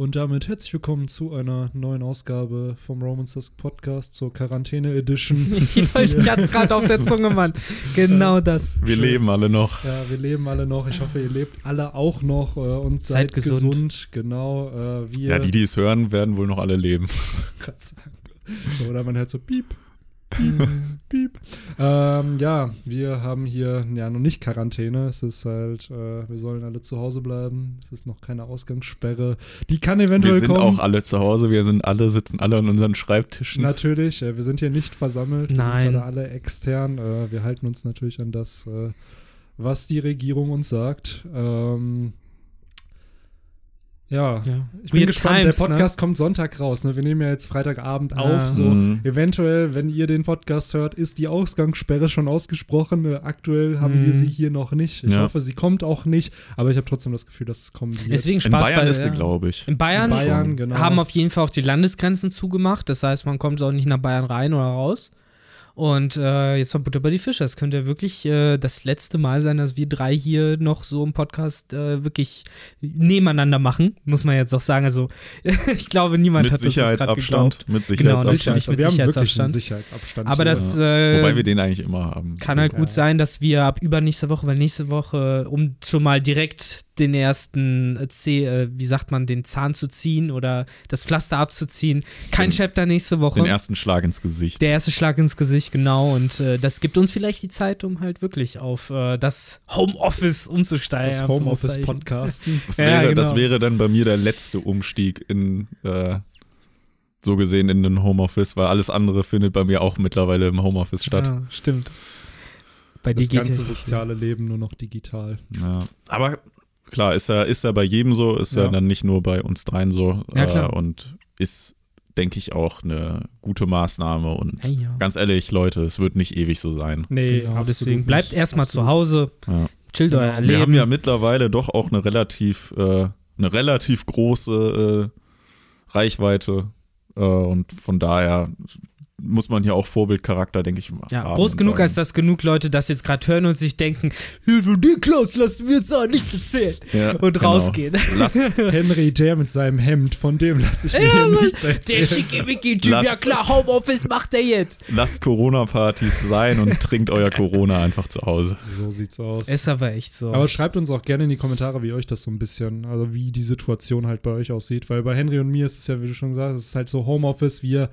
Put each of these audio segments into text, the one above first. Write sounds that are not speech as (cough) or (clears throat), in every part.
Und damit herzlich willkommen zu einer neuen Ausgabe vom Romans Dusk Podcast zur Quarantäne Edition. (laughs) ich wollte jetzt gerade auf der Zunge, Mann. Genau das. Wir Schön. leben alle noch. Ja, wir leben alle noch. Ich hoffe, ihr lebt alle auch noch äh, und seid, seid gesund. gesund. Genau. Äh, wir ja, die, die es hören, werden wohl noch alle leben. (laughs) so, oder man hört so Piep, (laughs) Piep. Ähm, ja, wir haben hier ja noch nicht Quarantäne. Es ist halt, äh, wir sollen alle zu Hause bleiben. Es ist noch keine Ausgangssperre. Die kann eventuell kommen. Wir sind kommen. auch alle zu Hause. Wir sind alle, sitzen alle an unseren Schreibtischen. Natürlich, äh, wir sind hier nicht versammelt. Nein. Wir sind alle extern. Äh, wir halten uns natürlich an das, äh, was die Regierung uns sagt. Ähm, ja, ja. ich bin gespannt. Times, der ne? Podcast ne? kommt Sonntag raus. Ne? Wir nehmen ja jetzt Freitagabend ja. auf. So mhm. eventuell, wenn ihr den Podcast hört, ist die Ausgangssperre schon ausgesprochen. Äh, aktuell haben mhm. wir sie hier noch nicht. Ich ja. hoffe, sie kommt auch nicht. Aber ich habe trotzdem das Gefühl, dass es kommen wird. Deswegen Spaß In Bayern bei, ist sie, glaube ich. In Bayern, In Bayern genau. haben auf jeden Fall auch die Landesgrenzen zugemacht. Das heißt, man kommt auch nicht nach Bayern rein oder raus. Und äh, jetzt mal Butter bei die Fische. Es könnte ja wirklich äh, das letzte Mal sein, dass wir drei hier noch so im Podcast äh, wirklich nebeneinander machen, muss man jetzt auch sagen. Also (laughs) ich glaube, niemand mit hat Sicherheitsabstand, das Mit Sicherheitsabstand. Genau, mit wir Sicherheitsabstand. haben Sicherheitsabstand. Aber das, ja. Wobei wir den eigentlich immer haben. Kann halt gut sein, dass wir ab übernächste Woche, weil nächste Woche, um schon mal direkt den ersten äh, C, äh, wie sagt man, den Zahn zu ziehen oder das Pflaster abzuziehen. Kein den, Chapter nächste Woche. Den ersten Schlag ins Gesicht. Der erste Schlag ins Gesicht, genau. Und äh, das gibt uns vielleicht die Zeit, um halt wirklich auf äh, das Homeoffice umzusteigen. Das Homeoffice-Podcasten. (laughs) Das, wäre, ja, genau. das wäre dann bei mir der letzte Umstieg in äh, so gesehen in den Homeoffice, weil alles andere findet bei mir auch mittlerweile im Homeoffice statt. Ja, stimmt. Bei das ganze soziale Leben nur noch digital. Ja, aber klar, ist ja, ist ja bei jedem so, ist ja, ja dann nicht nur bei uns dreien so. Ja, klar. Äh, und ist, denke ich, auch eine gute Maßnahme. Und hey, ja. ganz ehrlich, Leute, es wird nicht ewig so sein. Nee, ja, deswegen bleibt erstmal zu Hause, ja. chillt euer Wir Leben. Wir haben ja mittlerweile doch auch eine relativ, äh, eine relativ große äh, Reichweite. Äh, und von daher muss man hier auch Vorbildcharakter, denke ich, ja, haben. Groß genug, als dass genug Leute das jetzt gerade hören und sich denken, Hilfe, Klaus, lassen wir jetzt auch nichts erzählen ja, und genau. rausgehen. Lass (laughs) Henry, der mit seinem Hemd, von dem lasse ich mir ja, nichts erzählen. Der schicke Wiki-Typ, ja klar, Homeoffice macht er jetzt. Lasst Corona-Partys sein und (laughs) trinkt euer Corona einfach zu Hause. So sieht's aus. Ist aber echt so. Aber schreibt uns auch gerne in die Kommentare, wie euch das so ein bisschen, also wie die Situation halt bei euch aussieht, weil bei Henry und mir ist es ja, wie du schon gesagt hast, es ist halt so Homeoffice, wir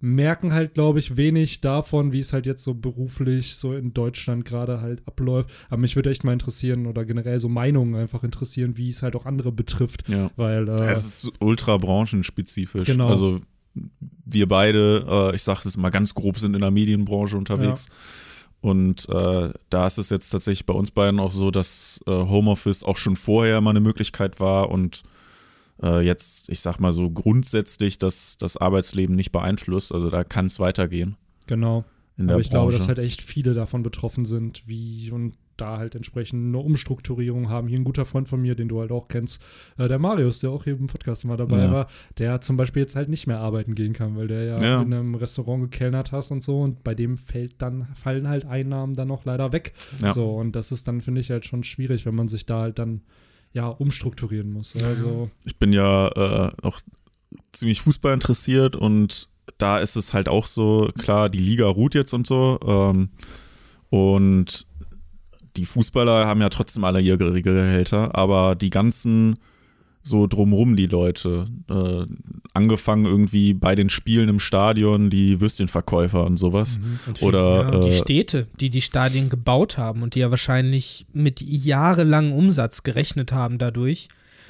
merken halt, glaube ich, wenig davon, wie es halt jetzt so beruflich so in Deutschland gerade halt abläuft. Aber mich würde echt mal interessieren oder generell so Meinungen einfach interessieren, wie es halt auch andere betrifft. Ja. Weil, äh, es ist ultra branchenspezifisch. Genau. Also wir beide, äh, ich sage es mal ganz grob, sind in der Medienbranche unterwegs. Ja. Und äh, da ist es jetzt tatsächlich bei uns beiden auch so, dass äh, Homeoffice auch schon vorher mal eine Möglichkeit war und äh, jetzt, ich sag mal so grundsätzlich, dass das Arbeitsleben nicht beeinflusst. Also da kann es weitergehen. Genau. In Aber ich Branche. glaube, dass halt echt viele davon betroffen sind, wie und da halt entsprechend eine Umstrukturierung haben. Hier ein guter Freund von mir, den du halt auch kennst, äh, der Marius, der auch hier im Podcast mal dabei ja. war, der zum Beispiel jetzt halt nicht mehr arbeiten gehen kann, weil der ja, ja, in einem Restaurant gekellnert hast und so und bei dem fällt dann, fallen halt Einnahmen dann auch leider weg. Ja. So, und das ist dann, finde ich, halt schon schwierig, wenn man sich da halt dann ja, umstrukturieren muss. Also ich bin ja äh, auch ziemlich Fußball interessiert und da ist es halt auch so, klar, die Liga ruht jetzt und so. Ähm, und die Fußballer haben ja trotzdem alle ihre Gehälter, aber die ganzen so drumrum die Leute. Äh, angefangen irgendwie bei den Spielen im Stadion, die Würstchenverkäufer und sowas. Mhm, und Oder ja, die äh, Städte, die die Stadien gebaut haben und die ja wahrscheinlich mit jahrelangem Umsatz gerechnet haben dadurch.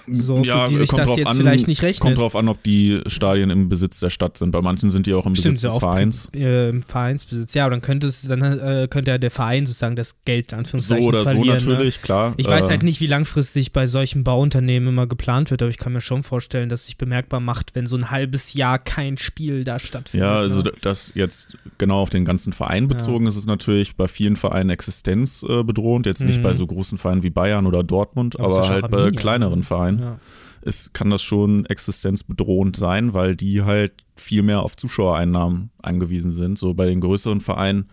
So, ja, die sich das jetzt an, vielleicht nicht rechnet. Kommt drauf an, ob die Stadien im Besitz der Stadt sind. Bei manchen sind die auch im Besitz Stimmt, des Vereins. Äh, Im Vereinsbesitz, ja, aber dann könnte es, dann äh, könnte ja der Verein sozusagen das Geld Anführungszeichen So oder verlieren, so natürlich, ne? klar. Ich äh, weiß halt nicht, wie langfristig bei solchen Bauunternehmen immer geplant wird, aber ich kann mir schon vorstellen, dass sich bemerkbar macht, wenn so ein halbes Jahr kein Spiel da stattfindet. Ja, also ne? das jetzt genau auf den ganzen Verein bezogen ja. ist es natürlich bei vielen Vereinen existenzbedrohend, jetzt nicht mhm. bei so großen Vereinen wie Bayern oder Dortmund, aber, aber halt bei kleineren Vereinen. Ja ist, kann das schon existenzbedrohend sein, weil die halt viel mehr auf Zuschauereinnahmen angewiesen sind. So bei den größeren Vereinen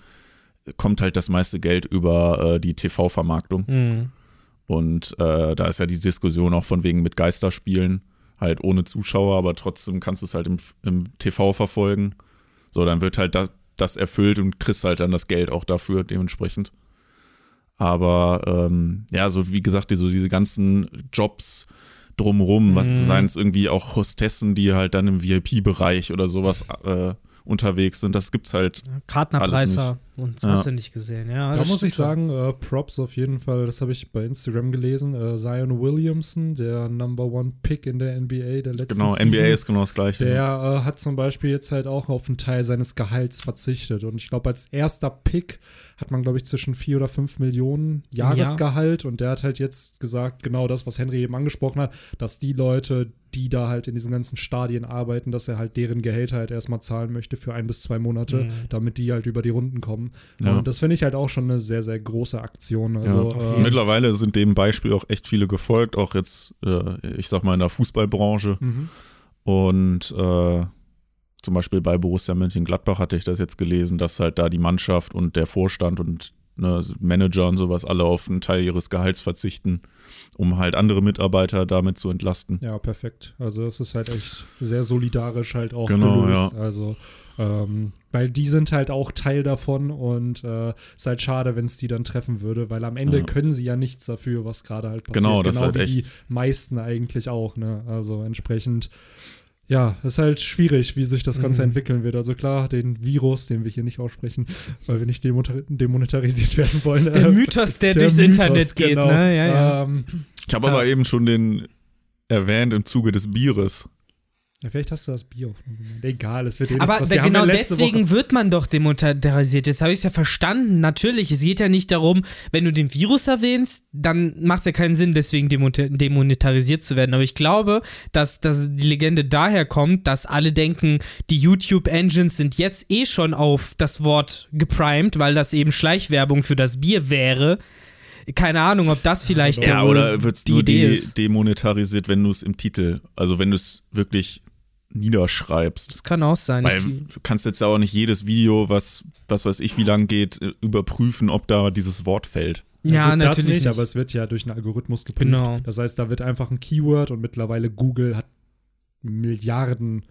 kommt halt das meiste Geld über äh, die TV-Vermarktung. Mhm. Und äh, da ist ja die Diskussion auch von wegen mit Geisterspielen halt ohne Zuschauer, aber trotzdem kannst du es halt im, im TV verfolgen. So, dann wird halt das, das erfüllt und kriegst halt dann das Geld auch dafür dementsprechend. Aber ähm, ja, so wie gesagt, die, so diese ganzen Jobs drumrum, was mhm. seien es irgendwie auch Hostessen, die halt dann im VIP-Bereich oder sowas äh, unterwegs sind. Das gibt's halt. Kartnerpreiser und ja. hast du nicht gesehen. Ja, da muss ich sagen, äh, Props auf jeden Fall. Das habe ich bei Instagram gelesen. Äh, Zion Williamson, der Number One Pick in der NBA der letzten Genau, Season, NBA ist genau das gleiche. Der ja. äh, hat zum Beispiel jetzt halt auch auf einen Teil seines Gehalts verzichtet. Und ich glaube, als erster Pick hat man, glaube ich, zwischen 4 oder 5 Millionen Jahresgehalt. Ja. Und der hat halt jetzt gesagt, genau das, was Henry eben angesprochen hat, dass die Leute, die da halt in diesen ganzen Stadien arbeiten, dass er halt deren Gehälter halt erstmal zahlen möchte für ein bis zwei Monate, mhm. damit die halt über die Runden kommen. Ja. Und das finde ich halt auch schon eine sehr, sehr große Aktion. Also, ja. äh, Mittlerweile sind dem Beispiel auch echt viele gefolgt, auch jetzt, äh, ich sag mal, in der Fußballbranche. Mhm. Und äh, zum Beispiel bei Borussia Mönchengladbach hatte ich das jetzt gelesen, dass halt da die Mannschaft und der Vorstand und ne, Manager und sowas alle auf einen Teil ihres Gehalts verzichten, um halt andere Mitarbeiter damit zu entlasten. Ja, perfekt. Also es ist halt echt sehr solidarisch halt auch genau, gelöst. Ja. Also ähm, weil die sind halt auch Teil davon und äh, ist halt schade, wenn es die dann treffen würde, weil am Ende ja. können sie ja nichts dafür, was gerade halt passiert. Genau, das genau ist halt wie echt. die meisten eigentlich auch, ne? Also entsprechend ja, es ist halt schwierig, wie sich das Ganze mhm. entwickeln wird. Also klar, den Virus, den wir hier nicht aussprechen, weil wir nicht demonetarisiert werden wollen. Der (laughs) äh, Mythos, der, der durchs Mythos, Internet geht, genau. ne? Ja, ja. Ähm, ich habe aber eben schon den erwähnt im Zuge des Bieres. Ja, vielleicht hast du das Bier auch noch gemeint. Egal, es wird eh Aber da, genau deswegen Woche. wird man doch demonetarisiert. Jetzt habe ich es ja verstanden. Natürlich, es geht ja nicht darum, wenn du den Virus erwähnst, dann macht es ja keinen Sinn, deswegen demonetarisiert zu werden. Aber ich glaube, dass, dass die Legende daher kommt, dass alle denken, die YouTube-Engines sind jetzt eh schon auf das Wort geprimed, weil das eben Schleichwerbung für das Bier wäre keine Ahnung, ob das vielleicht ja, oder wird es nur Idee de demonetarisiert, wenn du es im Titel, also wenn du es wirklich niederschreibst. Das kann auch sein. Weil du kannst jetzt auch nicht jedes Video, was, was weiß ich, wie lang geht, überprüfen, ob da dieses Wort fällt. Ja, ja gut, natürlich. Das nicht, nicht, aber es wird ja durch einen Algorithmus geprüft. Genau. Das heißt, da wird einfach ein Keyword und mittlerweile Google hat Milliarden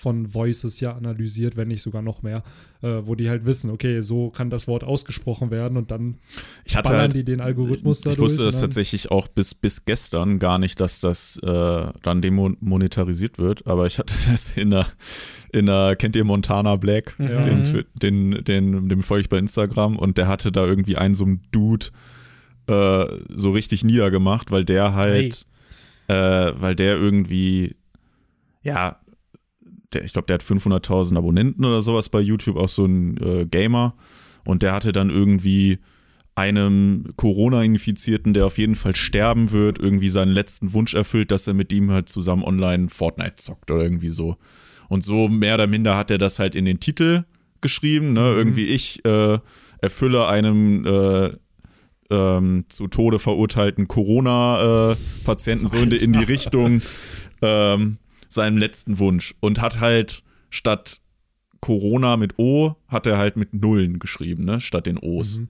von Voices ja analysiert, wenn nicht sogar noch mehr, äh, wo die halt wissen, okay, so kann das Wort ausgesprochen werden und dann ich hatte halt, die den Algorithmus dadurch. Ich wusste das tatsächlich auch bis, bis gestern gar nicht, dass das äh, dann demonetarisiert wird, aber ich hatte (laughs) das in der, in der kennt ihr Montana Black? Ja. Den, den, den, dem folge ich bei Instagram und der hatte da irgendwie einen so einen Dude äh, so richtig niedergemacht, weil der halt, hey. Äh, weil der irgendwie ja, der, ich glaube, der hat 500.000 Abonnenten oder sowas bei YouTube, auch so ein äh, Gamer. Und der hatte dann irgendwie einem Corona-Infizierten, der auf jeden Fall sterben wird, irgendwie seinen letzten Wunsch erfüllt, dass er mit ihm halt zusammen online Fortnite zockt oder irgendwie so. Und so mehr oder minder hat er das halt in den Titel geschrieben, ne? Mhm. Irgendwie ich äh, erfülle einem äh, ähm, zu Tode verurteilten Corona-Patienten äh, so in die, in die Richtung. Ähm, seinem letzten Wunsch und hat halt statt Corona mit O, hat er halt mit Nullen geschrieben, ne, statt den O's. Mhm.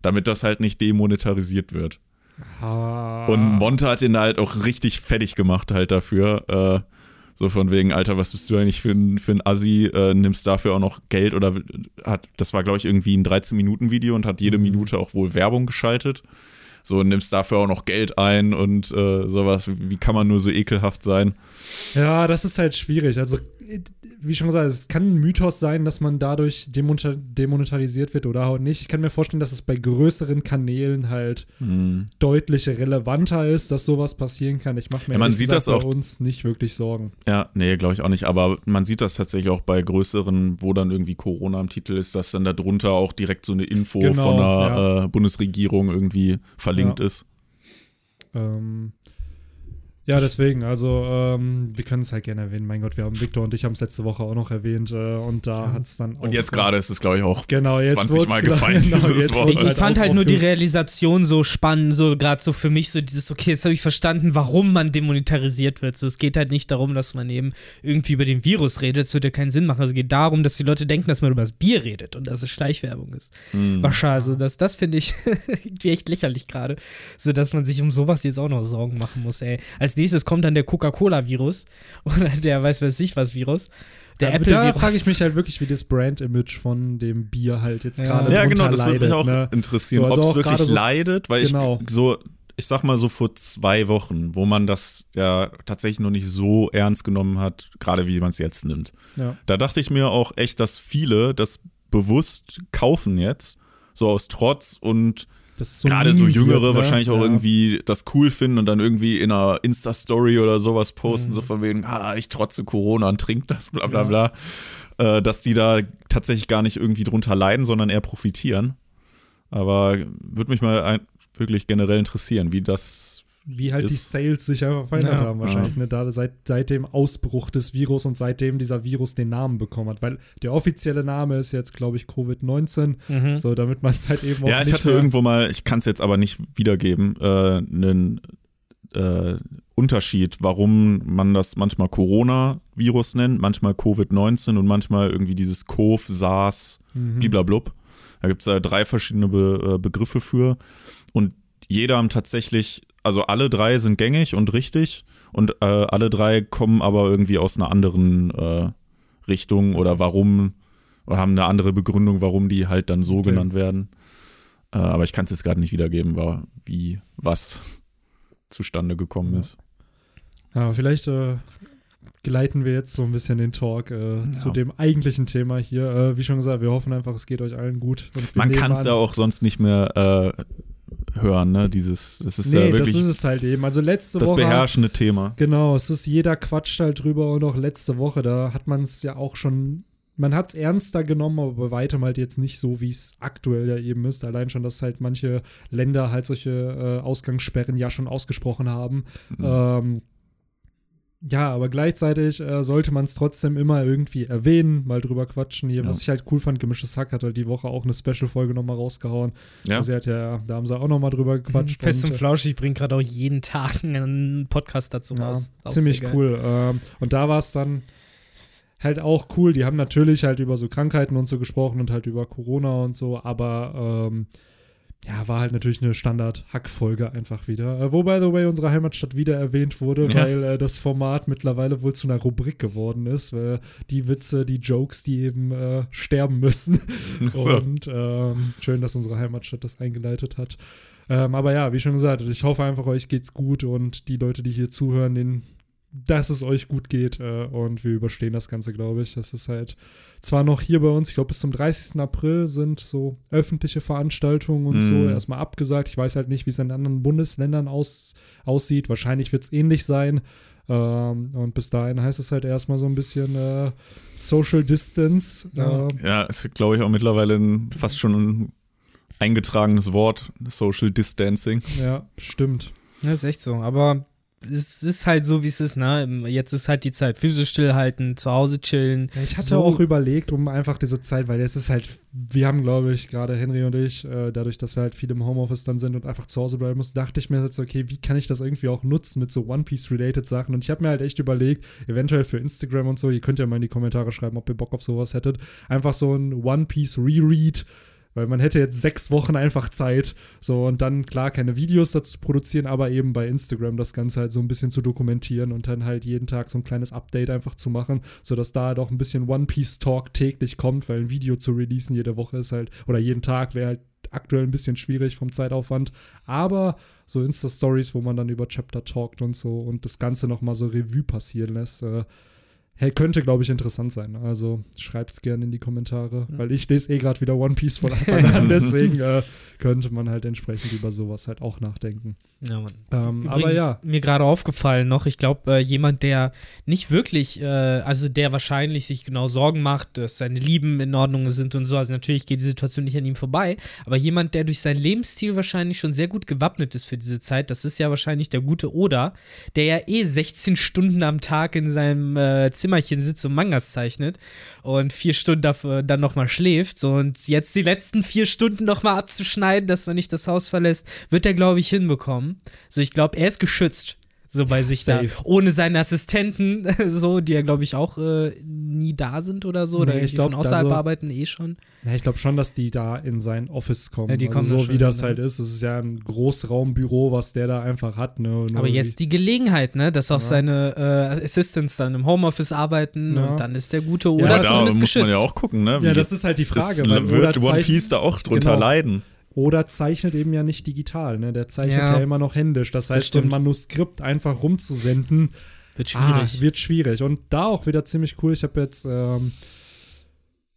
Damit das halt nicht demonetarisiert wird. Ah. Und Monte hat ihn halt auch richtig fertig gemacht halt dafür. Äh, so von wegen, Alter, was bist du eigentlich für ein, für ein Assi? Äh, nimmst dafür auch noch Geld oder hat, das war, glaube ich, irgendwie ein 13-Minuten-Video und hat jede mhm. Minute auch wohl Werbung geschaltet. So, nimmst dafür auch noch Geld ein und äh, sowas. Wie kann man nur so ekelhaft sein? Ja, das ist halt schwierig. Also, wie schon gesagt, es kann ein Mythos sein, dass man dadurch demonetarisiert wird oder auch nicht. Ich kann mir vorstellen, dass es bei größeren Kanälen halt mhm. deutlich relevanter ist, dass sowas passieren kann. Ich mache mir ja, man sieht das auch, bei uns nicht wirklich Sorgen. Ja, nee, glaube ich auch nicht. Aber man sieht das tatsächlich auch bei größeren, wo dann irgendwie Corona am Titel ist, dass dann darunter auch direkt so eine Info genau, von der ja. äh, Bundesregierung irgendwie verlinkt ja. ist. Ähm, ja, deswegen, also ähm, wir können es halt gerne erwähnen. Mein Gott, wir haben Victor und ich haben es letzte Woche auch noch erwähnt äh, und da ja. hat es dann auch. Und jetzt gerade ist es, glaube ich, auch genau, 20 Mal gefallen. Genau, dieses Wort. Ich, ich halt fand halt nur die Realisation so spannend, so gerade so für mich, so dieses, okay, jetzt habe ich verstanden, warum man demonetarisiert wird. So, es geht halt nicht darum, dass man eben irgendwie über den Virus redet, das würde ja keinen Sinn machen. Es geht darum, dass die Leute denken, dass man über das Bier redet und dass es Schleichwerbung ist. Mhm. Wahrscheinlich, also das, das finde ich (laughs) echt lächerlich gerade. So dass man sich um sowas jetzt auch noch Sorgen machen muss, ey. Als nächstes kommt dann der Coca-Cola-Virus (laughs) oder der weiß weiß ich was Virus. Der ja, Apple-Virus. Da frage ich mich halt wirklich, wie das Brand-Image von dem Bier halt jetzt gerade ja. ja, genau, das würde mich auch ne? interessieren, so, also ob es wirklich so leidet, weil genau. ich so ich sag mal so vor zwei Wochen, wo man das ja tatsächlich noch nicht so ernst genommen hat, gerade wie man es jetzt nimmt. Ja. Da dachte ich mir auch echt, dass viele das bewusst kaufen jetzt, so aus Trotz und so gerade so Jüngere wird, ne? wahrscheinlich auch ja. irgendwie das cool finden und dann irgendwie in einer Insta-Story oder sowas posten, mhm. so von wegen, ah, ich trotze Corona und trink das, bla bla bla. Äh, dass die da tatsächlich gar nicht irgendwie drunter leiden, sondern eher profitieren. Aber würde mich mal wirklich generell interessieren, wie das wie halt die Sales sich einfach verändert ja. haben, wahrscheinlich, ja. ne? Da seit, seit dem Ausbruch des Virus und seitdem dieser Virus den Namen bekommen hat. Weil der offizielle Name ist jetzt, glaube ich, Covid-19. Mhm. So, damit man es halt eben auch. Ja, ich hatte irgendwo mal, ich kann es jetzt aber nicht wiedergeben, äh, einen äh, Unterschied, warum man das manchmal Corona-Virus nennt, manchmal Covid-19 und manchmal irgendwie dieses Cov, SARS, mhm. bliblablub. Da gibt es da drei verschiedene Be äh, Begriffe für. Und jeder haben tatsächlich also alle drei sind gängig und richtig und äh, alle drei kommen aber irgendwie aus einer anderen äh, Richtung oder warum oder haben eine andere Begründung, warum die halt dann so okay. genannt werden. Äh, aber ich kann es jetzt gerade nicht wiedergeben, war, wie was zustande gekommen ist. Ja, vielleicht äh, gleiten wir jetzt so ein bisschen den Talk äh, ja. zu dem eigentlichen Thema hier. Äh, wie schon gesagt, wir hoffen einfach, es geht euch allen gut. Man kann es ja auch sonst nicht mehr äh, hören, ne? Dieses, das ist nee, ja wirklich. Das ist es halt eben. Also letzte das Woche. Das beherrschende Thema. Genau, es ist jeder quatscht halt drüber und auch letzte Woche, da hat man es ja auch schon. Man hat es ernster genommen, aber bei weitem halt jetzt nicht so, wie es aktuell ja eben ist. Allein schon, dass halt manche Länder halt solche äh, Ausgangssperren ja schon ausgesprochen haben. Mhm. Ähm, ja, aber gleichzeitig äh, sollte man es trotzdem immer irgendwie erwähnen, mal drüber quatschen. Hier, ja. Was ich halt cool fand, Gemischtes Hack hat halt die Woche auch eine Special-Folge nochmal rausgehauen. Ja. Also hat ja, da haben sie auch nochmal drüber gequatscht. Fest und, und äh, flauschig bringt gerade auch jeden Tag einen Podcast dazu ja, raus. Auch ziemlich cool. Ähm, und da war es dann halt auch cool. Die haben natürlich halt über so Krankheiten und so gesprochen und halt über Corona und so, aber ähm, ja, war halt natürlich eine Standard-Hack-Folge einfach wieder. Äh, wo, by the way, unsere Heimatstadt wieder erwähnt wurde, ja. weil äh, das Format mittlerweile wohl zu einer Rubrik geworden ist. Weil die Witze, die Jokes, die eben äh, sterben müssen. So. Und ähm, schön, dass unsere Heimatstadt das eingeleitet hat. Ähm, aber ja, wie schon gesagt, ich hoffe einfach, euch geht's gut und die Leute, die hier zuhören, denen, dass es euch gut geht. Äh, und wir überstehen das Ganze, glaube ich. Das ist halt zwar noch hier bei uns, ich glaube, bis zum 30. April sind so öffentliche Veranstaltungen und mm. so mhm. erstmal abgesagt. Ich weiß halt nicht, wie es in anderen Bundesländern aus, aussieht. Wahrscheinlich wird es ähnlich sein. Ähm, und bis dahin heißt es halt erstmal so ein bisschen äh, Social Distance. Ja, äh, ja ist, glaube ich, auch mittlerweile ein, fast schon ein eingetragenes Wort, Social Distancing. Ja, stimmt. Ja, ist echt so. Aber es ist halt so, wie es ist, ne? Jetzt ist halt die Zeit physisch stillhalten, zu Hause chillen. Ja, ich hatte so. auch überlegt, um einfach diese Zeit, weil es ist halt, wir haben, glaube ich, gerade Henry und ich, äh, dadurch, dass wir halt viel im Homeoffice dann sind und einfach zu Hause bleiben müssen, dachte ich mir jetzt, okay, wie kann ich das irgendwie auch nutzen mit so One Piece-related Sachen? Und ich habe mir halt echt überlegt, eventuell für Instagram und so, ihr könnt ja mal in die Kommentare schreiben, ob ihr Bock auf sowas hättet, einfach so ein One Piece Reread weil man hätte jetzt sechs Wochen einfach Zeit, so und dann klar keine Videos dazu produzieren, aber eben bei Instagram das Ganze halt so ein bisschen zu dokumentieren und dann halt jeden Tag so ein kleines Update einfach zu machen, sodass da halt auch ein bisschen One Piece Talk täglich kommt, weil ein Video zu releasen jede Woche ist halt, oder jeden Tag wäre halt aktuell ein bisschen schwierig vom Zeitaufwand, aber so Insta-Stories, wo man dann über Chapter talkt und so und das Ganze nochmal so Revue passieren lässt, äh, Hey, könnte, glaube ich, interessant sein. Also schreibt es gerne in die Kommentare, mhm. weil ich lese eh gerade wieder One Piece von (laughs) Anfang an, deswegen äh, könnte man halt entsprechend über sowas halt auch nachdenken. Ja, Mann. Ähm, aber ja. Mir gerade aufgefallen noch, ich glaube, äh, jemand, der nicht wirklich, äh, also der wahrscheinlich sich genau Sorgen macht, dass seine Lieben in Ordnung sind und so, also natürlich geht die Situation nicht an ihm vorbei, aber jemand, der durch seinen Lebensstil wahrscheinlich schon sehr gut gewappnet ist für diese Zeit, das ist ja wahrscheinlich der gute Oda, der ja eh 16 Stunden am Tag in seinem äh, Zimmerchen sitzt und Mangas zeichnet und vier Stunden dafür dann nochmal schläft so, und jetzt die letzten vier Stunden nochmal abzuschneiden, dass man nicht das Haus verlässt, wird er, glaube ich, hinbekommen. So, ich glaube, er ist geschützt. So bei sich Safe. da, ohne seine Assistenten, (laughs) so, die ja, glaube ich, auch äh, nie da sind oder so, nee, oder ich glaub, von außerhalb also, arbeiten eh schon. Ja, ich glaube schon, dass die da in sein Office kommen. Ja, die also kommen so wie das halt ist. Es ist ja ein Großraumbüro, was der da einfach hat. Ne? Aber jetzt die Gelegenheit, ne, dass auch ja. seine äh, Assistants dann im Homeoffice arbeiten ja. und dann ist der gute oder ja, zumindest da muss geschützt. man ja auch gucken, ne? ja, das ist halt die Frage. Weil wird One Piece da auch drunter genau. leiden? Oder zeichnet eben ja nicht digital, ne? Der zeichnet ja, ja immer noch händisch. Das, das heißt, stimmt. so ein Manuskript einfach rumzusenden, wird schwierig. Ah, wird schwierig. Und da auch wieder ziemlich cool. Ich habe jetzt ähm,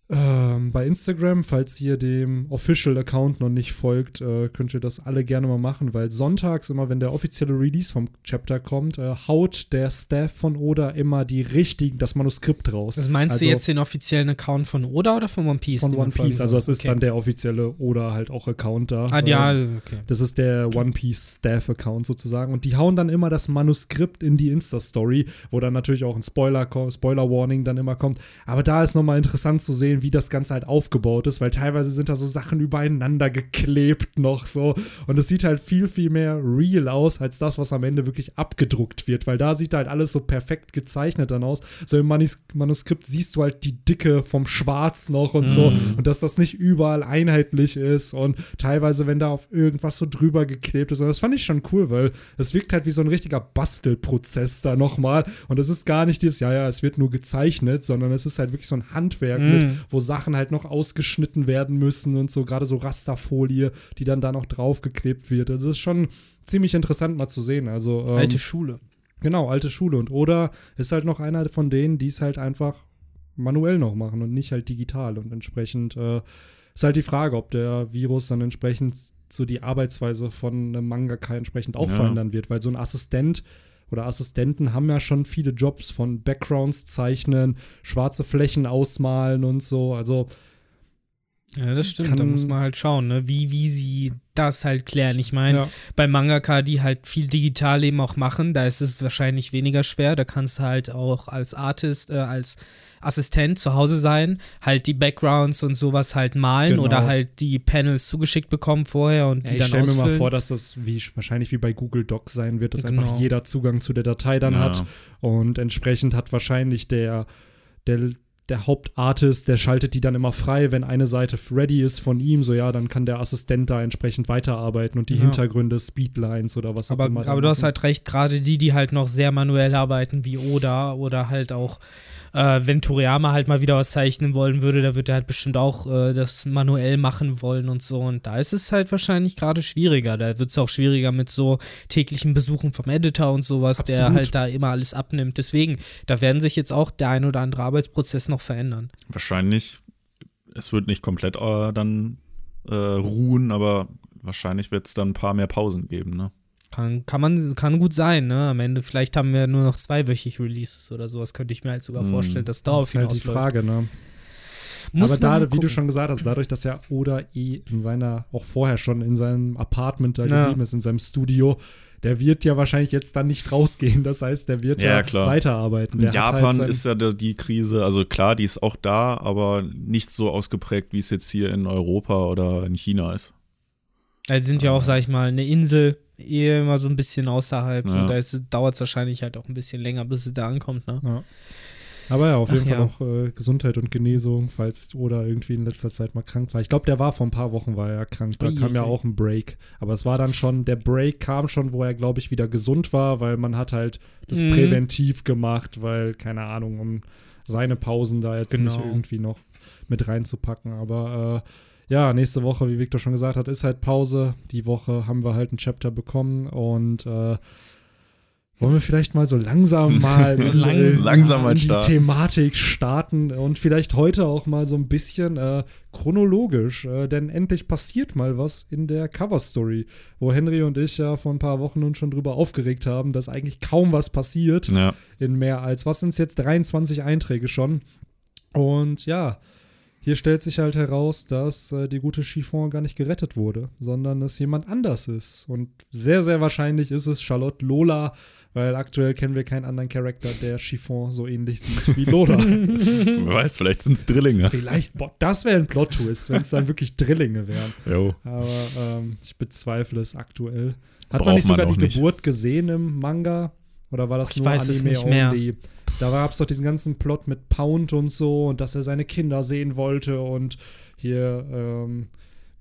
ähm, bei Instagram, falls ihr dem Official Account noch nicht folgt, äh, könnt ihr das alle gerne mal machen, weil sonntags immer, wenn der offizielle Release vom Chapter kommt, äh, haut der Staff von Oda immer die richtigen, das Manuskript raus. Also meinst also, du jetzt den offiziellen Account von Oda oder von One Piece? Von One Piece, also das ist okay. dann der offizielle Oda halt auch Account da. Ah, ja, okay. Das ist der One Piece Staff Account sozusagen und die hauen dann immer das Manuskript in die Insta-Story, wo dann natürlich auch ein Spoiler, Spoiler Warning dann immer kommt. Aber da ist nochmal interessant zu sehen, wie das Ganze halt aufgebaut ist, weil teilweise sind da so Sachen übereinander geklebt noch so. Und es sieht halt viel, viel mehr real aus, als das, was am Ende wirklich abgedruckt wird, weil da sieht halt alles so perfekt gezeichnet dann aus. So im Manus Manuskript siehst du halt die Dicke vom Schwarz noch und mm. so. Mhm. Und dass das nicht überall einheitlich ist und teilweise, wenn da auf irgendwas so drüber geklebt ist. Und das fand ich schon cool, weil es wirkt halt wie so ein richtiger Bastelprozess da nochmal. Und es ist gar nicht dieses, ja, ja, es wird nur gezeichnet, sondern es ist halt wirklich so ein Handwerk mm. mit, wo Sachen halt noch ausgeschnitten werden müssen und so, gerade so Rasterfolie, die dann da noch draufgeklebt wird. Das ist schon ziemlich interessant mal zu sehen. Also, ähm, alte Schule. Genau, alte Schule. Und oder ist halt noch einer von denen, die es halt einfach manuell noch machen und nicht halt digital. Und entsprechend äh, ist halt die Frage, ob der Virus dann entsprechend so die Arbeitsweise von einem Mangaka entsprechend auch ja. verändern wird, weil so ein Assistent oder Assistenten haben ja schon viele Jobs von Backgrounds zeichnen, schwarze Flächen ausmalen und so. Also ja, das stimmt. da muss man halt schauen, ne? wie, wie sie das halt klären. Ich meine, ja. bei Mangaka, die halt viel digital eben auch machen, da ist es wahrscheinlich weniger schwer. Da kannst du halt auch als Artist, äh, als Assistent zu Hause sein, halt die Backgrounds und sowas halt malen genau. oder halt die Panels zugeschickt bekommen vorher und die ja, dann Ich stelle mir mal vor, dass das wie, wahrscheinlich wie bei Google Docs sein wird, dass genau. einfach jeder Zugang zu der Datei dann ja. hat und entsprechend hat wahrscheinlich der, der der Hauptartist, der schaltet die dann immer frei, wenn eine Seite ready ist von ihm, so ja, dann kann der Assistent da entsprechend weiterarbeiten und die ja. Hintergründe, Speedlines oder was aber, auch immer. Aber du hast halt recht, gerade die, die halt noch sehr manuell arbeiten, wie Oda oder halt auch äh, wenn Toriyama halt mal wieder was zeichnen wollen würde, da wird er halt bestimmt auch äh, das manuell machen wollen und so. Und da ist es halt wahrscheinlich gerade schwieriger. Da wird es auch schwieriger mit so täglichen Besuchen vom Editor und sowas, Absolut. der halt da immer alles abnimmt. Deswegen, da werden sich jetzt auch der ein oder andere Arbeitsprozess noch verändern. Wahrscheinlich. Es wird nicht komplett äh, dann äh, ruhen, aber wahrscheinlich wird es dann ein paar mehr Pausen geben, ne? Kann, kann man, kann gut sein, ne? Am Ende, vielleicht haben wir nur noch zweiwöchig Releases oder sowas, könnte ich mir halt sogar hm. vorstellen, dass darauf Das ist halt die Frage, ne? Muss Aber da, wie du schon gesagt hast, dadurch, dass ja Oda eh in seiner, auch vorher schon in seinem Apartment da ja. geblieben ist, in seinem Studio, der wird ja wahrscheinlich jetzt dann nicht rausgehen. Das heißt, der wird ja, ja weiterarbeiten. Der in halt Japan halt ist ja die Krise, also klar, die ist auch da, aber nicht so ausgeprägt, wie es jetzt hier in Europa oder in China ist. Also sind ja auch, sag ich mal, eine Insel, eh immer so ein bisschen außerhalb. Ja. So, da dauert es wahrscheinlich halt auch ein bisschen länger, bis es da ankommt. Ne? Ja. Aber ja, auf jeden Ach, Fall ja. auch äh, Gesundheit und Genesung, falls Oda irgendwie in letzter Zeit mal krank war. Ich glaube, der war vor ein paar Wochen war er krank. Da Ui, kam ja auch ein Break. Aber es war dann schon, der Break kam schon, wo er, glaube ich, wieder gesund war, weil man hat halt das mhm. präventiv gemacht, weil, keine Ahnung, um seine Pausen da jetzt genau. nicht irgendwie noch mit reinzupacken. Aber äh, ja, nächste Woche, wie Victor schon gesagt hat, ist halt Pause. Die Woche haben wir halt ein Chapter bekommen und äh, wollen wir vielleicht mal so langsam mal (laughs) so Lang, langsam mal die. Thematik starten und vielleicht heute auch mal so ein bisschen äh, chronologisch, äh, denn endlich passiert mal was in der Cover Story, wo Henry und ich ja vor ein paar Wochen nun schon drüber aufgeregt haben, dass eigentlich kaum was passiert ja. in mehr als was sind es jetzt 23 Einträge schon und ja, hier stellt sich halt heraus, dass äh, die gute Chiffon gar nicht gerettet wurde, sondern es jemand anders ist. Und sehr, sehr wahrscheinlich ist es Charlotte Lola, weil aktuell kennen wir keinen anderen Charakter, der Chiffon so ähnlich sieht wie Lola. Wer weiß, vielleicht sind es Drillinge. Vielleicht, boah, das wäre ein Plot-Twist, wenn es dann wirklich Drillinge wären. Jo. Aber ähm, ich bezweifle es aktuell. Hat man nicht sogar die nicht. Geburt gesehen im Manga? Oder war das ich nur weiß Anime es nicht mehr. only? Da gab es doch diesen ganzen Plot mit Pound und so und dass er seine Kinder sehen wollte und hier ähm,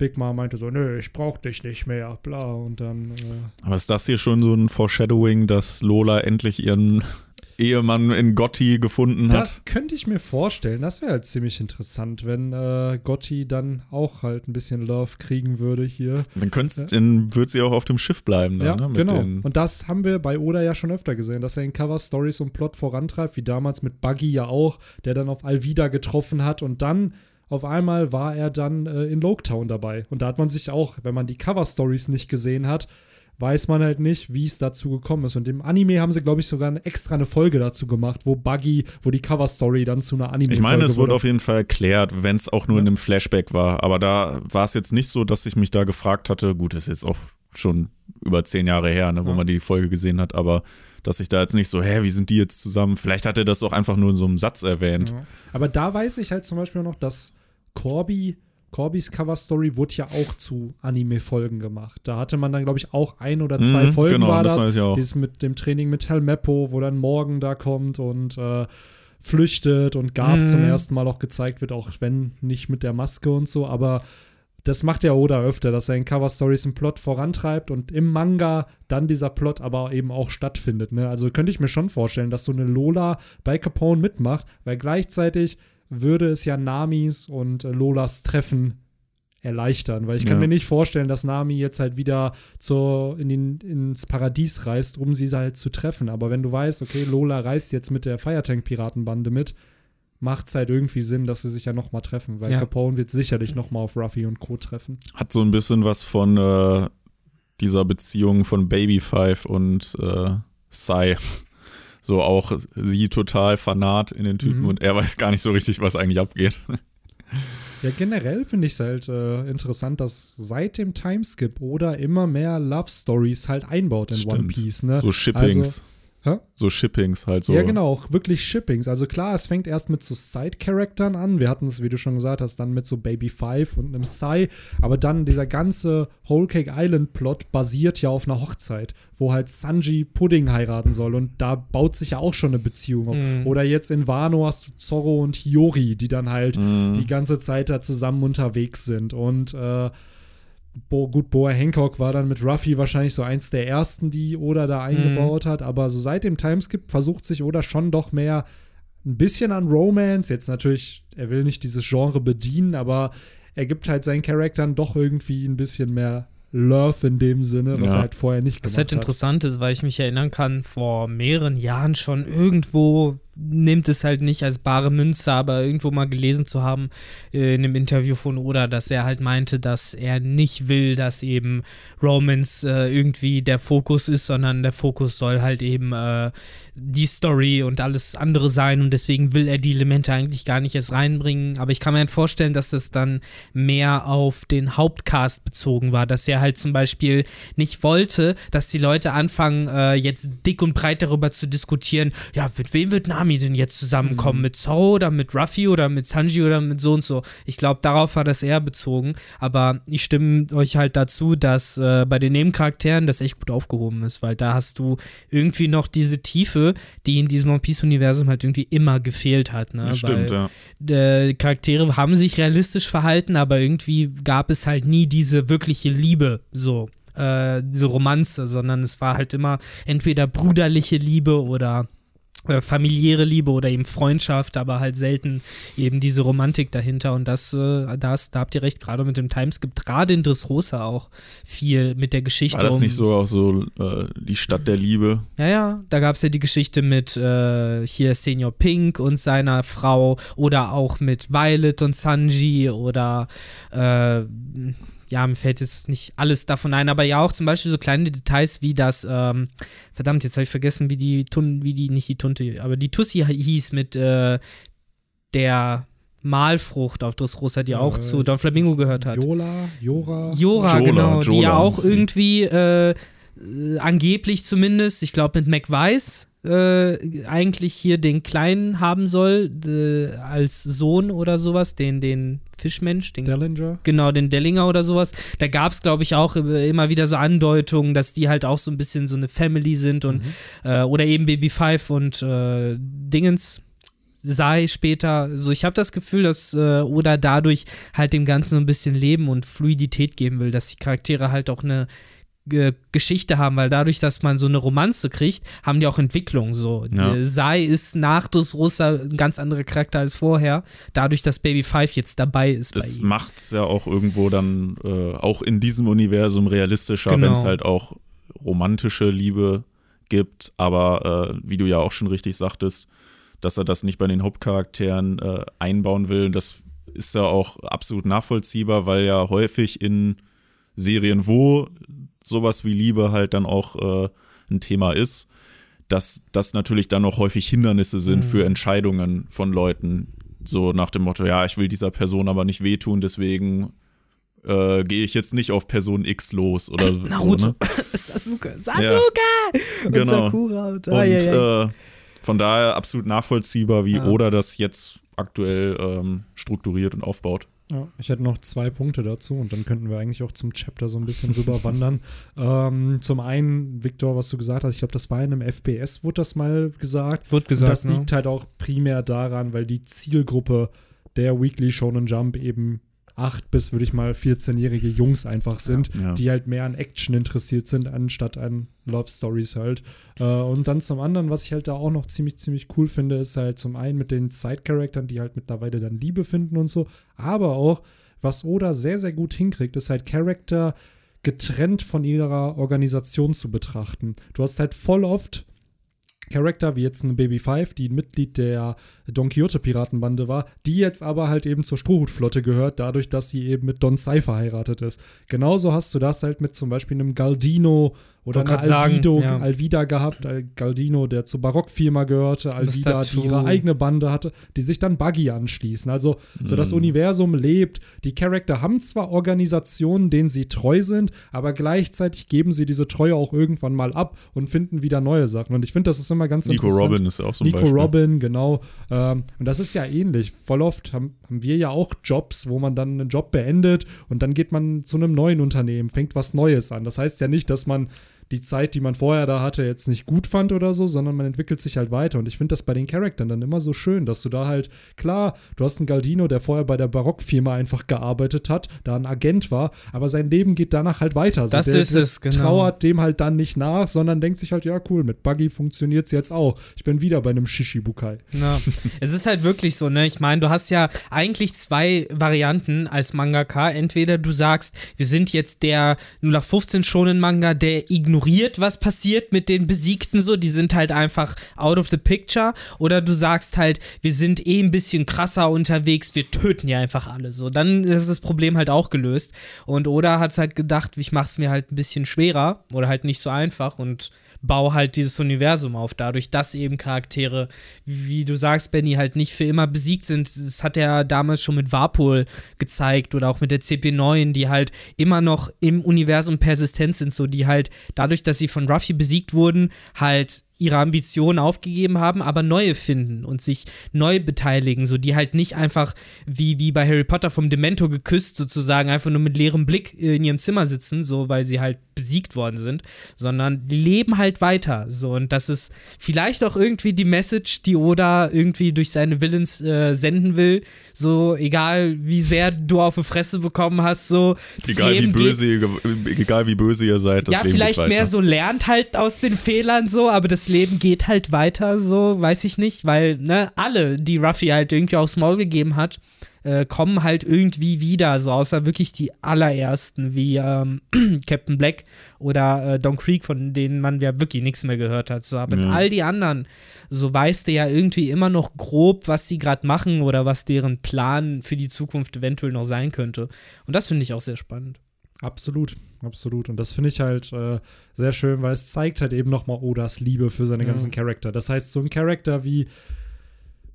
Big Mom meinte so, nö, ich brauch dich nicht mehr, bla und dann. Äh Aber ist das hier schon so ein Foreshadowing, dass Lola endlich ihren (laughs) Ehemann in Gotti gefunden hat. Das könnte ich mir vorstellen. Das wäre halt ziemlich interessant, wenn äh, Gotti dann auch halt ein bisschen Love kriegen würde hier. Dann, ja. dann wird sie auch auf dem Schiff bleiben. Dann, ja, ne, genau. Und das haben wir bei Oda ja schon öfter gesehen, dass er in Cover Stories und Plot vorantreibt, wie damals mit Buggy ja auch, der dann auf Alvida getroffen hat und dann auf einmal war er dann äh, in Loketown dabei. Und da hat man sich auch, wenn man die Cover Stories nicht gesehen hat, weiß man halt nicht, wie es dazu gekommen ist. Und im Anime haben sie, glaube ich, sogar eine, extra eine Folge dazu gemacht, wo Buggy, wo die Cover-Story dann zu einer Anime Ich meine, es wurde auf jeden Fall erklärt, wenn es auch nur ja. in einem Flashback war. Aber da war es jetzt nicht so, dass ich mich da gefragt hatte, gut, ist jetzt auch schon über zehn Jahre her, ne, wo ja. man die Folge gesehen hat, aber dass ich da jetzt nicht so, hä, wie sind die jetzt zusammen? Vielleicht hat er das auch einfach nur in so einem Satz erwähnt. Ja. Aber da weiß ich halt zum Beispiel noch, dass Corby Corbys Cover Story wurde ja auch zu Anime-Folgen gemacht. Da hatte man dann, glaube ich, auch ein oder zwei mhm, Folgen genau, war das. das weiß Dieses mit dem Training mit Helmeppo, wo dann Morgen da kommt und äh, flüchtet und Gab mhm. zum ersten Mal auch gezeigt wird, auch wenn nicht mit der Maske und so, aber das macht ja Oda öfter, dass er in Cover Stories einen Plot vorantreibt und im Manga dann dieser Plot aber eben auch stattfindet. Ne? Also könnte ich mir schon vorstellen, dass so eine Lola bei Capone mitmacht, weil gleichzeitig würde es ja Namis und äh, Lolas Treffen erleichtern, weil ich kann ja. mir nicht vorstellen, dass Nami jetzt halt wieder zur, in den, ins Paradies reist, um sie halt zu treffen. Aber wenn du weißt, okay, Lola reist jetzt mit der Firetank-Piratenbande mit, macht es halt irgendwie Sinn, dass sie sich ja nochmal treffen, weil ja. Capone wird sicherlich nochmal auf Ruffy und Co. treffen. Hat so ein bisschen was von äh, dieser Beziehung von Baby Five und äh, Sai. So auch sie total fanat in den Typen mhm. und er weiß gar nicht so richtig, was eigentlich abgeht. Ja, generell finde ich es halt äh, interessant, dass seit dem Timeskip oder immer mehr Love Stories halt einbaut in Stimmt. One Piece. Ne? So Shippings. Also, Hä? So Shippings halt so. Ja, genau, auch wirklich Shippings. Also klar, es fängt erst mit so Side-Charaktern an. Wir hatten es, wie du schon gesagt hast, dann mit so Baby Five und einem Sai. Aber dann dieser ganze Whole Cake Island-Plot basiert ja auf einer Hochzeit, wo halt Sanji Pudding heiraten soll. Und da baut sich ja auch schon eine Beziehung auf. Mhm. Oder jetzt in Wano hast du Zorro und Hiyori, die dann halt mhm. die ganze Zeit da zusammen unterwegs sind. Und äh, Bo, gut, Boa Hancock war dann mit Ruffy wahrscheinlich so eins der ersten, die Oda da eingebaut mhm. hat, aber so seit dem Timeskip versucht sich Oda schon doch mehr ein bisschen an Romance. Jetzt natürlich, er will nicht dieses Genre bedienen, aber er gibt halt seinen Charakteren doch irgendwie ein bisschen mehr Love in dem Sinne, was ja. er halt vorher nicht gemacht hat. Was halt interessant ist, weil ich mich erinnern kann, vor mehreren Jahren schon irgendwo nimmt es halt nicht als bare Münze, aber irgendwo mal gelesen zu haben äh, in einem Interview von Oda, dass er halt meinte, dass er nicht will, dass eben Romance äh, irgendwie der Fokus ist, sondern der Fokus soll halt eben äh, die Story und alles andere sein und deswegen will er die Elemente eigentlich gar nicht erst reinbringen. Aber ich kann mir halt vorstellen, dass das dann mehr auf den Hauptcast bezogen war, dass er halt zum Beispiel nicht wollte, dass die Leute anfangen, äh, jetzt dick und breit darüber zu diskutieren, ja, mit wem wird Nami denn jetzt zusammenkommen? Mhm. Mit Zoro oder mit Ruffy oder mit Sanji oder mit so und so? Ich glaube, darauf war das eher bezogen. Aber ich stimme euch halt dazu, dass äh, bei den Nebencharakteren das echt gut aufgehoben ist, weil da hast du irgendwie noch diese Tiefe, die in diesem One Piece-Universum halt irgendwie immer gefehlt hat. Ne? stimmt, weil, ja. Äh, Charaktere haben sich realistisch verhalten, aber irgendwie gab es halt nie diese wirkliche Liebe so. Äh, diese Romanze, sondern es war halt immer entweder brüderliche Liebe oder äh, familiäre Liebe oder eben Freundschaft, aber halt selten eben diese Romantik dahinter. Und das, äh, das da habt ihr recht, gerade mit dem Times gibt gerade in Dressrosa auch viel mit der Geschichte. War das nicht so auch so äh, die Stadt der Liebe? Ja, ja, da gab es ja die Geschichte mit äh, hier Senior Pink und seiner Frau oder auch mit Violet und Sanji oder äh, ja, mir fällt jetzt nicht alles davon ein, aber ja auch zum Beispiel so kleine Details wie das, ähm, verdammt, jetzt habe ich vergessen, wie die Tun, wie die, nicht die Tunte, aber die Tussi hieß mit äh, der Malfrucht auf Dressrosa, die auch äh, zu Don Flamingo gehört hat. Jola, Jora. Jora, Jola, genau, Jola, die ja auch irgendwie äh, äh, angeblich zumindest, ich glaube mit McWeiss äh, eigentlich hier den Kleinen haben soll, äh, als Sohn oder sowas, den, den Fischmensch, den Dellinger. Genau, den Dellinger oder sowas. Da gab es, glaube ich, auch immer wieder so Andeutungen, dass die halt auch so ein bisschen so eine Family sind und mhm. äh, oder eben Baby Five und äh, Dingens sei später. So, ich habe das Gefühl, dass äh, Oda dadurch halt dem Ganzen so ein bisschen Leben und Fluidität geben will, dass die Charaktere halt auch eine Geschichte haben, weil dadurch, dass man so eine Romanze kriegt, haben die auch Entwicklung. So, ja. Sai ist nach Dressrosa ein ganz anderer Charakter als vorher, dadurch, dass Baby Five jetzt dabei ist. Das macht es ja auch irgendwo dann äh, auch in diesem Universum realistischer, genau. wenn es halt auch romantische Liebe gibt, aber äh, wie du ja auch schon richtig sagtest, dass er das nicht bei den Hauptcharakteren äh, einbauen will. Das ist ja auch absolut nachvollziehbar, weil ja häufig in Serien, wo sowas wie Liebe halt dann auch äh, ein Thema ist, dass das natürlich dann auch häufig Hindernisse sind mhm. für Entscheidungen von Leuten. So nach dem Motto, ja, ich will dieser Person aber nicht wehtun, deswegen äh, gehe ich jetzt nicht auf Person X los oder Naruto. (laughs) so. Ne? (laughs) Sasuke. Sasuke! Ja. Und genau. Sakura. Und, und äh, von daher absolut nachvollziehbar, wie ja. Oda das jetzt aktuell ähm, strukturiert und aufbaut. Ja, ich hätte noch zwei Punkte dazu und dann könnten wir eigentlich auch zum Chapter so ein bisschen (laughs) rüber wandern. ähm, zum einen, Victor, was du gesagt hast, ich glaube, das war in einem FPS, wurde das mal gesagt. Wird gesagt. Und das liegt halt auch primär daran, weil die Zielgruppe der Weekly Shonen Jump eben 8 bis, würde ich mal, 14-jährige Jungs einfach sind, ja, ja. die halt mehr an Action interessiert sind, anstatt an Love Stories halt. Äh, und dann zum anderen, was ich halt da auch noch ziemlich, ziemlich cool finde, ist halt zum einen mit den Side-Charaktern, die halt mittlerweile dann Liebe finden und so, aber auch, was Oda sehr, sehr gut hinkriegt, ist halt Charakter getrennt von ihrer Organisation zu betrachten. Du hast halt voll oft Charakter, wie jetzt ein Baby Five, die ein Mitglied der Don Quixote Piratenbande war, die jetzt aber halt eben zur Strohhutflotte gehört, dadurch, dass sie eben mit Don Sai verheiratet ist. Genauso hast du das halt mit zum Beispiel einem Galdino oder eine Alvido, sagen, ja. Alvida gehabt, Al Galdino, der zur Barockfirma gehörte, Alvida, die ihre eigene Bande hatte, die sich dann Buggy anschließen. Also, so das mhm. Universum lebt. Die Charakter haben zwar Organisationen, denen sie treu sind, aber gleichzeitig geben sie diese Treue auch irgendwann mal ab und finden wieder neue Sachen. Und ich finde, das ist immer ganz Nico interessant. Nico Robin ist auch so ein Nico Beispiel. Robin, genau. Ähm, und das ist ja ähnlich. Voll oft haben, haben wir ja auch Jobs, wo man dann einen Job beendet und dann geht man zu einem neuen Unternehmen, fängt was Neues an. Das heißt ja nicht, dass man die Zeit, die man vorher da hatte, jetzt nicht gut fand oder so, sondern man entwickelt sich halt weiter. Und ich finde das bei den Charaktern dann immer so schön, dass du da halt, klar, du hast einen Galdino, der vorher bei der Barockfirma einfach gearbeitet hat, da ein Agent war, aber sein Leben geht danach halt weiter. Also das der, ist es, genau. trauert dem halt dann nicht nach, sondern denkt sich halt, ja, cool, mit Buggy funktioniert es jetzt auch. Ich bin wieder bei einem Shishibukai. Ja. es ist halt wirklich so, ne? Ich meine, du hast ja eigentlich zwei Varianten als Mangaka. Entweder du sagst, wir sind jetzt der 0815 schonen Manga, der ignoriert ignoriert, was passiert mit den Besiegten so, die sind halt einfach out of the picture. Oder du sagst halt, wir sind eh ein bisschen krasser unterwegs, wir töten ja einfach alle so, dann ist das Problem halt auch gelöst. Und oder hat halt gedacht, ich mach's mir halt ein bisschen schwerer oder halt nicht so einfach und bau halt dieses Universum auf, dadurch, dass eben Charaktere, wie du sagst, Benny, halt nicht für immer besiegt sind. Das hat er damals schon mit Warpol gezeigt oder auch mit der CP9, die halt immer noch im Universum persistent sind, so die halt dadurch, dass sie von Ruffy besiegt wurden, halt ihre Ambitionen aufgegeben haben, aber neue finden und sich neu beteiligen, so die halt nicht einfach wie, wie bei Harry Potter vom Demento geküsst sozusagen einfach nur mit leerem Blick in ihrem Zimmer sitzen, so weil sie halt besiegt worden sind, sondern die leben halt weiter, so. Und das ist vielleicht auch irgendwie die Message, die Oda irgendwie durch seine Villains äh, senden will, so egal wie sehr du auf die Fresse bekommen hast, so egal wie böse ihr, egal wie böse ihr seid, ja vielleicht mehr so lernt halt aus den Fehlern so, aber das Leben geht halt weiter, so, weiß ich nicht, weil, ne, alle, die Ruffy halt irgendwie aufs Maul gegeben hat, äh, kommen halt irgendwie wieder, so außer wirklich die allerersten, wie ähm, (clears throat) Captain Black oder äh, Don Creek, von denen man ja wirklich nichts mehr gehört hat. So, aber ja. all die anderen, so weißt du ja irgendwie immer noch grob, was sie gerade machen oder was deren Plan für die Zukunft eventuell noch sein könnte. Und das finde ich auch sehr spannend. Absolut, absolut. Und das finde ich halt äh, sehr schön, weil es zeigt halt eben nochmal Odas Liebe für seine ja. ganzen Charakter. Das heißt, so ein Charakter wie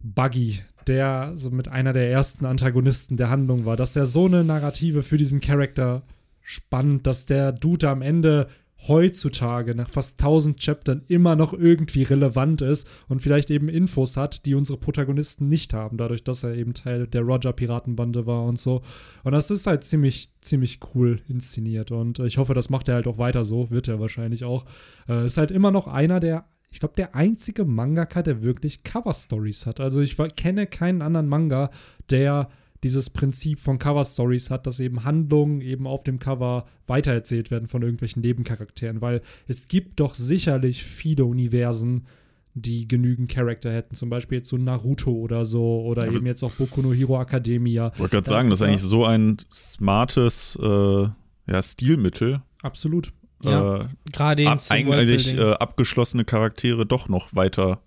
Buggy, der so mit einer der ersten Antagonisten der Handlung war, dass er so eine Narrative für diesen Charakter spannt, dass der Dude am Ende heutzutage nach fast 1000 Chaptern immer noch irgendwie relevant ist und vielleicht eben Infos hat, die unsere Protagonisten nicht haben, dadurch, dass er eben Teil der Roger-Piratenbande war und so. Und das ist halt ziemlich, ziemlich cool inszeniert und ich hoffe, das macht er halt auch weiter so, wird er wahrscheinlich auch. Äh, ist halt immer noch einer der ich glaube, der einzige Mangaka, der wirklich Cover-Stories hat. Also ich kenne keinen anderen Manga, der dieses Prinzip von Cover Stories hat, dass eben Handlungen eben auf dem Cover weitererzählt werden von irgendwelchen Nebencharakteren, weil es gibt doch sicherlich viele Universen, die genügend Charakter hätten, zum Beispiel jetzt so Naruto oder so oder ja, eben jetzt auch Boku no Hero Academia. Ich wollte gerade sagen, das ist eigentlich so ein smartes äh, ja, Stilmittel. Absolut. Ja, äh, gerade ab, eigentlich äh, abgeschlossene Charaktere doch noch weiter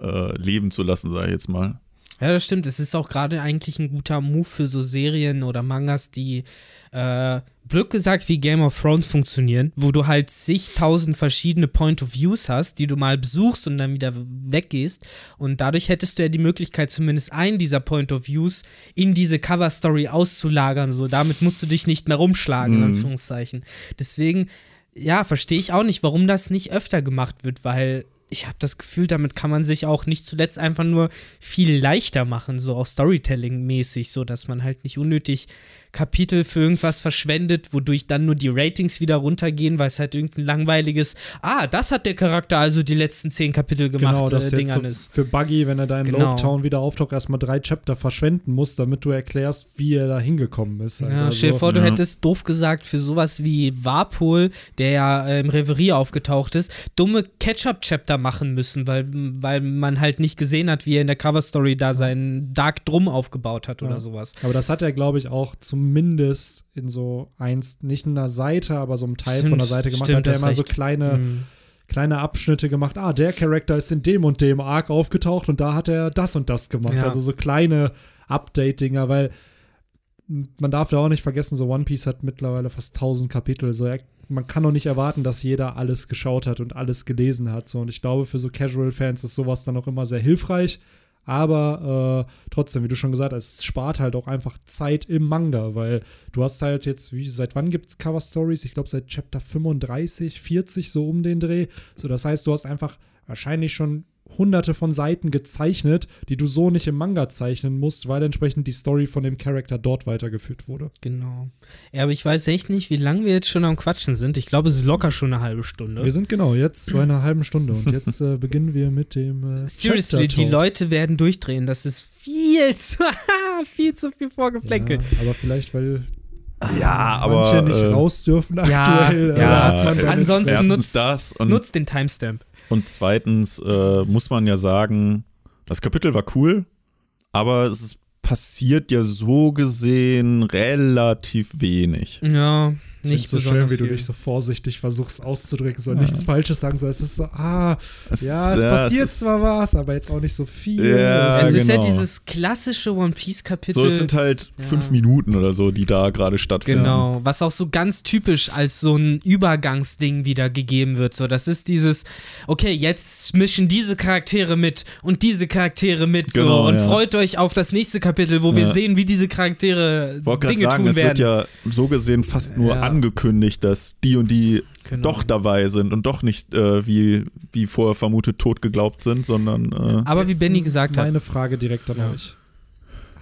äh, leben zu lassen, sage ich jetzt mal. Ja, das stimmt. Es ist auch gerade eigentlich ein guter Move für so Serien oder Mangas, die äh, blöd gesagt wie Game of Thrones funktionieren, wo du halt zigtausend verschiedene Point of Views hast, die du mal besuchst und dann wieder weggehst. Und dadurch hättest du ja die Möglichkeit, zumindest einen dieser Point of Views in diese Cover Story auszulagern. So, damit musst du dich nicht mehr rumschlagen, mhm. in Anführungszeichen. Deswegen, ja, verstehe ich auch nicht, warum das nicht öfter gemacht wird, weil ich habe das Gefühl, damit kann man sich auch nicht zuletzt einfach nur viel leichter machen, so auch Storytelling-mäßig, so dass man halt nicht unnötig Kapitel für irgendwas verschwendet, wodurch dann nur die Ratings wieder runtergehen, weil es halt irgendein langweiliges, ah, das hat der Charakter also die letzten zehn Kapitel gemacht, genau, das äh, Dingern so ist. Für Buggy, wenn er da in genau. Lobetown wieder auftaucht, erstmal drei Chapter verschwenden muss, damit du erklärst, wie er da hingekommen ist. Halt. Ja, also, stell dir vor, ja. du hättest doof gesagt, für sowas wie Warpol, der ja äh, im Reverie aufgetaucht ist, dumme Catch-up-Chapter machen müssen, weil, weil man halt nicht gesehen hat, wie er in der Cover-Story da seinen Dark Drum aufgebaut hat ja. oder sowas. Aber das hat er, glaube ich, auch zum zumindest in so eins, nicht in einer Seite, aber so einem Teil stimmt, von der Seite gemacht, stimmt, hat er immer recht. so kleine, mhm. kleine Abschnitte gemacht. Ah, der Charakter ist in dem und dem Arc aufgetaucht und da hat er das und das gemacht. Ja. Also so kleine Update-Dinger, weil man darf ja auch nicht vergessen, so One Piece hat mittlerweile fast 1000 Kapitel. So, man kann doch nicht erwarten, dass jeder alles geschaut hat und alles gelesen hat. So, und ich glaube, für so Casual-Fans ist sowas dann auch immer sehr hilfreich. Aber äh, trotzdem, wie du schon gesagt hast, es spart halt auch einfach Zeit im Manga, weil du hast halt jetzt, wie, seit wann gibt es Cover Stories? Ich glaube, seit Chapter 35, 40, so um den Dreh. So, das heißt, du hast einfach wahrscheinlich schon hunderte von Seiten gezeichnet, die du so nicht im Manga zeichnen musst, weil entsprechend die Story von dem Charakter dort weitergeführt wurde. Genau. Ja, aber ich weiß echt nicht, wie lange wir jetzt schon am Quatschen sind. Ich glaube, es ist locker schon eine halbe Stunde. Wir sind genau jetzt bei einer halben Stunde und jetzt äh, beginnen wir mit dem. Äh, (laughs) Seriously, die Leute werden durchdrehen. Das ist viel zu, (laughs) viel zu viel Vorgeplänkelt. Ja, aber vielleicht, weil ja, aber manche nicht äh, raus dürfen aktuell. Ja, ja. ansonsten nutzt, das nutzt den Timestamp. Und zweitens äh, muss man ja sagen, das Kapitel war cool, aber es passiert ja so gesehen relativ wenig. Ja, nicht so schön, wie du dich so vorsichtig versuchst auszudrücken, so ja. nichts Falsches sagen soll. Es ist so, ah, es ja, es ja, passiert es zwar was, aber jetzt auch nicht so viel. Ja, es ist genau. ja dieses klassische One Piece Kapitel. So, es sind halt ja. fünf Minuten oder so, die da gerade stattfinden. Genau, was auch so ganz typisch als so ein Übergangsding wieder gegeben wird. So, das ist dieses, okay, jetzt mischen diese Charaktere mit und diese Charaktere mit genau, so und freut euch auf das nächste Kapitel, wo wir sehen, wie diese Charaktere Dinge sagen, tun es werden. Es wird ja so gesehen fast nur an angekündigt, dass die und die genau. doch dabei sind und doch nicht äh, wie, wie vorher vermutet tot geglaubt sind, sondern. Äh, Aber wie Benny gesagt hat. Meine Frage direkt an ja. euch.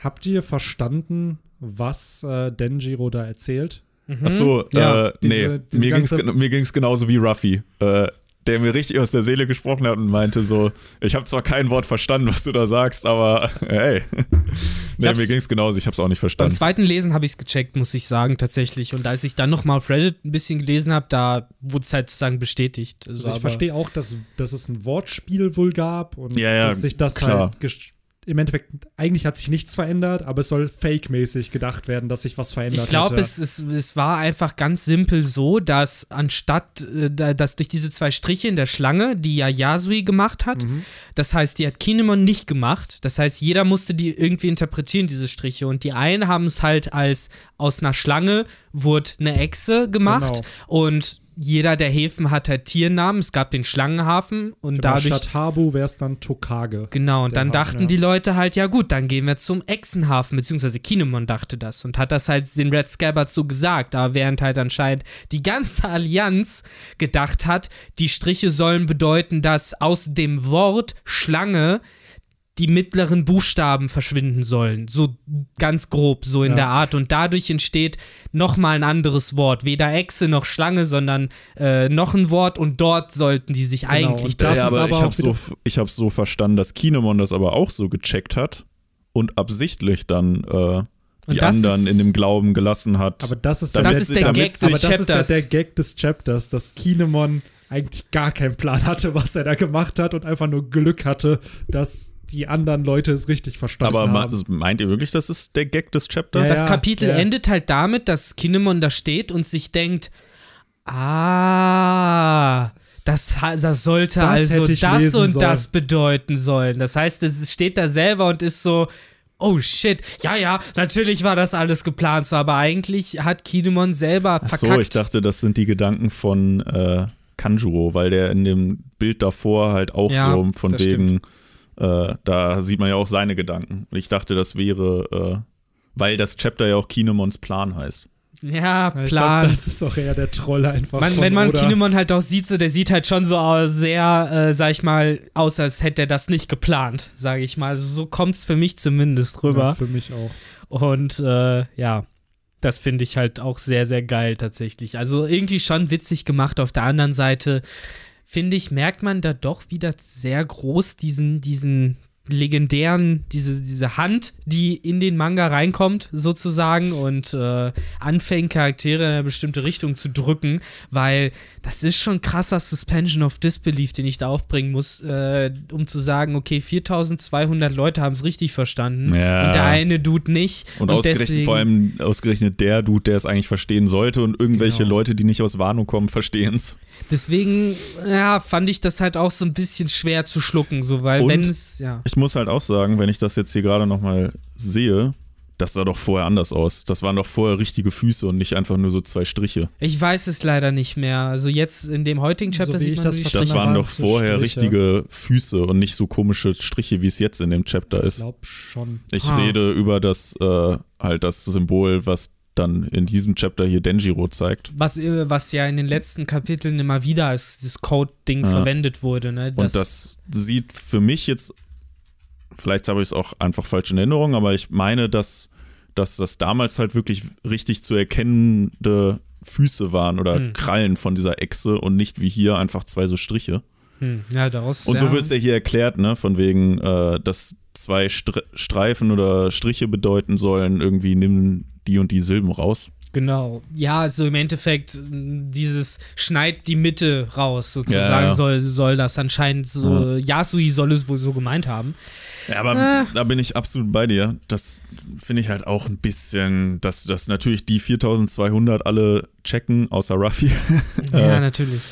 Habt ihr verstanden, was äh, Denjiro da erzählt? Mhm. Ach so, ja, äh, diese, nee, diese mir ging es genauso wie Ruffy. Äh, der mir richtig aus der Seele gesprochen hat und meinte so, ich habe zwar kein Wort verstanden, was du da sagst, aber hey. nee, mir ging es genauso, ich habe es auch nicht verstanden. Beim zweiten Lesen habe ich es gecheckt, muss ich sagen, tatsächlich. Und als ich dann nochmal auf Reddit ein bisschen gelesen habe, da wurde es halt sozusagen bestätigt. Also, also ich verstehe auch, dass, dass es ein Wortspiel wohl gab und ja, ja, dass sich das klar. halt im Endeffekt, eigentlich hat sich nichts verändert, aber es soll fake-mäßig gedacht werden, dass sich was verändert Ich glaube, es, es, es war einfach ganz simpel so, dass anstatt, äh, dass durch diese zwei Striche in der Schlange, die ja Yasui gemacht hat, mhm. das heißt, die hat Kinemon nicht gemacht, das heißt, jeder musste die irgendwie interpretieren, diese Striche. Und die einen haben es halt als aus einer Schlange wurde eine Echse gemacht genau. und jeder der Häfen hat halt Tiernamen. Es gab den Schlangenhafen und genau, dadurch. Statt Habu wäre es dann Tokage. Genau, und dann Hafen, dachten ja. die Leute halt, ja gut, dann gehen wir zum Echsenhafen, beziehungsweise Kinemon dachte das und hat das halt den Red Scabbard so gesagt. Aber während halt anscheinend die ganze (laughs) Allianz gedacht hat, die Striche sollen bedeuten, dass aus dem Wort Schlange die mittleren Buchstaben verschwinden sollen. So ganz grob, so in ja. der Art. Und dadurch entsteht nochmal ein anderes Wort. Weder Echse noch Schlange, sondern äh, noch ein Wort und dort sollten die sich genau. eigentlich. Das ja, aber, aber ich habe so, hab so verstanden, dass Kinemon das aber auch so gecheckt hat und absichtlich dann äh, die anderen in dem Glauben gelassen hat. Aber das ist, das ist der Gag des Chapters. Das ist ja der Gag des Chapters, dass Kinemon eigentlich gar keinen Plan hatte, was er da gemacht hat und einfach nur Glück hatte, dass die anderen Leute es richtig verstanden Aber haben. Aber meint ihr wirklich, das ist der Gag des Chapters? Ja, das Kapitel ja. endet halt damit, dass Kinemon da steht und sich denkt, Ah, das, das sollte das also das und sollen. das bedeuten sollen. Das heißt, es steht da selber und ist so, oh shit, ja, ja, natürlich war das alles geplant so, aber eigentlich hat Kinemon selber verkackt. Ach so, ich dachte, das sind die Gedanken von äh, Kanjuro, weil der in dem Bild davor halt auch ja, so von wegen stimmt. Äh, da sieht man ja auch seine Gedanken. Ich dachte, das wäre, äh, weil das Chapter ja auch Kinemons Plan heißt. Ja, Plan. Glaub, das ist auch eher der Troll einfach. Man, wenn man Oda. Kinemon halt auch sieht, so, der sieht halt schon so sehr, äh, sag ich mal, aus, als hätte er das nicht geplant, sage ich mal. Also so kommt es für mich zumindest rüber. Ja, für mich auch. Und äh, ja, das finde ich halt auch sehr, sehr geil tatsächlich. Also irgendwie schon witzig gemacht. Auf der anderen Seite finde ich, merkt man da doch wieder sehr groß diesen, diesen legendären, diese, diese Hand, die in den Manga reinkommt, sozusagen, und äh, anfängt, Charaktere in eine bestimmte Richtung zu drücken, weil das ist schon krasser Suspension of Disbelief, den ich da aufbringen muss, äh, um zu sagen, okay, 4200 Leute haben es richtig verstanden ja. und der eine Dude nicht. Und, und ausgerechnet, deswegen, vor allem ausgerechnet der Dude, der es eigentlich verstehen sollte und irgendwelche genau. Leute, die nicht aus Warnung kommen, verstehen es. Deswegen, ja, fand ich das halt auch so ein bisschen schwer zu schlucken, so, weil und wenn es, ja. Ich muss halt auch sagen, wenn ich das jetzt hier gerade nochmal sehe, das sah doch vorher anders aus. Das waren doch vorher richtige Füße und nicht einfach nur so zwei Striche. Ich weiß es leider nicht mehr. Also jetzt in dem heutigen Chapter so sieht man das, die das waren doch vorher Striche. richtige Füße und nicht so komische Striche, wie es jetzt in dem Chapter ist. Ich glaube schon. Ich ha. rede über das äh, halt das Symbol, was dann in diesem Chapter hier Denjiro zeigt. Was, äh, was ja in den letzten Kapiteln immer wieder als das Code-Ding ja. verwendet wurde. Ne? Das Und das sieht für mich jetzt, vielleicht habe ich es auch einfach falsch in Erinnerung, aber ich meine, dass, dass das damals halt wirklich richtig zu erkennende Füße waren oder hm. Krallen von dieser Echse und nicht wie hier einfach zwei so Striche. Hm. Ja, daraus, und so wird es ja hier erklärt, ne, von wegen, äh, dass zwei Streifen oder Striche bedeuten sollen, irgendwie nimm die und die Silben raus. Genau. Ja, also im Endeffekt dieses schneid die Mitte raus, sozusagen, ja, ja. Soll, soll das anscheinend so, ja. Yasui soll es wohl so gemeint haben. Ja, aber äh. da bin ich absolut bei dir. Das finde ich halt auch ein bisschen, dass, dass natürlich die 4200 alle checken, außer Ruffy. ja, (laughs) natürlich.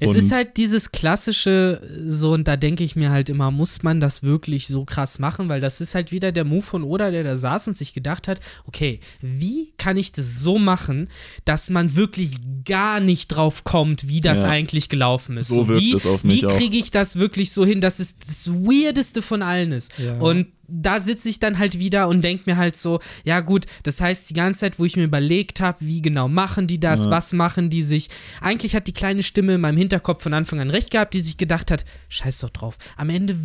Es und ist halt dieses klassische, so, und da denke ich mir halt immer, muss man das wirklich so krass machen? Weil das ist halt wieder der Move von Oda, der da saß und sich gedacht hat, okay, wie kann ich das so machen, dass man wirklich gar nicht drauf kommt, wie das ja. eigentlich gelaufen ist? So, wirkt wie, es auf mich Wie kriege ich das wirklich so hin, dass es das Weirdeste von allen ist? Ja. Und da sitze ich dann halt wieder und denke mir halt so, ja gut, das heißt die ganze Zeit, wo ich mir überlegt habe, wie genau machen die das, ja. was machen die sich. Eigentlich hat die kleine Stimme in meinem Hinterkopf von Anfang an recht gehabt, die sich gedacht hat, scheiß doch drauf, am Ende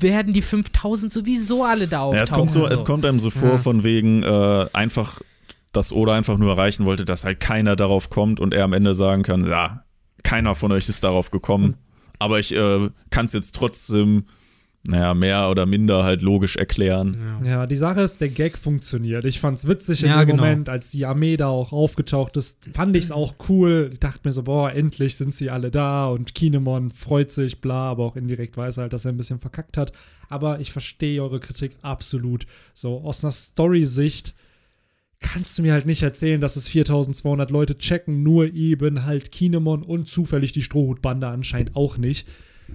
werden die 5000 sowieso alle da auftauchen. Ja, es kommt, so, so. Es kommt einem so vor ja. von wegen äh, einfach, dass Oda einfach nur erreichen wollte, dass halt keiner darauf kommt und er am Ende sagen kann, ja, keiner von euch ist darauf gekommen. Aber ich äh, kann es jetzt trotzdem naja, mehr oder minder halt logisch erklären. Ja. ja, die Sache ist, der Gag funktioniert. Ich fand's witzig ja, in dem genau. Moment, als die Armee da auch aufgetaucht ist, fand ich's auch cool. Ich dachte mir so, boah, endlich sind sie alle da und Kinemon freut sich, bla, aber auch indirekt weiß er halt, dass er ein bisschen verkackt hat. Aber ich verstehe eure Kritik absolut. So, aus einer Story-Sicht kannst du mir halt nicht erzählen, dass es 4200 Leute checken, nur eben halt Kinemon und zufällig die Strohhutbande anscheinend auch nicht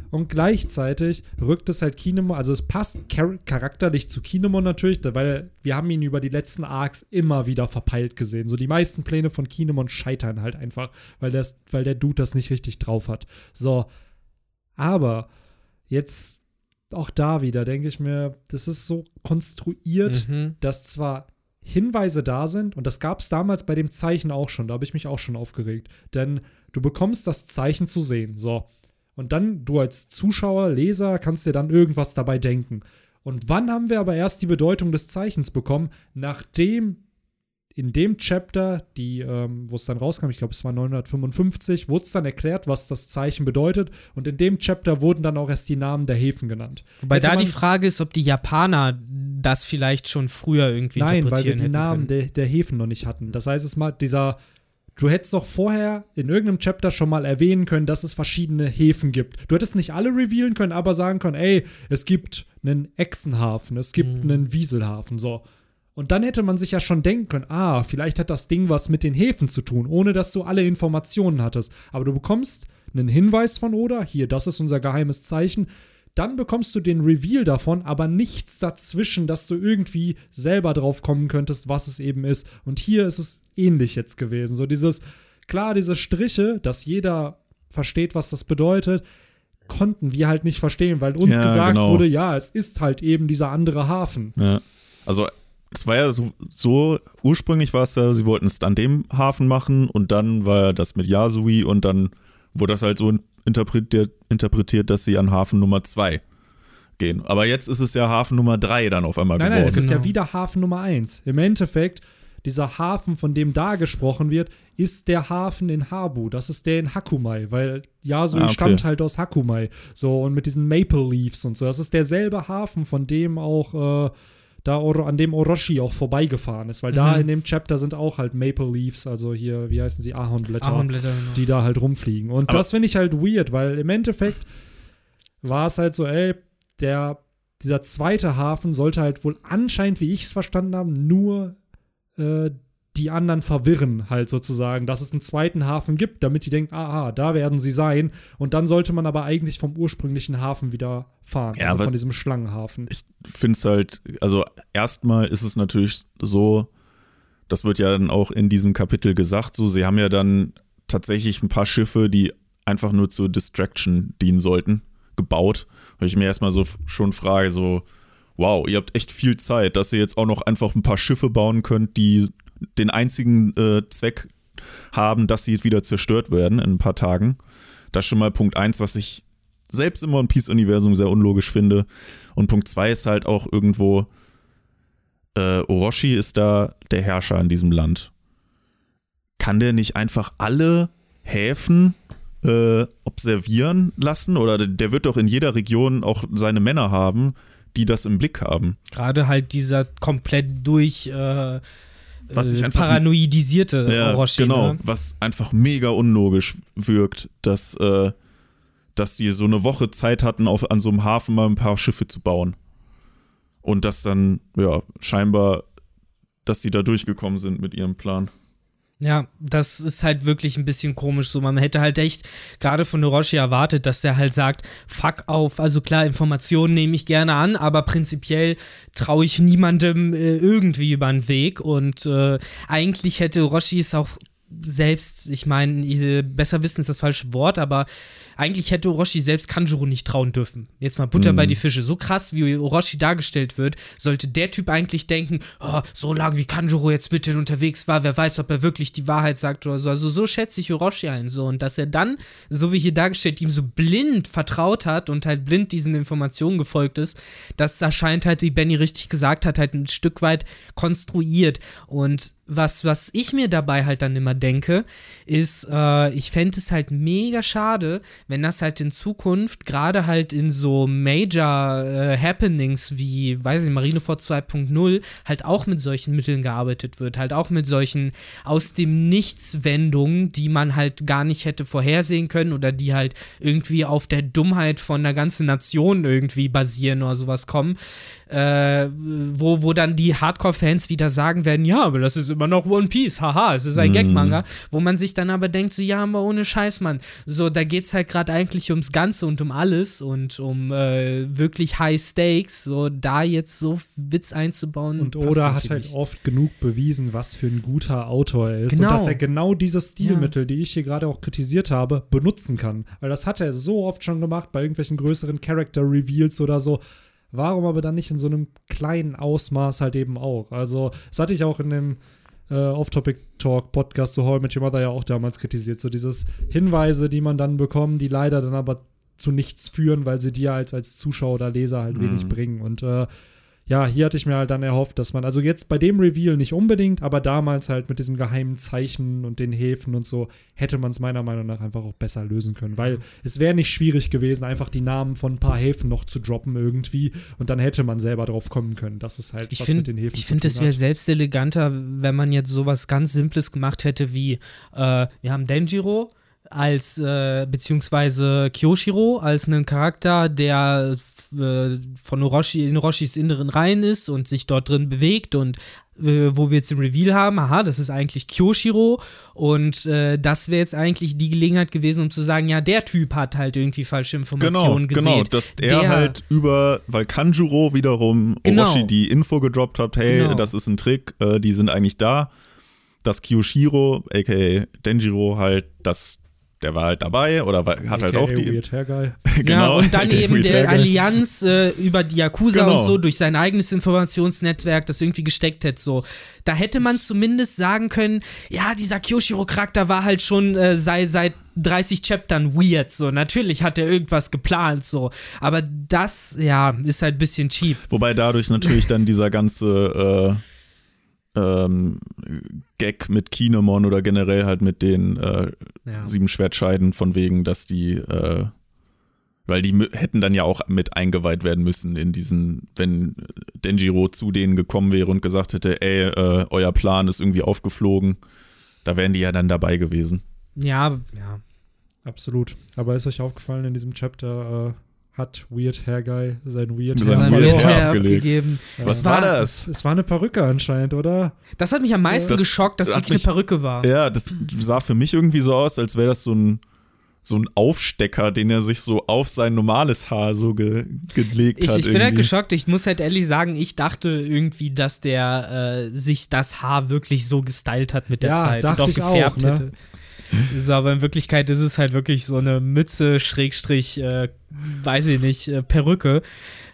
Und gleichzeitig rückt es halt Kinemon, also es passt char charakterlich zu Kinemon natürlich, weil wir haben ihn über die letzten Arcs immer wieder verpeilt gesehen. So die meisten Pläne von Kinemon scheitern halt einfach, weil, das, weil der Dude das nicht richtig drauf hat. So, aber jetzt auch da wieder denke ich mir, das ist so konstruiert, mhm. dass zwar Hinweise da sind, und das gab es damals bei dem Zeichen auch schon, da habe ich mich auch schon aufgeregt, denn du bekommst das Zeichen zu sehen. So, und dann, du als Zuschauer, Leser, kannst dir dann irgendwas dabei denken. Und wann haben wir aber erst die Bedeutung des Zeichens bekommen? Nachdem in dem Chapter, die, ähm, wo es dann rauskam, ich glaube, es war 955, wurde es dann erklärt, was das Zeichen bedeutet. Und in dem Chapter wurden dann auch erst die Namen der Häfen genannt. Wobei Hätte da die Frage ist, ob die Japaner das vielleicht schon früher irgendwie Nein, weil wir die Namen der, der Häfen noch nicht hatten. Das heißt, es mal dieser Du hättest doch vorher in irgendeinem Chapter schon mal erwähnen können, dass es verschiedene Häfen gibt. Du hättest nicht alle revealen können, aber sagen können, ey, es gibt einen Echsenhafen, es gibt mhm. einen Wieselhafen, so. Und dann hätte man sich ja schon denken können, ah, vielleicht hat das Ding was mit den Häfen zu tun, ohne dass du alle Informationen hattest. Aber du bekommst einen Hinweis von Oda, hier, das ist unser geheimes Zeichen. Dann bekommst du den Reveal davon, aber nichts dazwischen, dass du irgendwie selber drauf kommen könntest, was es eben ist. Und hier ist es ähnlich jetzt gewesen. So dieses, klar, diese Striche, dass jeder versteht, was das bedeutet, konnten wir halt nicht verstehen, weil uns ja, gesagt genau. wurde, ja, es ist halt eben dieser andere Hafen. Ja. Also es war ja so, so, ursprünglich war es ja, sie wollten es an dem Hafen machen und dann war das mit Yasui und dann wurde das halt so interpretiert, interpretiert dass sie an Hafen Nummer 2 gehen. Aber jetzt ist es ja Hafen Nummer 3 dann auf einmal nein, geworden. Nein, es ist ja genau. wieder Hafen Nummer 1. Im Endeffekt, dieser Hafen, von dem da gesprochen wird, ist der Hafen in Habu. Das ist der in Hakumai, weil Yasui ah, okay. stammt halt aus Hakumai. So, und mit diesen Maple Leaves und so. Das ist derselbe Hafen, von dem auch äh, da an dem Orochi auch vorbeigefahren ist, weil mhm. da in dem Chapter sind auch halt Maple Leaves, also hier, wie heißen sie, Ahornblätter, Ahornblätter genau. die da halt rumfliegen. Und Aber das finde ich halt weird, weil im Endeffekt war es halt so, ey, der, dieser zweite Hafen sollte halt wohl anscheinend, wie ich es verstanden habe, nur äh, die anderen verwirren, halt sozusagen, dass es einen zweiten Hafen gibt, damit die denken, aha, da werden sie sein. Und dann sollte man aber eigentlich vom ursprünglichen Hafen wieder fahren, ja, also von diesem Schlangenhafen. Ich finde es halt, also erstmal ist es natürlich so, das wird ja dann auch in diesem Kapitel gesagt, so, sie haben ja dann tatsächlich ein paar Schiffe, die einfach nur zur Distraction dienen sollten, gebaut. Weil ich mir erstmal so schon frage, so, wow, ihr habt echt viel Zeit, dass ihr jetzt auch noch einfach ein paar Schiffe bauen könnt, die den einzigen äh, Zweck haben, dass sie wieder zerstört werden in ein paar Tagen. Das ist schon mal Punkt 1, was ich selbst im One Piece-Universum sehr unlogisch finde. Und Punkt 2 ist halt auch irgendwo, äh, Orochi ist da der Herrscher in diesem Land. Kann der nicht einfach alle Häfen äh, observieren lassen? Oder der wird doch in jeder Region auch seine Männer haben, die das im Blick haben. Gerade halt dieser komplett durch äh, was ich äh, einfach, paranoidisierte ja, Orochi. Genau, ne? was einfach mega unlogisch wirkt, dass, äh, dass die so eine Woche Zeit hatten, auf, an so einem Hafen mal ein paar Schiffe zu bauen. Und dass dann, ja, scheinbar, dass sie da durchgekommen sind mit ihrem Plan. Ja, das ist halt wirklich ein bisschen komisch. So, man hätte halt echt gerade von Orochi erwartet, dass der halt sagt, fuck auf. Also klar, Informationen nehme ich gerne an, aber prinzipiell traue ich niemandem äh, irgendwie über den Weg. Und äh, eigentlich hätte Orochi es auch selbst, ich meine, besser wissen ist das falsche Wort, aber eigentlich hätte Orochi selbst Kanjuro nicht trauen dürfen. Jetzt mal Butter mhm. bei die Fische. So krass, wie Orochi dargestellt wird, sollte der Typ eigentlich denken, oh, so lange wie Kanjuro jetzt bitte unterwegs war, wer weiß, ob er wirklich die Wahrheit sagt oder so. Also so schätze ich Orochi ein. So. Und dass er dann, so wie hier dargestellt, ihm so blind vertraut hat und halt blind diesen Informationen gefolgt ist, das erscheint halt, wie Benny richtig gesagt hat, halt ein Stück weit konstruiert. Und was, was ich mir dabei halt dann immer denke, ist, äh, ich fände es halt mega schade, wenn das halt in Zukunft, gerade halt in so Major äh, Happenings wie, weiß ich, Marineford 2.0, halt auch mit solchen Mitteln gearbeitet wird. Halt auch mit solchen aus dem Nichts Wendungen, die man halt gar nicht hätte vorhersehen können oder die halt irgendwie auf der Dummheit von der ganzen Nation irgendwie basieren oder sowas kommen. Äh, wo, wo dann die Hardcore-Fans wieder sagen werden, ja, aber das ist immer noch One Piece, haha, es ist ein mm. Gag-Manga, wo man sich dann aber denkt, so, ja, aber ohne Scheiß, Mann. So, da geht's halt gerade eigentlich ums Ganze und um alles und um äh, wirklich High Stakes, so da jetzt so Witz einzubauen. Und Oda hat halt oft genug bewiesen, was für ein guter Autor er ist genau. und dass er genau dieses Stilmittel, ja. die ich hier gerade auch kritisiert habe, benutzen kann. Weil das hat er so oft schon gemacht bei irgendwelchen größeren Character Reveals oder so. Warum aber dann nicht in so einem kleinen Ausmaß halt eben auch? Also, das hatte ich auch in dem äh, Off-Topic-Talk-Podcast zu Hall mit Your Mother ja auch damals kritisiert. So dieses Hinweise, die man dann bekommt, die leider dann aber zu nichts führen, weil sie dir als, als Zuschauer oder Leser halt mhm. wenig bringen. Und äh, ja, hier hatte ich mir halt dann erhofft, dass man, also jetzt bei dem Reveal nicht unbedingt, aber damals halt mit diesem geheimen Zeichen und den Häfen und so, hätte man es meiner Meinung nach einfach auch besser lösen können, weil es wäre nicht schwierig gewesen, einfach die Namen von ein paar Häfen noch zu droppen irgendwie und dann hätte man selber drauf kommen können, dass es halt ich was find, mit den Häfen Ich finde, es wäre selbst eleganter, wenn man jetzt sowas ganz Simples gemacht hätte wie, äh, wir haben Denjiro, als, äh, beziehungsweise Kyoshiro als einen Charakter, der äh, von Orochi in Orochis inneren Reihen ist und sich dort drin bewegt und äh, wo wir jetzt den Reveal haben, aha, das ist eigentlich Kyoshiro und äh, das wäre jetzt eigentlich die Gelegenheit gewesen, um zu sagen, ja, der Typ hat halt irgendwie falsche Informationen genau, gesehen. Genau, dass er der, halt über, weil Kanjuro wiederum genau. Orochi die Info gedroppt hat, hey, genau. das ist ein Trick, äh, die sind eigentlich da, dass Kyoshiro, aka Denjiro, halt das der war halt dabei oder war, hat halt auch die. Weird Hair Guy. (laughs) genau. Ja, und dann eben der Allianz äh, über die Yakuza genau. und so durch sein eigenes Informationsnetzwerk das irgendwie gesteckt hätte. So. Da hätte man zumindest sagen können, ja, dieser Kyoshiro-Charakter war halt schon äh, sei, seit 30 Chaptern weird. So, natürlich hat er irgendwas geplant, so. Aber das, ja, ist halt ein bisschen cheap. Wobei dadurch natürlich dann dieser ganze. Äh, ähm, Gag mit Kinemon oder generell halt mit den äh, ja. sieben Schwertscheiden von wegen, dass die, äh, weil die hätten dann ja auch mit eingeweiht werden müssen in diesen, wenn Denjiro zu denen gekommen wäre und gesagt hätte, ey, äh, euer Plan ist irgendwie aufgeflogen, da wären die ja dann dabei gewesen. Ja, ja. Absolut. Aber ist euch aufgefallen in diesem Chapter, äh, hat Weird Hair Guy sein Weird Hair, sein Weird Hair abgegeben. Ja. Was war das? Es war eine Perücke anscheinend, oder? Das hat mich am meisten das geschockt, dass es wirklich mich, eine Perücke war. Ja, das sah für mich irgendwie so aus, als wäre das so ein so ein Aufstecker, den er sich so auf sein normales Haar so ge gelegt ich, hat. Ich bin halt geschockt. Ich muss halt ehrlich sagen, ich dachte irgendwie, dass der äh, sich das Haar wirklich so gestylt hat mit der ja, Zeit und auch gefärbt auch, ne? hätte. So, aber in Wirklichkeit ist es halt wirklich so eine Mütze, Schrägstrich, äh, weiß ich nicht, äh, Perücke.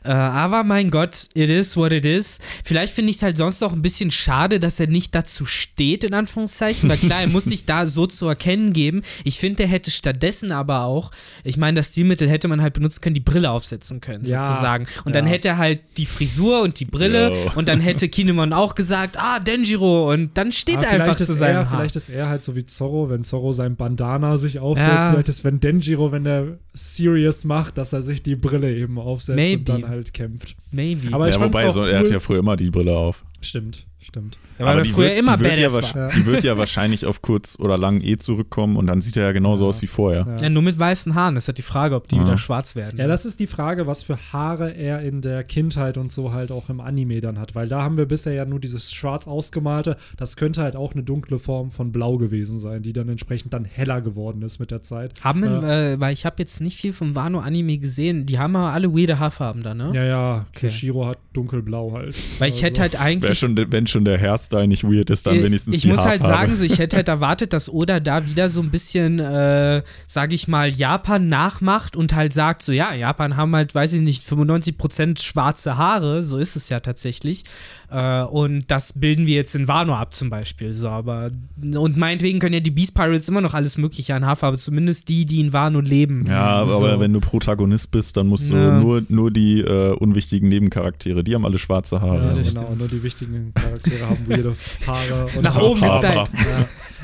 Äh, aber mein Gott, it is what it is. Vielleicht finde ich es halt sonst noch ein bisschen schade, dass er nicht dazu steht, in Anführungszeichen. Weil klar, er muss sich (laughs) da so zu erkennen geben. Ich finde, er hätte stattdessen aber auch, ich meine, das Stilmittel hätte man halt benutzen können, die Brille aufsetzen können, ja, sozusagen. Und ja. dann hätte er halt die Frisur und die Brille Yo. und dann hätte (laughs) Kinemon auch gesagt, ah, Denjiro. Und dann steht er einfach zu seinem er, Vielleicht ist er halt so wie Zorro, wenn Zorro sein Bandana sich aufsetzt. Ja. Vielleicht ist, wenn Denjiro, wenn er serious macht, dass er sich die Brille eben aufsetzt Maybe. und dann halt kämpft. Maybe. Aber ja, wobei, so, cool. er hat ja früher immer die Brille auf. Stimmt, stimmt. Ja, weil aber die früher wird, immer die wird, ja war. die wird ja (laughs) wahrscheinlich auf kurz oder lang eh zurückkommen und dann sieht er ja genauso ja. aus wie vorher. Ja. ja. nur mit weißen Haaren. Das ist halt die Frage, ob die wieder schwarz werden. Ja, das ist die Frage, was für Haare er in der Kindheit und so halt auch im Anime dann hat. Weil da haben wir bisher ja nur dieses schwarz ausgemalte. Das könnte halt auch eine dunkle Form von Blau gewesen sein, die dann entsprechend dann heller geworden ist mit der Zeit. Haben, äh, äh, weil ich habe jetzt nicht viel vom Wano-Anime gesehen. Die haben aber alle weirde Haarfarben da, ne? Ja, ja. Okay. Shiro hat dunkelblau halt. Weil ich also. hätte halt eigentlich. Schon, wenn schon der Hairstyle nicht weird ist, dann wenigstens ich die Ich muss halt sagen, so, ich hätte halt erwartet, dass Oda da wieder so ein bisschen, äh, sage ich mal, Japan nachmacht und halt sagt, so ja, Japan haben halt, weiß ich nicht, 95% schwarze Haare, so ist es ja tatsächlich. Äh, und das bilden wir jetzt in Wano ab zum Beispiel. So, aber, und meinetwegen können ja die Beast Pirates immer noch alles Mögliche an Haarfarbe, zumindest die, die in Wano leben. Ja, aber, so. aber wenn du Protagonist bist, dann musst du ja. nur, nur die äh, unwichtigen Nebencharaktere, die haben alle schwarze Haare. Ja, genau, nur die wichtigen Charaktere haben (laughs) weirde Haare. Nach oben gestylt.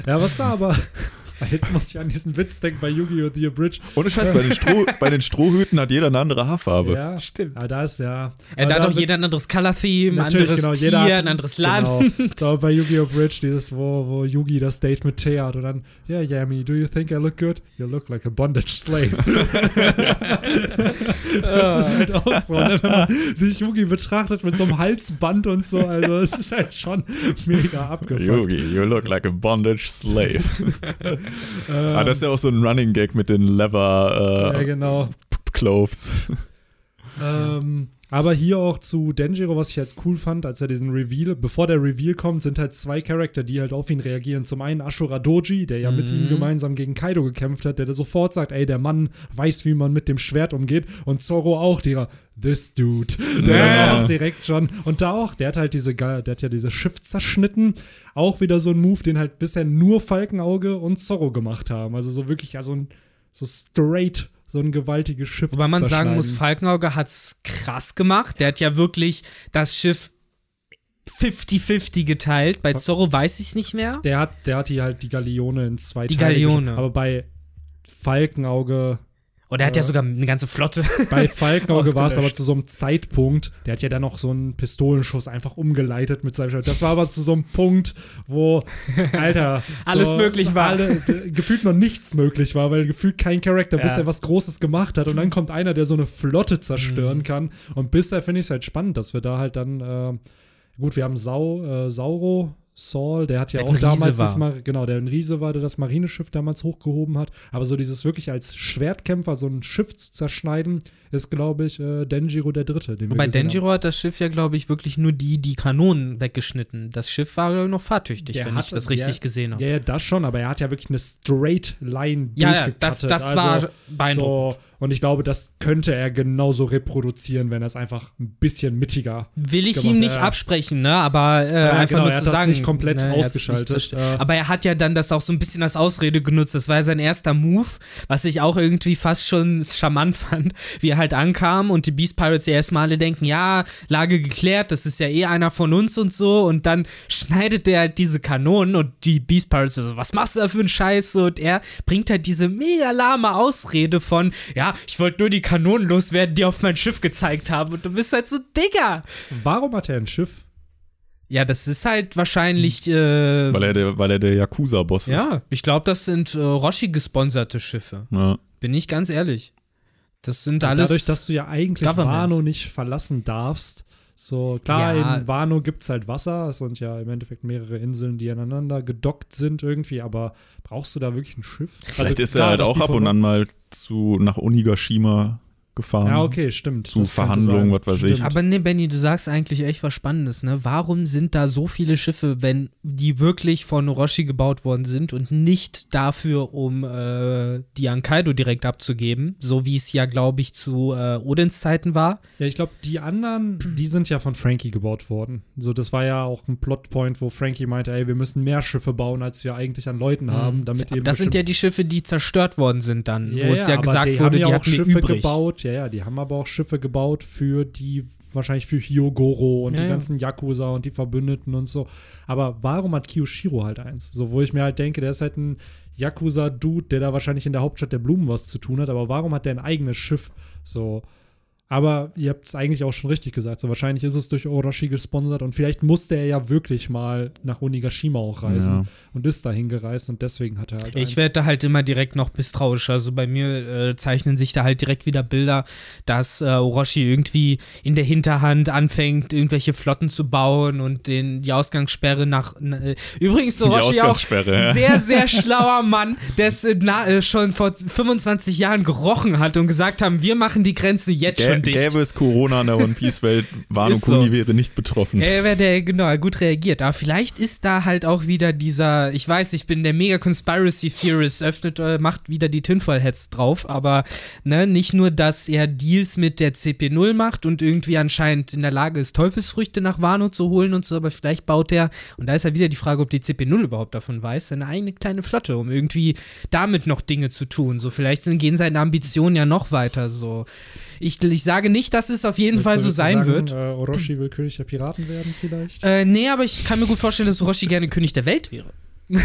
Ja. ja, was da aber (laughs) Jetzt muss ich an diesen Witz denken bei Yu-Gi-Oh! The Bridge. Ohne Scheiß, bei den, Stroh, (laughs) bei den Strohhüten hat jeder eine andere Haarfarbe. Ja, stimmt. Aber da ist ja. Da hat auch jeder ein anderes Color-Theme, ein anderes genau, Tier, hat, ein anderes Land. Genau. Da bei Yu-Gi-Oh! Bridge, dieses, wo, wo Yugi das Date mit Thea hat und dann, yeah, Yami, do you think I look good? You look like a bondage slave. (laughs) das ist halt auch so, ne? wenn man sich Yugi betrachtet mit so einem Halsband und so, also es ist halt schon mega abgefuckt. Yugi, you look like a bondage slave. Ah, das ist ja auch so ein Running Gag mit den Lever äh, ja, genau. Cloves. Ähm, aber hier auch zu Denjiro, was ich halt cool fand, als er diesen Reveal, bevor der Reveal kommt, sind halt zwei Charakter, die halt auf ihn reagieren. Zum einen Ashura Doji, der ja mhm. mit ihm gemeinsam gegen Kaido gekämpft hat, der da sofort sagt, ey, der Mann weiß, wie man mit dem Schwert umgeht. Und Zorro auch, der, this dude. Der ja. auch direkt schon. Und da auch, der hat halt diese, der hat ja dieses Schiff zerschnitten. Auch wieder so ein Move, den halt bisher nur Falkenauge und Zorro gemacht haben. Also so wirklich, also ein, so straight so ein gewaltiges Schiff Wobei man sagen muss, Falkenauge hat es krass gemacht. Der hat ja wirklich das Schiff 50-50 geteilt. Bei Zorro weiß ich es nicht mehr. Der hat, der hat hier halt die Galeone in zwei die Teile. Die Galeone. Aber bei Falkenauge und er hat ja sogar eine ganze Flotte. Bei (laughs) Falkenauge war es aber zu so einem Zeitpunkt, der hat ja dann noch so einen Pistolenschuss einfach umgeleitet mit seinem Schwert. Das war aber zu so einem Punkt, wo, (laughs) Alter, alles so, möglich war. Alle, gefühlt noch nichts möglich war, weil gefühlt kein Charakter ja. bisher was Großes gemacht hat. Und dann kommt einer, der so eine Flotte zerstören mhm. kann. Und bisher finde ich es halt spannend, dass wir da halt dann, äh, gut, wir haben Sau, äh, Sauro, Saul, der hat ja der auch damals das Mar genau, der ein Riese war, der das Marineschiff damals hochgehoben hat. Aber so dieses wirklich als Schwertkämpfer so ein Schiff zu zerschneiden, ist, glaube ich, äh, Denjiro der Dritte. Den Wobei Denjiro haben. hat das Schiff ja, glaube ich, wirklich nur die, die Kanonen weggeschnitten. Das Schiff war, glaube ich, noch fahrtüchtig, der wenn hatte, ich das richtig ja, gesehen habe. Ja, ja, das schon, aber er hat ja wirklich eine Straight Line ja, Ja, das, das also, war beeindruckend. So, und ich glaube, das könnte er genauso reproduzieren, wenn er es einfach ein bisschen mittiger. Will ich ihm nicht absprechen, ne? Aber, äh, aber einfach genau, nur er hat zu sagen. nicht komplett ne, ausgeschaltet. Nicht, aber er hat ja dann das auch so ein bisschen als Ausrede genutzt. Das war ja sein erster Move, was ich auch irgendwie fast schon charmant (laughs) fand, wie er halt ankam und die Beast Pirates ja erstmal alle denken, ja, Lage geklärt, das ist ja eh einer von uns und so. Und dann schneidet der halt diese Kanonen und die Beast Pirates so, was machst du da für einen Scheiß? Und er bringt halt diese mega lahme Ausrede von, ja, ich wollte nur die Kanonen loswerden, die auf mein Schiff gezeigt haben. Und du bist halt so, Digga. Warum hat er ein Schiff? Ja, das ist halt wahrscheinlich. Äh, weil, er der, weil er der Yakuza-Boss ist. Ja, ich glaube, das sind äh, Roshi-gesponserte Schiffe. Ja. Bin ich ganz ehrlich. Das sind alles. Dadurch, dass du ja eigentlich Wano nicht verlassen darfst, so, klar, ja. in Wano gibt es halt Wasser. Es sind ja im Endeffekt mehrere Inseln, die aneinander gedockt sind irgendwie, aber brauchst du da wirklich ein Schiff? Vielleicht also, ist er halt auch ab und an mal zu, nach Onigashima gefahren. Ja, okay, stimmt. Zu Verhandlungen, was weiß stimmt. ich. Aber ne, Benny, du sagst eigentlich echt was Spannendes, ne? Warum sind da so viele Schiffe, wenn die wirklich von Orochi gebaut worden sind und nicht dafür, um äh, die an Kaido direkt abzugeben, so wie es ja, glaube ich, zu äh, Odins Zeiten war? Ja, ich glaube, die anderen, die sind ja von Frankie gebaut worden. So, das war ja auch ein Plotpoint, wo Frankie meinte, ey, wir müssen mehr Schiffe bauen, als wir eigentlich an Leuten mhm. haben, damit eben. Das sind ja die Schiffe, die zerstört worden sind dann, ja, wo es ja, gesagt die wurde, die haben Schiffe übrig. gebaut ja, ja, die haben aber auch Schiffe gebaut für die, wahrscheinlich für Hyogoro und ja, die ganzen Yakuza und die Verbündeten und so. Aber warum hat Kiyoshiro halt eins? So, wo ich mir halt denke, der ist halt ein Yakuza-Dude, der da wahrscheinlich in der Hauptstadt der Blumen was zu tun hat, aber warum hat der ein eigenes Schiff? So, aber ihr habt es eigentlich auch schon richtig gesagt. So wahrscheinlich ist es durch Orochi gesponsert und vielleicht musste er ja wirklich mal nach Onigashima auch reisen ja. und ist dahin gereist und deswegen hat er halt. Ich werde da halt immer direkt noch misstrauischer. Also bei mir äh, zeichnen sich da halt direkt wieder Bilder, dass äh, Orochi irgendwie in der Hinterhand anfängt, irgendwelche Flotten zu bauen und den, die Ausgangssperre nach. Äh, übrigens, Orochi auch ja. sehr, sehr (laughs) schlauer Mann, der es äh, schon vor 25 Jahren gerochen hat und gesagt haben, wir machen die Grenze jetzt Gä schon dicht. Gäbe es Corona in der One Piece-Welt, (laughs) Wano Kuni so. wäre nicht betroffen. Er wäre der, genau, gut reagiert. Aber vielleicht ist da halt auch wieder dieser, ich weiß, ich bin der mega Conspiracy Theorist, öffnet, äh, macht wieder die Tinfoil-Heads drauf, aber ne, nicht nur, dass er Deals mit der CP0 macht und irgendwie anscheinend in der Lage ist, Teufelsfrüchte nach Wano zu holen und so, aber vielleicht baut er, und da ist ja wieder die Frage, ob die CP0 überhaupt davon weiß, seine eigene kleine Flotte, um irgendwie damit noch Dinge zu tun. So, vielleicht sind, gehen seine Ambitionen ja noch weiter so. Ich, ich sage nicht, dass es auf jeden Willst Fall so sein sagen, wird. Äh, Orochi will König der Piraten werden, vielleicht? Äh, nee, aber ich kann mir gut vorstellen, dass Orochi gerne König der Welt wäre. (laughs)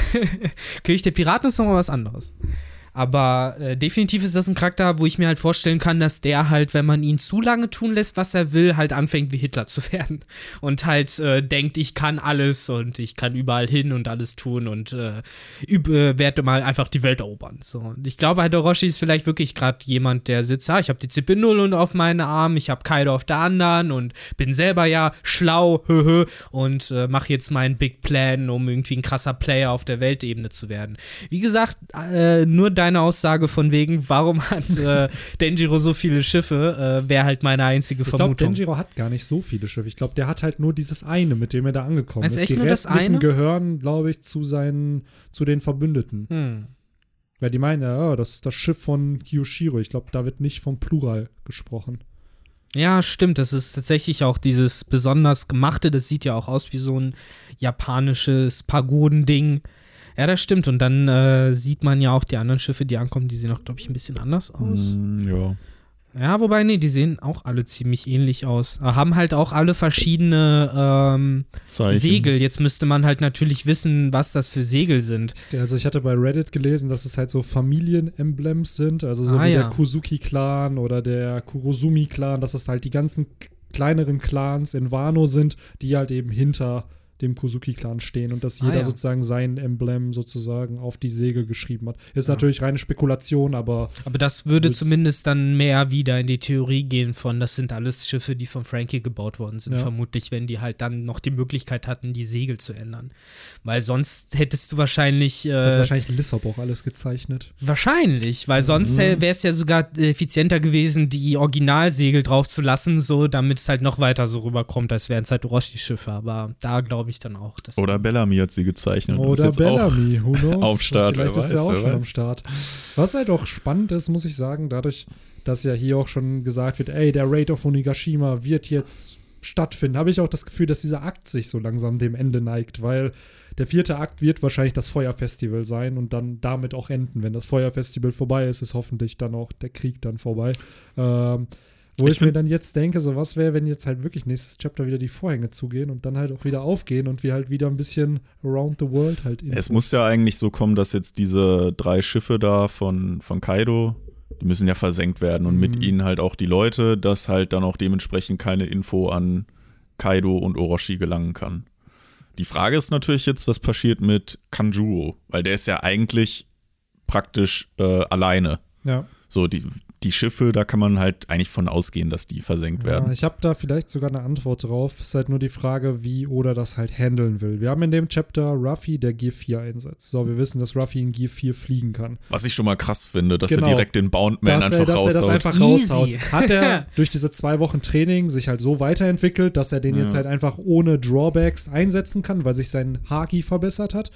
König der Piraten ist nochmal was anderes. Aber äh, definitiv ist das ein Charakter, wo ich mir halt vorstellen kann, dass der halt, wenn man ihn zu lange tun lässt, was er will, halt anfängt wie Hitler zu (laughs) werden. Und halt äh, denkt, ich kann alles und ich kann überall hin und alles tun und äh, äh werde mal einfach die Welt erobern. So. Und ich glaube, Orochi ist vielleicht wirklich gerade jemand, der sitzt, ah, ich habe die CP0 und auf meine Arm, ich habe Kaido auf der anderen und bin selber ja schlau, (laughs) höhö, und äh, mache jetzt meinen Big Plan, um irgendwie ein krasser Player auf der Weltebene zu werden. Wie gesagt, äh, nur dein deine Aussage von wegen, warum hat (laughs) äh, Denjiro so viele Schiffe, äh, wäre halt meine einzige ich Vermutung. Ich glaube, Denjiro hat gar nicht so viele Schiffe. Ich glaube, der hat halt nur dieses eine, mit dem er da angekommen also ist. Die restlichen gehören, glaube ich, zu seinen, zu den Verbündeten. Hm. Weil die meinen, ja, oh, das ist das Schiff von Kiyoshiro. Ich glaube, da wird nicht vom Plural gesprochen. Ja, stimmt. Das ist tatsächlich auch dieses besonders gemachte. Das sieht ja auch aus wie so ein japanisches Pagodending. Ja, das stimmt. Und dann äh, sieht man ja auch die anderen Schiffe, die ankommen, die sehen auch, glaube ich, ein bisschen anders aus. Mm, ja. Ja, wobei, nee, die sehen auch alle ziemlich ähnlich aus. Haben halt auch alle verschiedene ähm, Segel. Jetzt müsste man halt natürlich wissen, was das für Segel sind. Also ich hatte bei Reddit gelesen, dass es halt so Familienemblems sind, also so ah, wie ja. der Kuzuki-Clan oder der Kurosumi-Clan, dass es halt die ganzen kleineren Clans in Wano sind, die halt eben hinter dem Kuzuki-Clan stehen und dass ah, jeder ja. sozusagen sein Emblem sozusagen auf die Segel geschrieben hat. Ist ja. natürlich reine Spekulation, aber. Aber das würde zumindest dann mehr wieder in die Theorie gehen von, das sind alles Schiffe, die von Frankie gebaut worden sind, ja. vermutlich, wenn die halt dann noch die Möglichkeit hatten, die Segel zu ändern. Weil sonst hättest du wahrscheinlich. Äh, das hat wahrscheinlich Lissab auch alles gezeichnet. Wahrscheinlich, weil sonst mhm. wäre es ja sogar effizienter gewesen, die Originalsegel drauf zu lassen, so damit es halt noch weiter so rüberkommt, als wären es halt Roshi-Schiffe. Aber da glaube glaube ich dann auch. Oder Bellamy hat sie gezeichnet. Oder Bellamy, who (laughs) knows? Auf Start, Vielleicht ist er auch schon weiß. am Start. Was halt auch spannend ist, muss ich sagen, dadurch, dass ja hier auch schon gesagt wird, ey, der Raid of Onigashima wird jetzt stattfinden, habe ich auch das Gefühl, dass dieser Akt sich so langsam dem Ende neigt, weil der vierte Akt wird wahrscheinlich das Feuerfestival sein und dann damit auch enden. Wenn das Feuerfestival vorbei ist, ist hoffentlich dann auch der Krieg dann vorbei. Ähm, wo ich, ich mir dann jetzt denke, so was wäre, wenn jetzt halt wirklich nächstes Chapter wieder die Vorhänge zugehen und dann halt auch wieder aufgehen und wir halt wieder ein bisschen around the world halt. Infos. Es muss ja eigentlich so kommen, dass jetzt diese drei Schiffe da von, von Kaido, die müssen ja versenkt werden und mhm. mit ihnen halt auch die Leute, dass halt dann auch dementsprechend keine Info an Kaido und Orochi gelangen kann. Die Frage ist natürlich jetzt, was passiert mit Kanjuro, weil der ist ja eigentlich praktisch äh, alleine. Ja. So, die, die Schiffe, da kann man halt eigentlich von ausgehen, dass die versenkt werden. Ja, ich habe da vielleicht sogar eine Antwort drauf. Ist halt nur die Frage, wie Oda das halt handeln will. Wir haben in dem Chapter Ruffy, der Gear 4 einsetzt. So, wir wissen, dass Ruffy in Gear 4 fliegen kann. Was ich schon mal krass finde, dass genau. er direkt den Boundman einfach dass raushaut. Dass er das einfach raushaut. Hat er (laughs) durch diese zwei Wochen Training sich halt so weiterentwickelt, dass er den ja. jetzt halt einfach ohne Drawbacks einsetzen kann, weil sich sein Haki verbessert hat?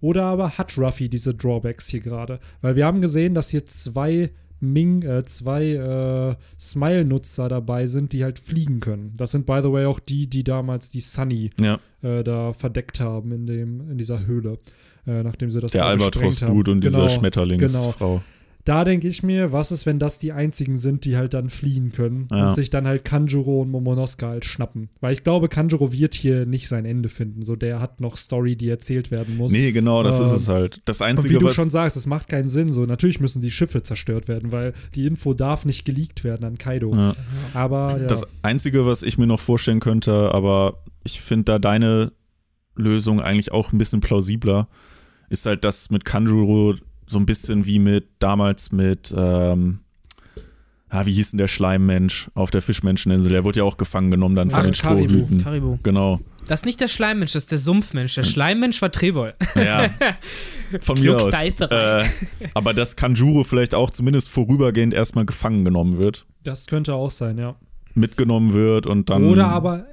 Oder aber hat Ruffy diese Drawbacks hier gerade? Weil wir haben gesehen, dass hier zwei Ming, äh, zwei äh, Smile-Nutzer dabei sind, die halt fliegen können. Das sind, by the way, auch die, die damals die Sunny ja. äh, da verdeckt haben in, dem, in dieser Höhle. Äh, nachdem sie das Der Albatros-Dude und genau, diese Schmetterlingsfrau. Genau da denke ich mir, was ist, wenn das die einzigen sind, die halt dann fliehen können ja. und sich dann halt Kanjuro und Momonosuke halt schnappen. Weil ich glaube, Kanjuro wird hier nicht sein Ende finden. So, der hat noch Story, die erzählt werden muss. Nee, genau, das äh, ist es halt. Das Einzige, und wie du schon sagst, es macht keinen Sinn. So, natürlich müssen die Schiffe zerstört werden, weil die Info darf nicht geleakt werden an Kaido. Ja. Aber ja. Das Einzige, was ich mir noch vorstellen könnte, aber ich finde da deine Lösung eigentlich auch ein bisschen plausibler, ist halt, dass mit Kanjuro so ein bisschen wie mit damals mit, ähm, ah, wie hieß denn der Schleimmensch auf der Fischmenscheninsel? Der wurde ja auch gefangen genommen dann von Ach, den Strohhüten. Karibu. Genau. Das ist nicht der Schleimmensch, das ist der Sumpfmensch. Der Schleimmensch war Trebol. Ja. (laughs) Von mir aus. Äh, aber dass Kanjuro vielleicht auch zumindest vorübergehend erstmal gefangen genommen wird. Das könnte auch sein, ja. Mitgenommen wird und dann. Oder aber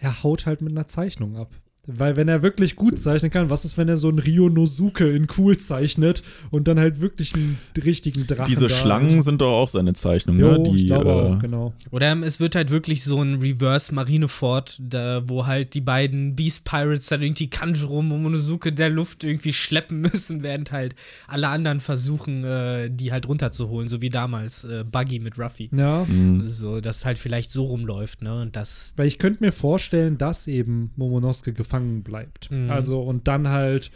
er haut halt mit einer Zeichnung ab. Weil wenn er wirklich gut zeichnen kann, was ist, wenn er so einen Ryonosuke in cool zeichnet und dann halt wirklich einen richtigen Drachen Diese Schlangen hat. sind doch auch seine Zeichnungen, ne? Die, ich äh, auch, genau. Oder es wird halt wirklich so ein Reverse Marineford, da, wo halt die beiden Beast Pirates dann irgendwie Kanjuro Momonosuke der Luft irgendwie schleppen (laughs) müssen, während halt alle anderen versuchen, äh, die halt runterzuholen, so wie damals äh, Buggy mit Ruffy. Ja. Mhm. So, dass halt vielleicht so rumläuft, ne? Und das. Weil ich könnte mir vorstellen, dass eben Momonosuke gefangen bleibt. Mhm. Also und dann halt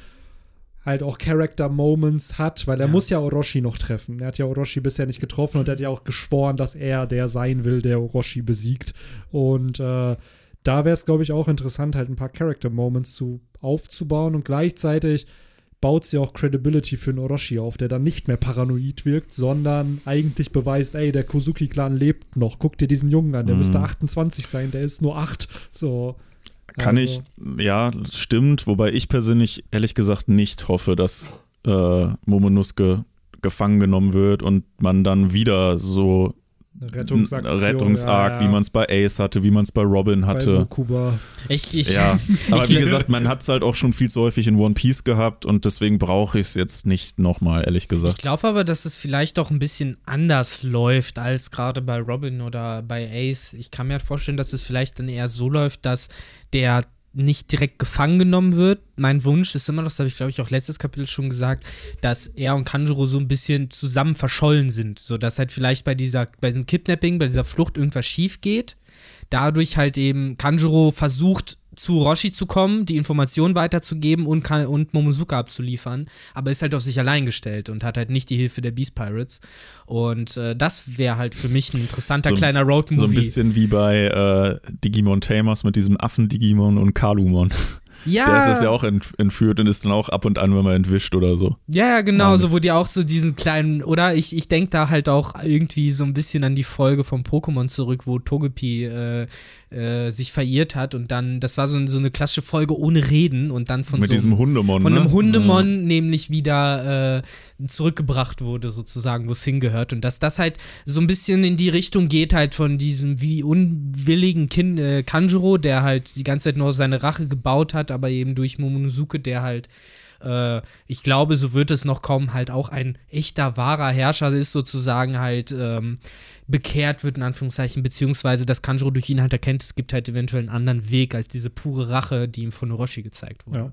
halt auch Character-Moments hat, weil er ja. muss ja Orochi noch treffen. Er hat ja Orochi bisher nicht getroffen und er hat ja auch geschworen, dass er der sein will, der Orochi besiegt. Und äh, da wäre es, glaube ich, auch interessant, halt ein paar Character-Moments zu aufzubauen und gleichzeitig baut sie auch Credibility für einen Orochi auf, der dann nicht mehr paranoid wirkt, sondern eigentlich beweist, ey, der Kozuki-Clan lebt noch. Guck dir diesen Jungen an, der mhm. müsste 28 sein, der ist nur 8. So. Kann also. ich, ja, das stimmt, wobei ich persönlich ehrlich gesagt nicht hoffe, dass äh, Momonosuke gefangen genommen wird und man dann wieder so Rettungsaktion, Rettungsarg, ja, ja. wie man es bei Ace hatte, wie man es bei Robin hatte. Bei ich, ich, ja, (laughs) aber wie gesagt, man hat es halt auch schon viel zu häufig in One Piece gehabt und deswegen brauche ich es jetzt nicht nochmal, ehrlich gesagt. Ich glaube aber, dass es vielleicht auch ein bisschen anders läuft als gerade bei Robin oder bei Ace. Ich kann mir halt vorstellen, dass es vielleicht dann eher so läuft, dass der nicht direkt gefangen genommen wird. Mein Wunsch ist immer noch, das habe ich glaube ich auch letztes Kapitel schon gesagt, dass er und Kanjuro so ein bisschen zusammen verschollen sind, so dass halt vielleicht bei dieser bei diesem Kidnapping, bei dieser Flucht irgendwas schief geht. Dadurch halt eben Kanjuro versucht zu Roshi zu kommen, die Informationen weiterzugeben und, und Momosuke abzuliefern, aber ist halt auf sich allein gestellt und hat halt nicht die Hilfe der Beast Pirates. Und äh, das wäre halt für mich ein interessanter so, kleiner Road-Movie. So ein bisschen wie bei äh, Digimon Tamers mit diesem Affen-Digimon und Kalumon. Ja. Der ist das ja auch entführt und ist dann auch ab und an, wenn man entwischt oder so. Ja, ja, genau, so wo die auch so diesen kleinen, oder ich, ich denke da halt auch irgendwie so ein bisschen an die Folge vom Pokémon zurück, wo Togepi äh, äh, sich verirrt hat und dann, das war so, so eine klassische Folge ohne Reden und dann von Mit so diesem Hundemon, Von einem ne? Hundemon ja. nämlich wieder äh, zurückgebracht wurde, sozusagen, wo es hingehört. Und dass das halt so ein bisschen in die Richtung geht, halt von diesem wie unwilligen kind, äh, Kanjuro, der halt die ganze Zeit nur seine Rache gebaut hat, aber eben durch Momonosuke, der halt äh, ich glaube, so wird es noch kommen, halt auch ein echter, wahrer Herrscher ist sozusagen halt ähm, bekehrt wird, in Anführungszeichen, beziehungsweise dass Kanjuro durch ihn halt erkennt, es gibt halt eventuell einen anderen Weg als diese pure Rache, die ihm von Orochi gezeigt wurde. Ja.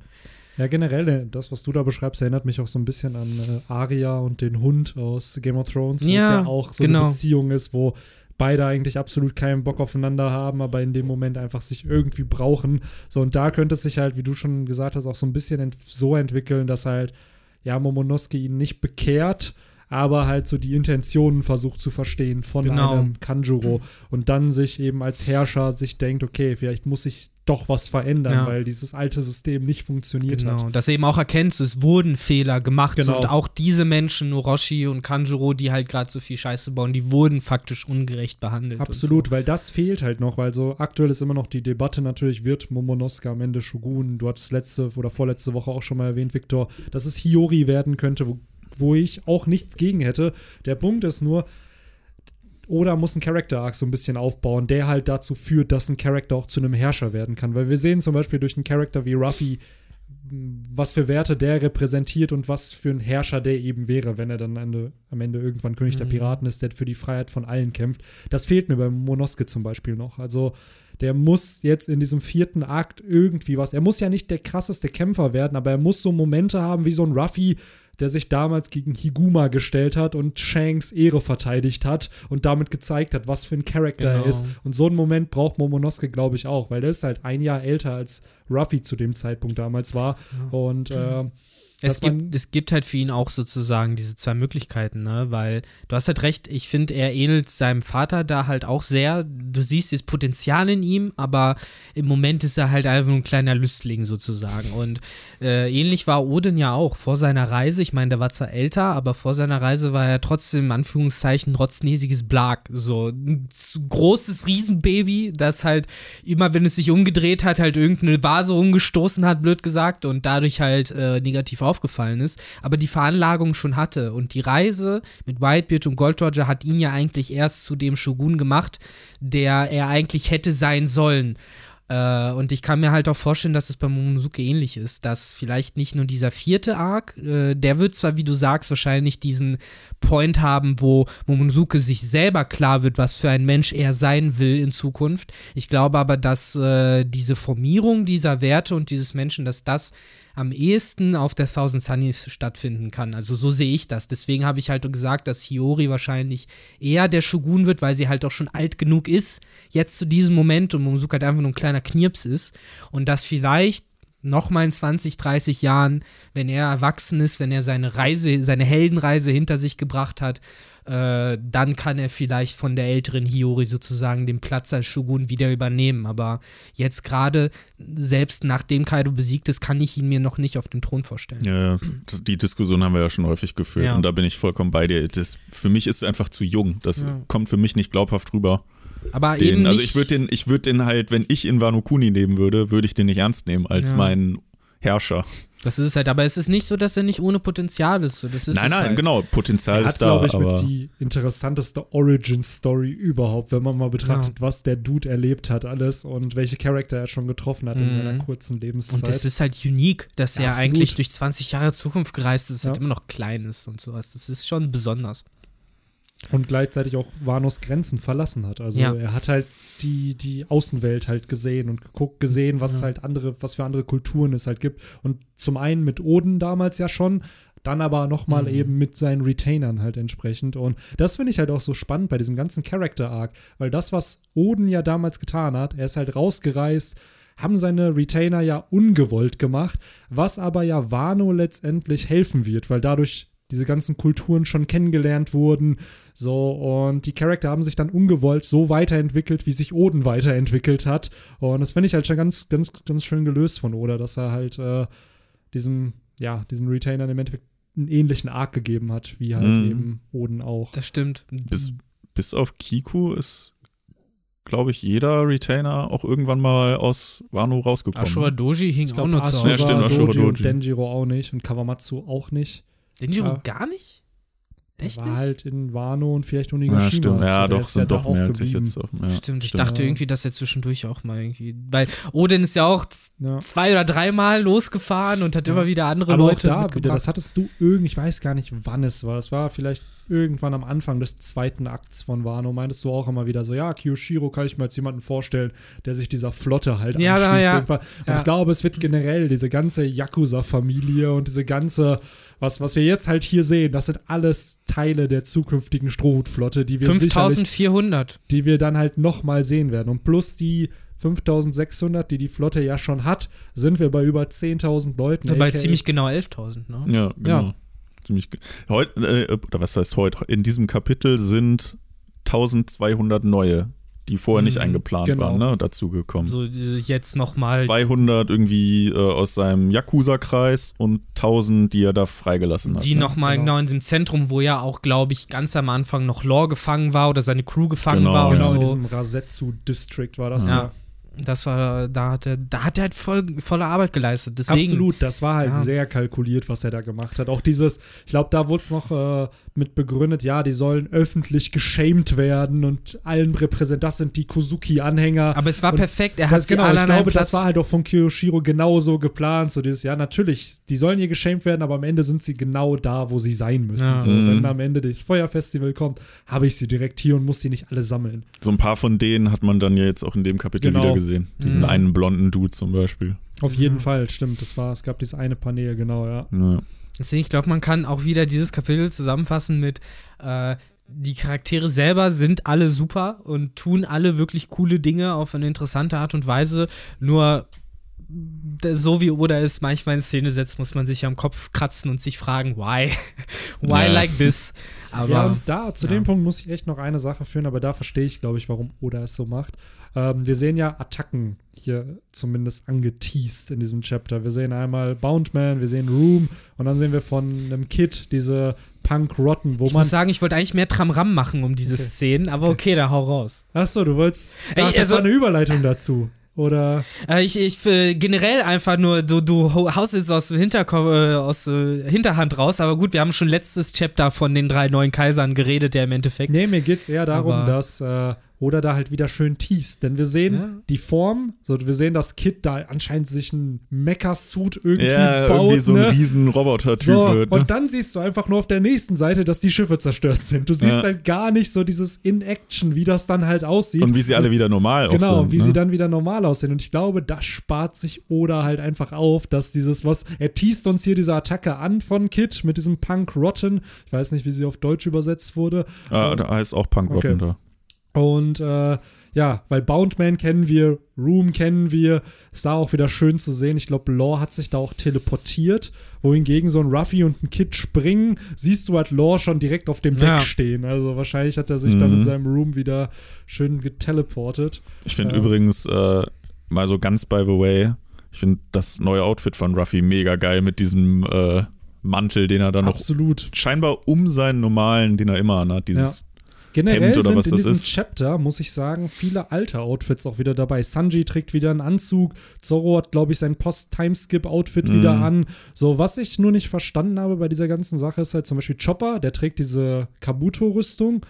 Ja, generell, äh, das, was du da beschreibst, erinnert mich auch so ein bisschen an äh, Arya und den Hund aus Game of Thrones, wo ja, es ja auch so genau. eine Beziehung ist, wo beide eigentlich absolut keinen Bock aufeinander haben, aber in dem Moment einfach sich irgendwie brauchen. So, und da könnte es sich halt, wie du schon gesagt hast, auch so ein bisschen ent so entwickeln, dass halt, ja, Momonosuke ihn nicht bekehrt, aber halt so die Intentionen versucht zu verstehen von genau. einem Kanjuro und dann sich eben als Herrscher sich denkt, okay, vielleicht muss ich doch was verändern, ja. weil dieses alte System nicht funktioniert genau. hat. Dass er eben auch erkennt, es wurden Fehler gemacht genau. und auch diese Menschen, Orochi und Kanjuro, die halt gerade so viel Scheiße bauen, die wurden faktisch ungerecht behandelt. Absolut, so. weil das fehlt halt noch, weil so aktuell ist immer noch die Debatte natürlich, wird Momonosuke am Ende Shogun, du hattest letzte oder vorletzte Woche auch schon mal erwähnt, Victor, dass es Hiyori werden könnte, wo wo ich auch nichts gegen hätte. Der Punkt ist nur, oder muss ein Character Arc so ein bisschen aufbauen, der halt dazu führt, dass ein Charakter auch zu einem Herrscher werden kann. Weil wir sehen zum Beispiel durch einen Charakter wie Ruffy, was für Werte der repräsentiert und was für ein Herrscher der eben wäre, wenn er dann Ende, am Ende irgendwann König mhm. der Piraten ist, der für die Freiheit von allen kämpft. Das fehlt mir beim Monosuke zum Beispiel noch. Also der muss jetzt in diesem vierten Akt irgendwie was. Er muss ja nicht der krasseste Kämpfer werden, aber er muss so Momente haben wie so ein Ruffy, der sich damals gegen Higuma gestellt hat und Shanks Ehre verteidigt hat und damit gezeigt hat, was für ein Charakter genau. er ist. Und so einen Moment braucht Momonosuke, glaube ich, auch, weil der ist halt ein Jahr älter als Ruffy zu dem Zeitpunkt damals war. Ja. Und äh, es gibt, es gibt halt für ihn auch sozusagen diese zwei Möglichkeiten, ne? Weil du hast halt recht, ich finde, er ähnelt seinem Vater da halt auch sehr. Du siehst das Potenzial in ihm, aber im Moment ist er halt einfach nur ein kleiner Lüstling sozusagen. Und äh, ähnlich war Odin ja auch vor seiner Reise. Ich meine, der war zwar älter, aber vor seiner Reise war er trotzdem, in Anführungszeichen, rotznäsiges Blag. So ein großes Riesenbaby, das halt immer, wenn es sich umgedreht hat, halt irgendeine Vase umgestoßen hat, blöd gesagt, und dadurch halt äh, negativ aufgefallen ist, aber die Veranlagung schon hatte. Und die Reise mit Whitebeard und Gold Roger hat ihn ja eigentlich erst zu dem Shogun gemacht, der er eigentlich hätte sein sollen. Äh, und ich kann mir halt auch vorstellen, dass es bei Momonosuke ähnlich ist, dass vielleicht nicht nur dieser vierte Arc, äh, der wird zwar, wie du sagst, wahrscheinlich diesen Point haben, wo Momonosuke sich selber klar wird, was für ein Mensch er sein will in Zukunft. Ich glaube aber, dass äh, diese Formierung dieser Werte und dieses Menschen, dass das am ehesten auf der Thousand Sunnies stattfinden kann. Also so sehe ich das. Deswegen habe ich halt gesagt, dass Hiyori wahrscheinlich eher der Shogun wird, weil sie halt auch schon alt genug ist, jetzt zu diesem Moment und Momosuke halt einfach nur ein kleiner Knirps ist. Und dass vielleicht nochmal in 20, 30 Jahren, wenn er erwachsen ist, wenn er seine Reise, seine Heldenreise hinter sich gebracht hat, äh, dann kann er vielleicht von der älteren Hiyori sozusagen den Platz als Shogun wieder übernehmen. Aber jetzt gerade, selbst nachdem Kaido besiegt ist, kann ich ihn mir noch nicht auf den Thron vorstellen. Ja, die Diskussion haben wir ja schon häufig geführt ja. und da bin ich vollkommen bei dir. Das, für mich ist es einfach zu jung. Das ja. kommt für mich nicht glaubhaft rüber. Aber den, eben also ich würde den, ich würde den halt, wenn ich in Wano Kuni leben würde, würde ich den nicht ernst nehmen als ja. meinen Herrscher. Das ist es halt, aber es ist nicht so, dass er nicht ohne Potenzial ist. Das ist nein, nein, halt. genau, Potenzial er hat, ist da. ich, aber mit die interessanteste Origin-Story überhaupt, wenn man mal betrachtet, ja. was der Dude erlebt hat, alles und welche Charakter er schon getroffen hat mhm. in seiner kurzen Lebenszeit. Und das ist halt unique, dass ja, er absolut. eigentlich durch 20 Jahre Zukunft gereist ist und immer noch klein ist und sowas. Das ist schon besonders und gleichzeitig auch Vanos Grenzen verlassen hat. Also ja. er hat halt die, die Außenwelt halt gesehen und geguckt, gesehen, was ja. halt andere, was für andere Kulturen es halt gibt. Und zum einen mit Oden damals ja schon, dann aber nochmal mhm. eben mit seinen Retainern halt entsprechend. Und das finde ich halt auch so spannend bei diesem ganzen Character-Arc, weil das, was Oden ja damals getan hat, er ist halt rausgereist, haben seine Retainer ja ungewollt gemacht, was aber ja Wano letztendlich helfen wird, weil dadurch diese ganzen Kulturen schon kennengelernt wurden. So, und die Charakter haben sich dann ungewollt so weiterentwickelt, wie sich Oden weiterentwickelt hat. Und das finde ich halt schon ganz, ganz, ganz schön gelöst von Oda, dass er halt äh, diesem, ja, diesen Retainern im Endeffekt einen ähnlichen Arc gegeben hat, wie halt mhm. eben Oden auch. Das stimmt. Bis, bis auf Kiku ist glaube ich, jeder Retainer auch irgendwann mal aus Wano rausgekommen. Ashura Doji hing glaub, auch noch zu. Ja, stimmt, Ashura Doji. Und Denjiro auch nicht und Kawamatsu auch nicht. Denjiro ja. gar nicht? Echt war nicht? halt in Wano und vielleicht Onigashima. Ja, stimmt. Ja, doch, sind ja doch mehr als ich jetzt. Auf, ja, stimmt, ich stimmt. dachte irgendwie, dass er zwischendurch auch mal irgendwie. Weil Odin ist ja auch ja. zwei oder dreimal losgefahren und hat immer wieder andere Aber Leute. Auch da wieder, das hattest du irgendwie, ich weiß gar nicht, wann es war. Es war vielleicht irgendwann am Anfang des zweiten Akts von Wano meintest du auch immer wieder so, ja, Kiyoshiro kann ich mir als jemanden vorstellen, der sich dieser Flotte halt ja, anschließt. Ja, ja. Und ich glaube, es wird generell diese ganze Yakuza-Familie und diese ganze, was, was wir jetzt halt hier sehen, das sind alles Teile der zukünftigen Strohhutflotte, die wir 5400. Die wir dann halt nochmal sehen werden. Und plus die 5600, die die Flotte ja schon hat, sind wir bei über 10.000 Leuten. Ja, bei ziemlich genau 11.000, ne? Ja, genau. Ja ziemlich. Heute, äh, oder was heißt heute? In diesem Kapitel sind 1200 neue, die vorher nicht mhm, eingeplant genau. waren, ne, dazugekommen. So jetzt nochmal. 200 irgendwie äh, aus seinem Yakuza-Kreis und 1000, die er da freigelassen hat. Die ne? nochmal genau. genau in diesem Zentrum, wo ja auch, glaube ich, ganz am Anfang noch Lore gefangen war oder seine Crew gefangen genau, war. Genau, so. in diesem Rasetsu-District war das ja. ja. Das war, da hat er, da hat er halt voll, volle Arbeit geleistet. Deswegen, Absolut, das war halt ja. sehr kalkuliert, was er da gemacht hat. Auch dieses, ich glaube, da wurde es noch äh, mit begründet, ja, die sollen öffentlich geschämt werden und allen repräsentiert, das sind die Kozuki-Anhänger. Aber es war und perfekt, er hat das, genau, ich glaube, das war halt auch von Kiyoshiro genauso geplant, so dieses, ja, natürlich, die sollen hier geschämt werden, aber am Ende sind sie genau da, wo sie sein müssen. Ja. So, mhm. Wenn am Ende das Feuerfestival kommt, habe ich sie direkt hier und muss sie nicht alle sammeln. So ein paar von denen hat man dann ja jetzt auch in dem Kapitel genau. wieder gesehen. Diesen mhm. einen blonden Dude zum Beispiel. Auf jeden mhm. Fall, stimmt. Das war, es gab dieses eine Panel, genau, ja. ja. Deswegen, ich glaube, man kann auch wieder dieses Kapitel zusammenfassen mit äh, die Charaktere selber sind alle super und tun alle wirklich coole Dinge auf eine interessante Art und Weise. Nur so wie Oda es manchmal in Szene setzt, muss man sich am Kopf kratzen und sich fragen, why? (laughs) why ja. like this? Aber, ja, und da, zu ja. dem Punkt muss ich echt noch eine Sache führen, aber da verstehe ich, glaube ich, warum Oda es so macht. Ähm, wir sehen ja Attacken hier zumindest angeteased in diesem Chapter. Wir sehen einmal Boundman, wir sehen Room und dann sehen wir von einem Kid diese Punk Rotten, wo ich man. Ich muss sagen, ich wollte eigentlich mehr Tramram machen um diese okay. Szenen, aber okay, da hau raus. Achso, du wolltest. Ey, ach, das also, war eine Überleitung dazu. Oder? Äh, ich, ich äh, generell einfach nur, du, du haust jetzt aus, Hinterko äh, aus äh, Hinterhand raus, aber gut, wir haben schon letztes Chapter von den drei neuen Kaisern geredet, der im Endeffekt. Nee, mir geht es eher darum, dass äh, oder da halt wieder schön teast. Denn wir sehen ja. die Form, so wir sehen, dass Kid da anscheinend sich ein Mecha-Suit irgendwie ja, baut. Irgendwie so ein ne? riesen Roboter-Typ so, wird. Ne? Und dann siehst du einfach nur auf der nächsten Seite, dass die Schiffe zerstört sind. Du siehst ja. halt gar nicht so dieses In-Action, wie das dann halt aussieht. Und wie sie alle wieder normal genau, aussehen. Genau, wie ne? sie dann wieder normal aussehen. Und ich glaube, das spart sich Oda halt einfach auf, dass dieses, was, er teast uns hier diese Attacke an von Kid mit diesem Punk Rotten. Ich weiß nicht, wie sie auf Deutsch übersetzt wurde. Ah, da heißt auch Punk Rotten okay. da. Und äh, ja, weil Boundman kennen wir, Room kennen wir, ist da auch wieder schön zu sehen. Ich glaube, Law hat sich da auch teleportiert, wohingegen so ein Ruffy und ein Kid springen, siehst du halt Law schon direkt auf dem Deck ja. stehen. Also wahrscheinlich hat er sich mhm. dann in seinem Room wieder schön geteleportet. Ich finde ähm. übrigens, äh, mal so ganz by the way, ich finde das neue Outfit von Ruffy mega geil mit diesem äh, Mantel, den er dann Absolut. noch scheinbar um seinen normalen, den er immer anhat, dieses ja. Generell Hemd oder sind was in diesem ist. Chapter, muss ich sagen, viele alte Outfits auch wieder dabei. Sanji trägt wieder einen Anzug, Zorro hat, glaube ich, sein Post-Timeskip-Outfit mm. wieder an. So, was ich nur nicht verstanden habe bei dieser ganzen Sache, ist halt zum Beispiel Chopper, der trägt diese Kabuto-Rüstung.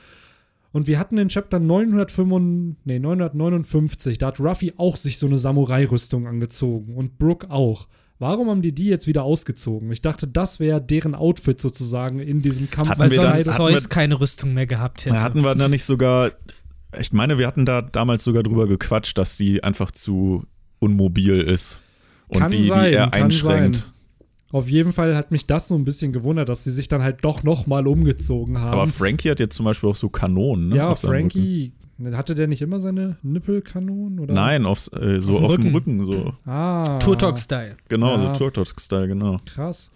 Und wir hatten in Chapter 955, nee, 959, da hat Ruffy auch sich so eine Samurai-Rüstung angezogen und Brooke auch. Warum haben die die jetzt wieder ausgezogen? Ich dachte, das wäre deren Outfit sozusagen in diesem Kampf. Hatten weil sonst Zeus keine Rüstung mehr gehabt hätte. Hatten wir da nicht sogar, ich meine, wir hatten da damals sogar drüber gequatscht, dass die einfach zu unmobil ist und kann die, sein, die er einschränkt. Sein. Auf jeden Fall hat mich das so ein bisschen gewundert, dass sie sich dann halt doch nochmal umgezogen haben. Aber Frankie hat jetzt zum Beispiel auch so Kanonen, ne? Ja, Frankie. Hatte der nicht immer seine Nippelkanonen? Nein, aufs, äh, so auf, auf dem Rücken. so. Ah. Turtok-Style. Genau, ja. so Turtok-Style, genau. Krass.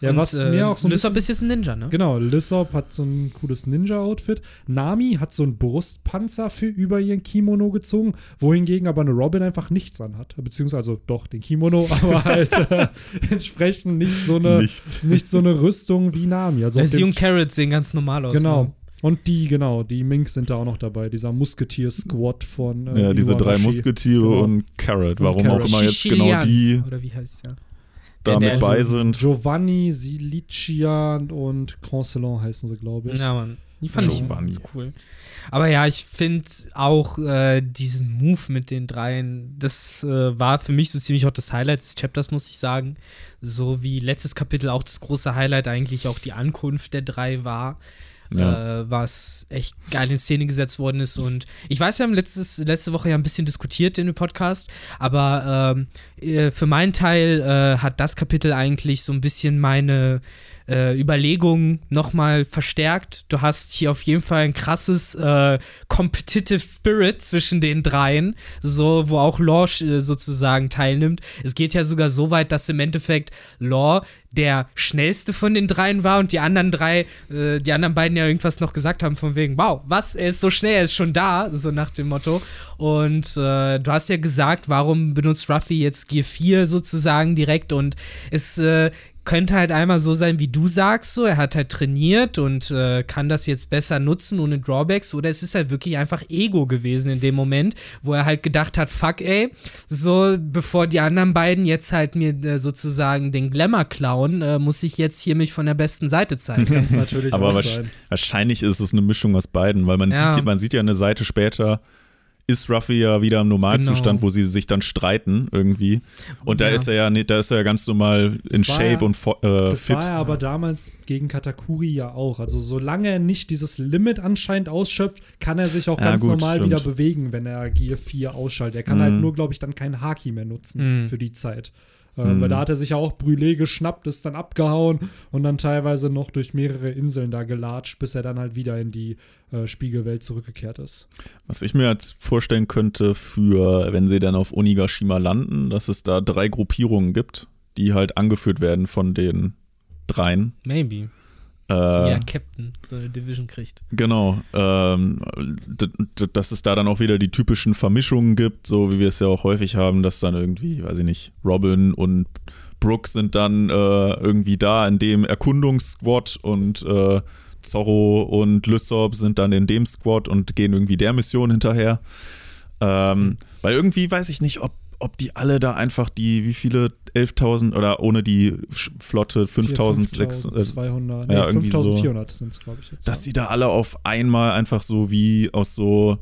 Ja, und, was äh, mir auch so ein Lissop ist jetzt ein Ninja, ne? Genau, Lissop hat so ein cooles Ninja-Outfit. Nami hat so einen Brustpanzer für über ihren Kimono gezogen, wohingegen aber eine Robin einfach nichts anhat. Beziehungsweise also doch den Kimono, (laughs) aber halt äh, entsprechend nicht so eine nichts. nicht so eine Rüstung wie Nami. Also sie und Carrot sehen ganz normal aus. Genau. Ne? Und die, genau, die Minks sind da auch noch dabei, dieser Musketier-Squad von. Äh, ja, diese drei Musketiere genau. und Carrot. Warum und Carrot. auch immer jetzt genau die. Oder wie heißt der? da mit bei sind. Giovanni, Silician und Concelon heißen sie, glaube ich. Ja, Mann. Die fand Giovanni. ich ganz cool. Aber ja, ich finde auch äh, diesen Move mit den dreien, das äh, war für mich so ziemlich auch das Highlight des Chapters, muss ich sagen. So wie letztes Kapitel auch das große Highlight eigentlich auch die Ankunft der drei war ja. äh, was echt geil in Szene gesetzt worden ist. Und ich weiß, wir haben letztes, letzte Woche ja ein bisschen diskutiert in dem Podcast, aber ähm, äh, für meinen Teil äh, hat das Kapitel eigentlich so ein bisschen meine äh, Überlegungen nochmal verstärkt. Du hast hier auf jeden Fall ein krasses äh, Competitive Spirit zwischen den dreien, so wo auch Law äh, sozusagen teilnimmt. Es geht ja sogar so weit, dass im Endeffekt Law der schnellste von den dreien war und die anderen drei, äh, die anderen beiden ja irgendwas noch gesagt haben von wegen, wow, was, er ist so schnell, er ist schon da, so nach dem Motto. Und äh, du hast ja gesagt, warum benutzt Ruffy jetzt Gear 4 sozusagen direkt und es äh, könnte halt einmal so sein, wie du sagst, so, er hat halt trainiert und äh, kann das jetzt besser nutzen ohne Drawbacks, oder es ist halt wirklich einfach Ego gewesen in dem Moment, wo er halt gedacht hat, fuck ey, so, bevor die anderen beiden jetzt halt mir äh, sozusagen den Glamour klauen, äh, muss ich jetzt hier mich von der besten Seite zeigen. Das (laughs) kann natürlich Aber wahrscheinlich ist es eine Mischung aus beiden, weil man, ja. sieht, man sieht ja eine Seite später, ist Ruffy ja wieder im Normalzustand, genau. wo sie sich dann streiten irgendwie. Und ja. da ist er ja da ist er ja ganz normal in Shape ja, und äh, das fit. Das war er aber damals gegen Katakuri ja auch. Also solange er nicht dieses Limit anscheinend ausschöpft, kann er sich auch ganz gut, normal stimmt. wieder bewegen, wenn er Gear 4 ausschaltet. Er kann halt mhm. halt nur, glaube ich, dann keinen Haki mehr nutzen mhm. für die Zeit. Mhm. Weil da hat er sich ja auch Brûlé geschnappt, ist dann abgehauen und dann teilweise noch durch mehrere Inseln da gelatscht, bis er dann halt wieder in die äh, Spiegelwelt zurückgekehrt ist. Was ich mir jetzt vorstellen könnte, für wenn sie dann auf Onigashima landen, dass es da drei Gruppierungen gibt, die halt angeführt werden von den dreien. Maybe. Äh, ja, Captain so eine Division kriegt. Genau. Ähm, dass es da dann auch wieder die typischen Vermischungen gibt, so wie wir es ja auch häufig haben, dass dann irgendwie, weiß ich nicht, Robin und Brooke sind dann äh, irgendwie da in dem Erkundungssquad und äh, Zorro und Lysop sind dann in dem Squad und gehen irgendwie der Mission hinterher. Ähm, weil irgendwie weiß ich nicht, ob ob die alle da einfach die, wie viele, 11.000 oder ohne die Flotte 5.200, nee, ja, 5.400 sind es, glaube ich. Jetzt, dass ja. die da alle auf einmal einfach so wie aus so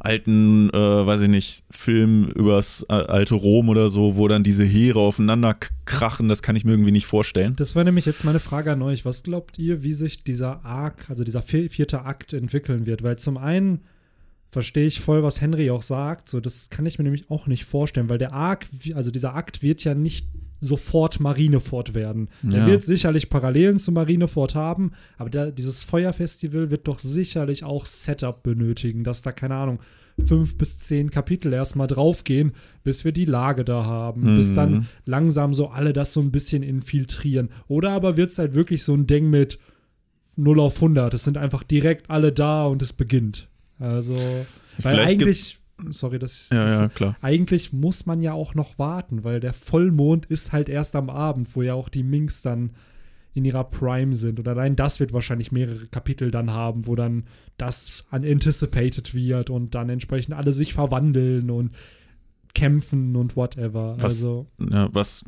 alten, äh, weiß ich nicht, Filmen übers äh, alte Rom oder so, wo dann diese Heere aufeinander krachen, das kann ich mir irgendwie nicht vorstellen. Das war nämlich jetzt meine Frage an euch. Was glaubt ihr, wie sich dieser Arc, also dieser vierte Akt entwickeln wird? Weil zum einen verstehe ich voll, was Henry auch sagt. So, das kann ich mir nämlich auch nicht vorstellen, weil der Arc, also dieser Akt wird ja nicht sofort Marineford werden. Der ja. wird sicherlich Parallelen zu Marineford haben, aber der, dieses Feuerfestival wird doch sicherlich auch Setup benötigen, dass da, keine Ahnung, fünf bis zehn Kapitel erstmal draufgehen, bis wir die Lage da haben, mhm. bis dann langsam so alle das so ein bisschen infiltrieren. Oder aber wird es halt wirklich so ein Ding mit 0 auf 100. Es sind einfach direkt alle da und es beginnt. Also, weil Vielleicht eigentlich, sorry, das, ja, das ja, klar. eigentlich muss man ja auch noch warten, weil der Vollmond ist halt erst am Abend, wo ja auch die Minks dann in ihrer Prime sind. Und allein das wird wahrscheinlich mehrere Kapitel dann haben, wo dann das anticipated wird und dann entsprechend alle sich verwandeln und kämpfen und whatever. Was, also. Ja, was,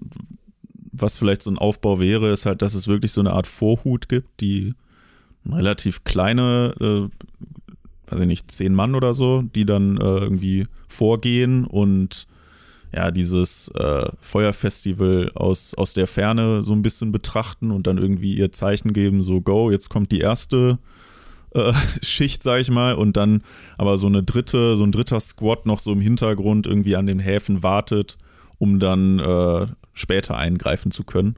was vielleicht so ein Aufbau wäre, ist halt, dass es wirklich so eine Art Vorhut gibt, die relativ kleine, äh, weiß ich nicht, zehn Mann oder so, die dann äh, irgendwie vorgehen und ja, dieses äh, Feuerfestival aus, aus der Ferne so ein bisschen betrachten und dann irgendwie ihr Zeichen geben, so go, jetzt kommt die erste äh, (laughs) Schicht, sag ich mal, und dann aber so eine dritte, so ein dritter Squad noch so im Hintergrund irgendwie an den Häfen wartet, um dann äh, später eingreifen zu können.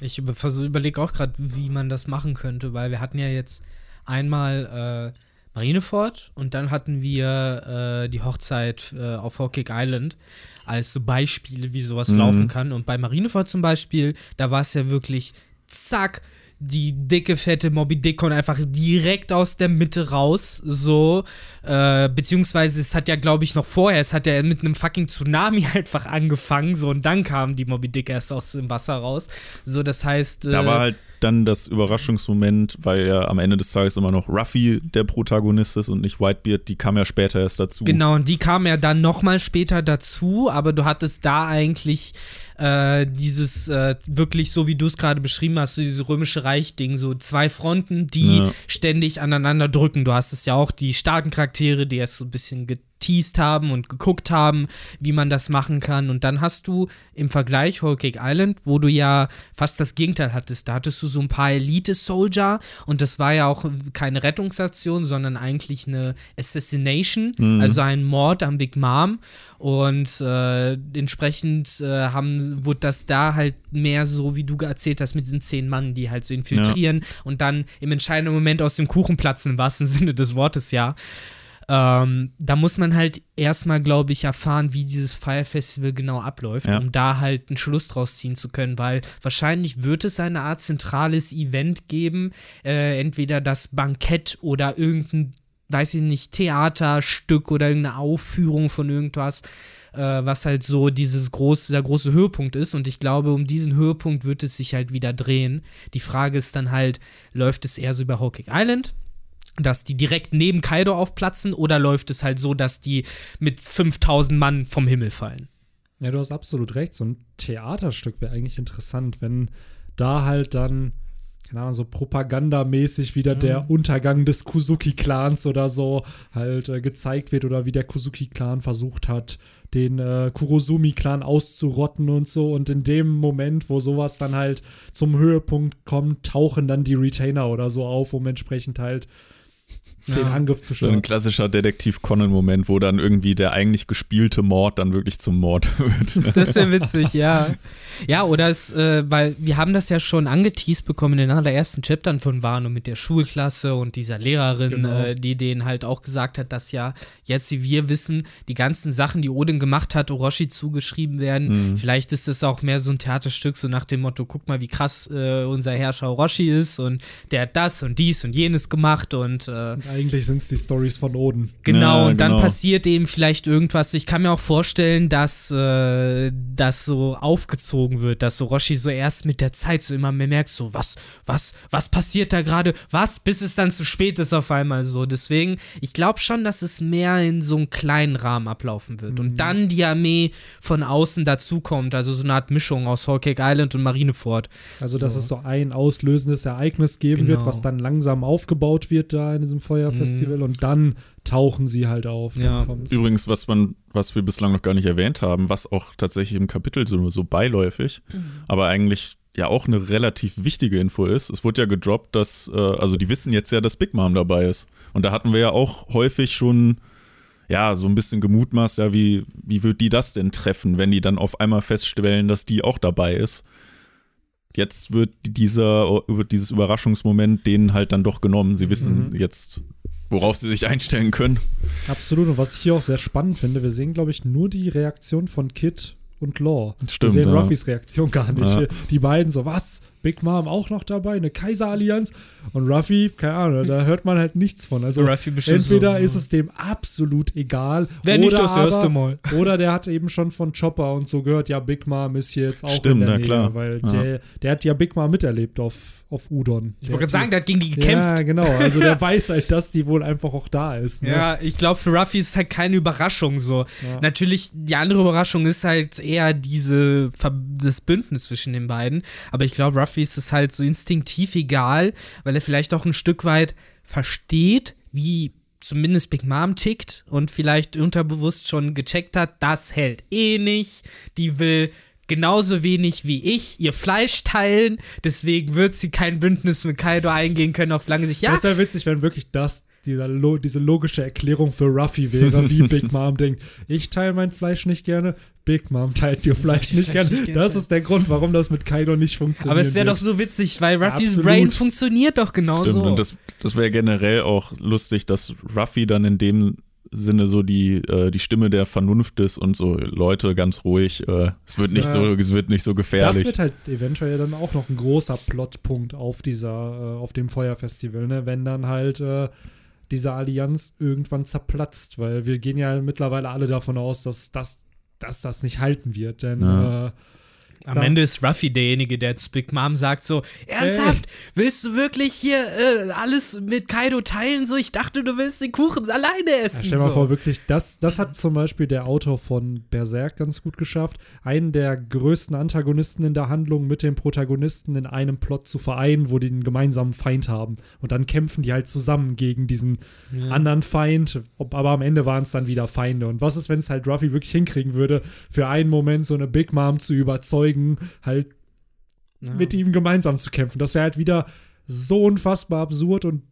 Ich überlege auch gerade, wie man das machen könnte, weil wir hatten ja jetzt einmal äh, Marineford und dann hatten wir äh, die Hochzeit äh, auf Hawkeye Island als so Beispiele, wie sowas mhm. laufen kann. Und bei Marineford zum Beispiel, da war es ja wirklich zack, die dicke, fette Moby Dick kommt einfach direkt aus der Mitte raus, so, äh, beziehungsweise es hat ja, glaube ich, noch vorher, es hat ja mit einem fucking Tsunami (laughs) einfach angefangen, so, und dann kam die Moby Dick erst aus dem Wasser raus, so, das heißt. Äh, da war halt dann das Überraschungsmoment, weil ja am Ende des Tages immer noch Ruffy der Protagonist ist und nicht Whitebeard, die kam ja später erst dazu. Genau, und die kam ja dann nochmal später dazu, aber du hattest da eigentlich äh, dieses äh, wirklich so, wie du es gerade beschrieben hast, so dieses römische Reich-Ding, so zwei Fronten, die ja. ständig aneinander drücken. Du hast es ja auch, die starken Charaktere, die erst so ein bisschen geteased haben und geguckt haben, wie man das machen kann. Und dann hast du im Vergleich Whole Cake Island, wo du ja fast das Gegenteil hattest. Da hattest du so ein paar Elite-Soldier und das war ja auch keine Rettungsaktion, sondern eigentlich eine Assassination, mhm. also ein Mord am Big Mom. Und äh, entsprechend äh, haben, wurde das da halt mehr so, wie du erzählt hast, mit diesen zehn Mann, die halt so infiltrieren ja. und dann im entscheidenden Moment aus dem Kuchen platzen, im wahrsten Sinne des Wortes, ja. Ähm, da muss man halt erstmal, glaube ich, erfahren, wie dieses Fire Festival genau abläuft, ja. um da halt einen Schluss draus ziehen zu können, weil wahrscheinlich wird es eine Art zentrales Event geben, äh, entweder das Bankett oder irgendein, weiß ich nicht, Theaterstück oder irgendeine Aufführung von irgendwas äh, was halt so dieses große, der große Höhepunkt ist. Und ich glaube, um diesen Höhepunkt wird es sich halt wieder drehen. Die Frage ist dann halt, läuft es eher so über Hawking Island? Dass die direkt neben Kaido aufplatzen oder läuft es halt so, dass die mit 5000 Mann vom Himmel fallen? Ja, du hast absolut recht. So ein Theaterstück wäre eigentlich interessant, wenn da halt dann, keine Ahnung, so propagandamäßig wieder mhm. der Untergang des Kuzuki-Clans oder so halt äh, gezeigt wird oder wie der Kuzuki-Clan versucht hat, den äh, Kurosumi-Clan auszurotten und so. Und in dem Moment, wo sowas dann halt zum Höhepunkt kommt, tauchen dann die Retainer oder so auf, um entsprechend halt den ja. Angriff zu starten. So ein klassischer Detektiv-Conan-Moment, wo dann irgendwie der eigentlich gespielte Mord dann wirklich zum Mord (laughs) wird. Das ist ja witzig, ja. Ja, oder es, äh, weil wir haben das ja schon angeteased bekommen in den allerersten Chaptern von Wano mit der Schulklasse und dieser Lehrerin, genau. äh, die denen halt auch gesagt hat, dass ja jetzt, wie wir wissen, die ganzen Sachen, die Odin gemacht hat, Orochi zugeschrieben werden. Mhm. Vielleicht ist es auch mehr so ein Theaterstück, so nach dem Motto, guck mal, wie krass äh, unser Herrscher Orochi ist und der hat das und dies und jenes gemacht und, äh, und eigentlich sind es die Stories von Oden. Genau, ja, und dann genau. passiert eben vielleicht irgendwas. Ich kann mir auch vorstellen, dass äh, das so aufgezogen wird, dass so Roshi so erst mit der Zeit so immer mehr merkt, so was, was, was passiert da gerade, was, bis es dann zu spät ist auf einmal so. Deswegen, ich glaube schon, dass es mehr in so einem kleinen Rahmen ablaufen wird. Mhm. Und dann die Armee von außen dazukommt, also so eine Art Mischung aus Whole Cake Island und Marineford. Also, so. dass es so ein auslösendes Ereignis geben genau. wird, was dann langsam aufgebaut wird da in diesem Feuer Festival mhm. und dann tauchen sie halt auf. Ja. Übrigens, was man, was wir bislang noch gar nicht erwähnt haben, was auch tatsächlich im Kapitel so, so beiläufig, mhm. aber eigentlich ja auch eine relativ wichtige Info ist. Es wurde ja gedroppt, dass, äh, also die wissen jetzt ja, dass Big Mom dabei ist. Und da hatten wir ja auch häufig schon, ja, so ein bisschen gemutmaßt, ja, wie, wie wird die das denn treffen, wenn die dann auf einmal feststellen, dass die auch dabei ist jetzt wird dieser, dieses Überraschungsmoment denen halt dann doch genommen. Sie wissen mhm. jetzt, worauf sie sich einstellen können. Absolut. Und was ich hier auch sehr spannend finde, wir sehen, glaube ich, nur die Reaktion von Kit und Law. Stimmt, wir sehen ja. Ruffys Reaktion gar nicht. Ja. Die beiden so, was? Big Mom auch noch dabei, eine Kaiserallianz. Und Ruffy, keine Ahnung, da hört man halt nichts von. Also entweder so, ist es dem absolut egal. Wenn nicht das aber, erste Mal. (laughs) Oder der hat eben schon von Chopper und so gehört, ja, Big Mom ist hier jetzt auch Stimmt, in der Nähe, klar. weil ja. der, der hat ja Big Mom miterlebt auf, auf Udon. Ich wollte gerade sagen, der hat gegen die gekämpft. Ja, genau. Also der (laughs) weiß halt, dass die wohl einfach auch da ist. Ne? Ja, ich glaube, für Ruffy ist es halt keine Überraschung so. Ja. Natürlich, die andere Überraschung ist halt eher diese, das Bündnis zwischen den beiden. Aber ich glaube, Ruffy ist es halt so instinktiv egal, weil er vielleicht auch ein Stück weit versteht, wie zumindest Big Mom tickt und vielleicht unterbewusst schon gecheckt hat, das hält eh nicht. Die will genauso wenig wie ich ihr Fleisch teilen, deswegen wird sie kein Bündnis mit Kaido eingehen können auf lange Sicht. Ja. Das wäre witzig, wenn wirklich das dieser, diese logische Erklärung für Ruffy wäre, wie (laughs) Big Mom denkt, ich teile mein Fleisch nicht gerne, Big Mom teilt ihr (laughs) Fleisch nicht gerne. Das ist der Grund, warum das mit Kaido nicht funktioniert. Aber es wäre doch so witzig, weil Ruffys Brain funktioniert doch genauso. Stimmt, und das, das wäre generell auch lustig, dass Ruffy dann in dem Sinne so die, äh, die Stimme der Vernunft ist und so Leute ganz ruhig. Äh, es wird nicht so, es wird nicht so gefährlich. Das wird halt eventuell dann auch noch ein großer Plotpunkt auf dieser, äh, auf dem Feuerfestival, ne? Wenn dann halt äh, diese Allianz irgendwann zerplatzt, weil wir gehen ja mittlerweile alle davon aus, dass, dass, dass das nicht halten wird, denn ja. Am Ende ist Ruffy derjenige, der zu Big Mom sagt so, ernsthaft, hey. willst du wirklich hier äh, alles mit Kaido teilen? So, ich dachte, du willst den Kuchen alleine essen. Ja, stell mal so. vor, wirklich, das, das hat zum Beispiel der Autor von Berserk ganz gut geschafft, einen der größten Antagonisten in der Handlung mit dem Protagonisten in einem Plot zu vereinen, wo die einen gemeinsamen Feind haben. Und dann kämpfen die halt zusammen gegen diesen ja. anderen Feind, aber am Ende waren es dann wieder Feinde. Und was ist, wenn es halt Ruffy wirklich hinkriegen würde, für einen Moment so eine Big Mom zu überzeugen, überzeugen, halt ja. mit ihm gemeinsam zu kämpfen. Das wäre halt wieder so unfassbar absurd und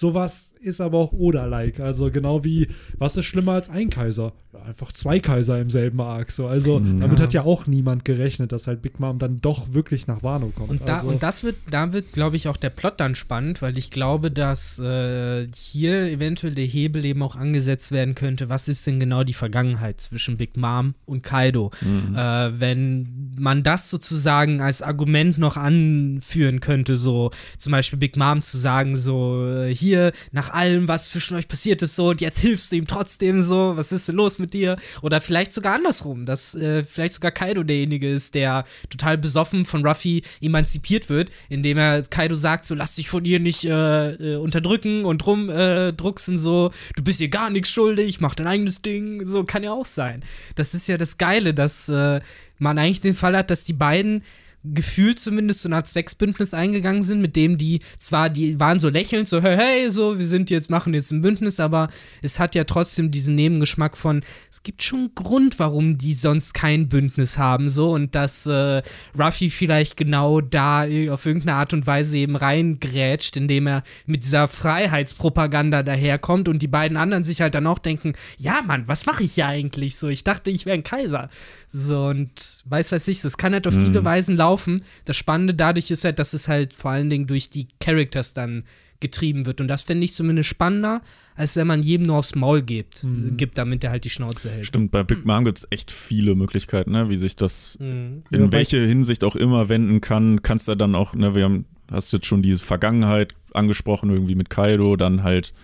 sowas ist aber auch Oda-like. Also genau wie, was ist schlimmer als ein Kaiser? Ja, einfach zwei Kaiser im selben Arc. So. Also ja. damit hat ja auch niemand gerechnet, dass halt Big Mom dann doch wirklich nach Wano kommt. Und, da, also, und das wird, da wird, glaube ich, auch der Plot dann spannend, weil ich glaube, dass äh, hier eventuell der Hebel eben auch angesetzt werden könnte. Was ist denn genau die Vergangenheit zwischen Big Mom und Kaido? Mhm. Äh, wenn man das sozusagen als Argument noch anführen könnte, so zum Beispiel Big Mom zu sagen, so äh, hier, nach allem, was zwischen euch passiert ist, so, und jetzt hilfst du ihm trotzdem so, was ist denn los mit dir? Oder vielleicht sogar andersrum, dass äh, vielleicht sogar Kaido derjenige ist, der total besoffen von Ruffy emanzipiert wird, indem er Kaido sagt, so, lass dich von ihr nicht äh, äh unterdrücken und rumdrucksen, äh, so, du bist ihr gar nichts schuldig, mach dein eigenes Ding, so, kann ja auch sein. Das ist ja das Geile, dass äh, man eigentlich den Fall hat, dass die beiden gefühlt zumindest so eine Art Zwecksbündnis eingegangen sind, mit dem die zwar, die waren so lächelnd, so hey, hey, so, wir sind jetzt, machen jetzt ein Bündnis, aber es hat ja trotzdem diesen Nebengeschmack von, es gibt schon einen Grund, warum die sonst kein Bündnis haben, so, und dass äh, Ruffy vielleicht genau da auf irgendeine Art und Weise eben reingrätscht, indem er mit dieser Freiheitspropaganda daherkommt und die beiden anderen sich halt dann auch denken, ja, Mann, was mache ich hier eigentlich so? Ich dachte, ich wäre ein Kaiser. So, und weiß weiß ich, das kann halt auf mhm. viele Weisen laufen. Das Spannende dadurch ist halt, dass es halt vor allen Dingen durch die Characters dann getrieben wird. Und das finde ich zumindest spannender, als wenn man jedem nur aufs Maul gibt, mhm. gibt damit er halt die Schnauze hält. Stimmt, bei Big Mom gibt es echt viele Möglichkeiten, ne, wie sich das mhm. in ja, welche Hinsicht auch immer wenden kann. Kannst du dann auch, ne, wir haben, hast jetzt schon diese Vergangenheit angesprochen, irgendwie mit Kaido, dann halt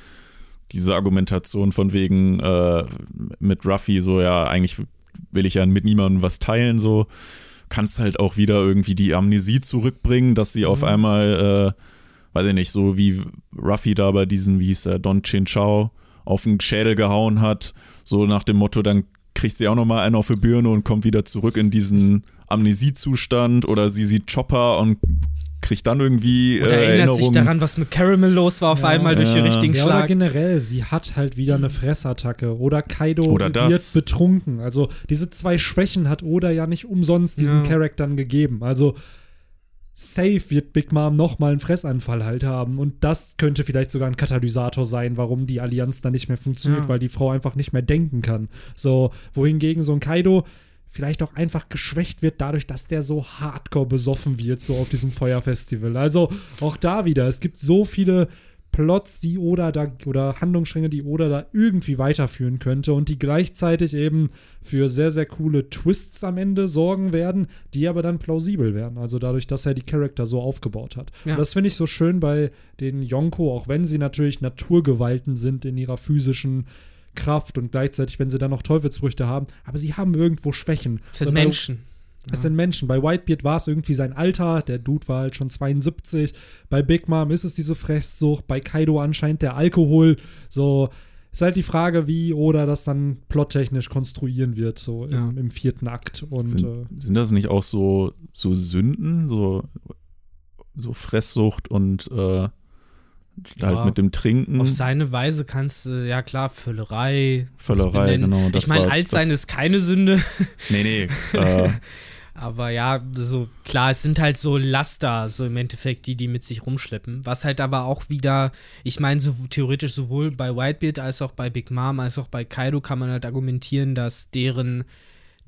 diese Argumentation von wegen äh, mit Ruffy, so ja, eigentlich will ich ja mit niemandem was teilen, so. Kannst halt auch wieder irgendwie die Amnesie zurückbringen, dass sie mhm. auf einmal, äh, weiß ich nicht, so wie Ruffy da bei diesem, wie hieß er, Don Chin Chao auf den Schädel gehauen hat, so nach dem Motto, dann kriegt sie auch nochmal einen auf die Birne und kommt wieder zurück in diesen Amnesiezustand oder sie sieht Chopper und kriegt dann irgendwie. Oder äh, erinnert sich daran, was mit Caramel los war, auf ja. einmal durch ja. den richtigen ja, Schlag. Oder generell, sie hat halt wieder eine Fressattacke. Oder Kaido oder wird das. betrunken. Also diese zwei Schwächen hat Oda ja nicht umsonst diesen ja. Charaktern gegeben. Also safe wird Big Mom nochmal einen Fressanfall halt haben. Und das könnte vielleicht sogar ein Katalysator sein, warum die Allianz dann nicht mehr funktioniert, ja. weil die Frau einfach nicht mehr denken kann. So, wohingegen so ein Kaido vielleicht auch einfach geschwächt wird dadurch, dass der so hardcore besoffen wird, so auf diesem Feuerfestival. Also auch da wieder, es gibt so viele Plots, die Oda da oder Handlungsstränge, die Oda da irgendwie weiterführen könnte und die gleichzeitig eben für sehr, sehr coole Twists am Ende sorgen werden, die aber dann plausibel werden. Also dadurch, dass er die Charakter so aufgebaut hat. Ja. Und das finde ich so schön bei den Yonko, auch wenn sie natürlich Naturgewalten sind in ihrer physischen Kraft und gleichzeitig, wenn sie dann noch Teufelsfrüchte haben, aber sie haben irgendwo Schwächen. Das sind so, Menschen. Es sind Menschen. Bei Whitebeard war es irgendwie sein Alter. Der Dude war halt schon 72. Bei Big Mom ist es diese Fresssucht. Bei Kaido anscheinend der Alkohol. So ist halt die Frage, wie oder das dann plottechnisch konstruieren wird, so im, ja. im vierten Akt. Und, sind, äh, sind, das nicht auch so, so Sünden? So, so Fresssucht und äh, halt mit dem Trinken. Auf seine Weise kannst du, ja klar, Völlerei. Völlerei, genau. ich meine, Altsein ist keine Sünde. (laughs) Nee, nee. Äh, (laughs) aber ja, so klar, es sind halt so Laster, so im Endeffekt, die die mit sich rumschleppen. Was halt aber auch wieder, ich meine, so theoretisch sowohl bei Whitebeard als auch bei Big Mom als auch bei Kaido kann man halt argumentieren, dass deren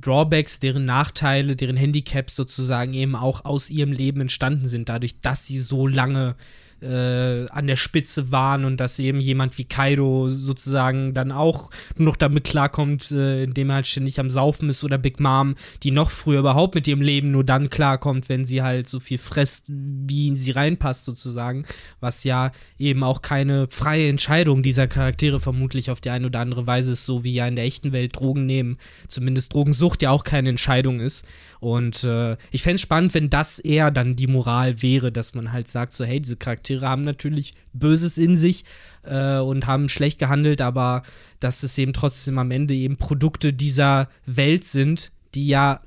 Drawbacks, deren Nachteile, deren Handicaps sozusagen eben auch aus ihrem Leben entstanden sind, dadurch, dass sie so lange äh, an der Spitze waren und dass eben jemand wie Kaido sozusagen dann auch nur noch damit klarkommt, äh, indem er halt ständig am Saufen ist oder Big Mom, die noch früher überhaupt mit ihrem Leben nur dann klarkommt, wenn sie halt so viel fresst, wie sie reinpasst sozusagen, was ja eben auch keine freie Entscheidung dieser Charaktere vermutlich auf die eine oder andere Weise ist, so wie ja in der echten Welt Drogen nehmen, zumindest Drogensucht ja auch keine Entscheidung ist. Und äh, ich fände es spannend, wenn das eher dann die Moral wäre, dass man halt sagt so, hey, diese Charaktere Charaktere haben natürlich Böses in sich äh, und haben schlecht gehandelt, aber dass es eben trotzdem am Ende eben Produkte dieser Welt sind, die ja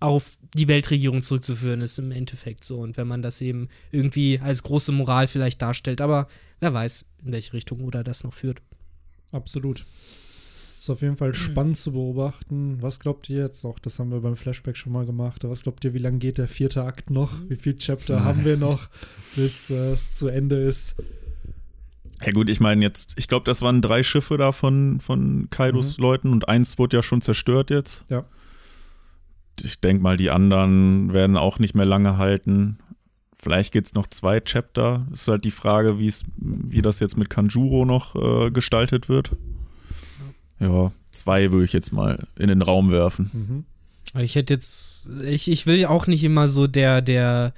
auf die Weltregierung zurückzuführen ist im Endeffekt so. Und wenn man das eben irgendwie als große Moral vielleicht darstellt, aber wer weiß, in welche Richtung oder das noch führt. Absolut. Ist auf jeden Fall mhm. spannend zu beobachten. Was glaubt ihr jetzt auch? Das haben wir beim Flashback schon mal gemacht. Was glaubt ihr, wie lange geht der vierte Akt noch? Wie viele Chapter haben wir noch, (laughs) bis äh, es zu Ende ist? Ja gut, ich meine jetzt, ich glaube, das waren drei Schiffe da von, von Kaidos mhm. Leuten und eins wurde ja schon zerstört jetzt. Ja. Ich denke mal, die anderen werden auch nicht mehr lange halten. Vielleicht geht es noch zwei Chapter. Ist halt die Frage, wie das jetzt mit Kanjuro noch äh, gestaltet wird. Ja, zwei würde ich jetzt mal in den Raum werfen. Mhm. Ich hätte jetzt, ich, ich will auch nicht immer so der, der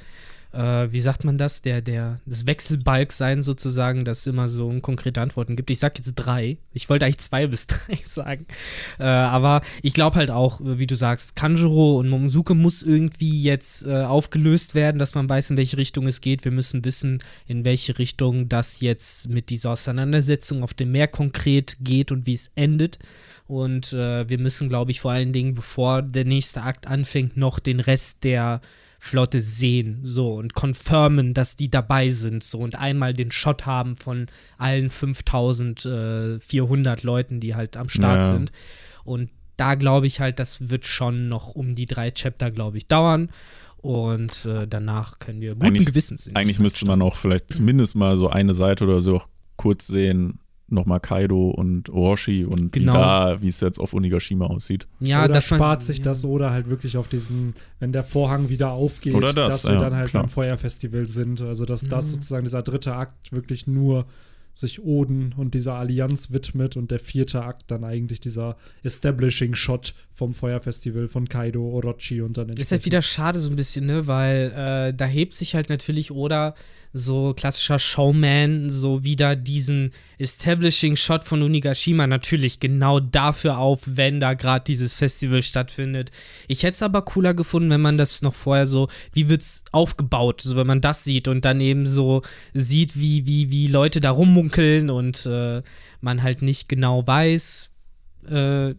äh, wie sagt man das, der, der, das Wechselbalg sein sozusagen, das immer so konkrete Antworten gibt. Ich sag jetzt drei. Ich wollte eigentlich zwei (laughs) bis drei sagen. Äh, aber ich glaube halt auch, wie du sagst, Kanjuro und Momosuke muss irgendwie jetzt äh, aufgelöst werden, dass man weiß, in welche Richtung es geht. Wir müssen wissen, in welche Richtung das jetzt mit dieser Auseinandersetzung auf dem Meer konkret geht und wie es endet. Und äh, wir müssen, glaube ich, vor allen Dingen, bevor der nächste Akt anfängt, noch den Rest der Flotte sehen, so und confirmen, dass die dabei sind, so und einmal den Shot haben von allen 5400 Leuten, die halt am Start ja. sind. Und da glaube ich halt, das wird schon noch um die drei Chapter, glaube ich, dauern. Und äh, danach können wir guten Gewissens. Eigentlich müsste man auch vielleicht zumindest mal so eine Seite oder so auch kurz sehen, nochmal Kaido und Orochi und genau. wie da, wie es jetzt auf Onigashima aussieht. Ja, oder das spart sich das oder halt wirklich auf diesen, wenn der Vorhang wieder aufgeht, das, dass wir ja, dann halt klar. beim Feuerfestival sind. Also dass das sozusagen dieser dritte Akt wirklich nur sich Oden und dieser Allianz widmet und der vierte Akt dann eigentlich dieser Establishing Shot vom Feuerfestival von Kaido, Orochi und dann. Ist halt wieder schade so ein bisschen, ne, weil äh, da hebt sich halt natürlich Oda so klassischer Showman so wieder diesen Establishing Shot von Unigashima natürlich genau dafür auf, wenn da gerade dieses Festival stattfindet. Ich hätte es aber cooler gefunden, wenn man das noch vorher so, wie wird's aufgebaut, so wenn man das sieht und dann eben so sieht, wie, wie, wie Leute da rummunkeln und äh, man halt nicht genau weiß, äh,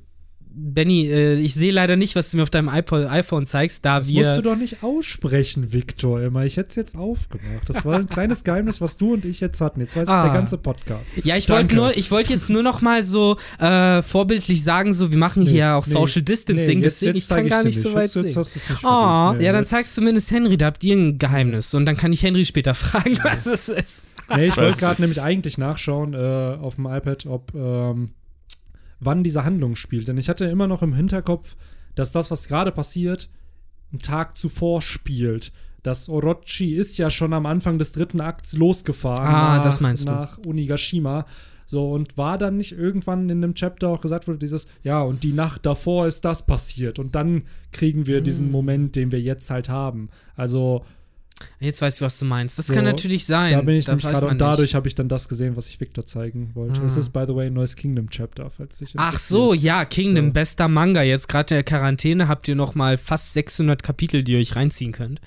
Benny, äh, ich sehe leider nicht, was du mir auf deinem iPod, iPhone zeigst, da das wir. Das musst du doch nicht aussprechen, Victor, immer. Ich hätte es jetzt aufgemacht. Das war ein kleines Geheimnis, was du und ich jetzt hatten. Jetzt weiß ah. es der ganze Podcast. Ja, ich wollte nur, ich wollte jetzt nur noch mal so äh, vorbildlich sagen, so wir machen nee, hier auch nee, Social Distancing, nee, jetzt, deswegen jetzt ich kann gar nicht so weit sehen. Oh, ja, dann zeigst du zumindest Henry, da habt ihr ein Geheimnis und dann kann ich Henry später (laughs) fragen, was es ist. Nee, ich wollte gerade nämlich eigentlich nachschauen äh, auf dem iPad, ob ähm, wann diese Handlung spielt. Denn ich hatte immer noch im Hinterkopf, dass das, was gerade passiert, einen Tag zuvor spielt. dass Orochi ist ja schon am Anfang des dritten Akts losgefahren ah, nach, das meinst nach Unigashima. So, und war dann nicht irgendwann in einem Chapter auch gesagt wurde, dieses, ja, und die Nacht davor ist das passiert. Und dann kriegen wir mhm. diesen Moment, den wir jetzt halt haben. Also, Jetzt weißt du, was du meinst. Das so, kann natürlich sein. Da bin ich nämlich gerade und dadurch habe ich dann das gesehen, was ich Victor zeigen wollte. Ah. Es ist, by the way, ein neues Kingdom Chapter, falls sich Ach so, ja, Kingdom, so. bester Manga. Jetzt gerade in der Quarantäne habt ihr noch mal fast 600 Kapitel, die ihr euch reinziehen könnt.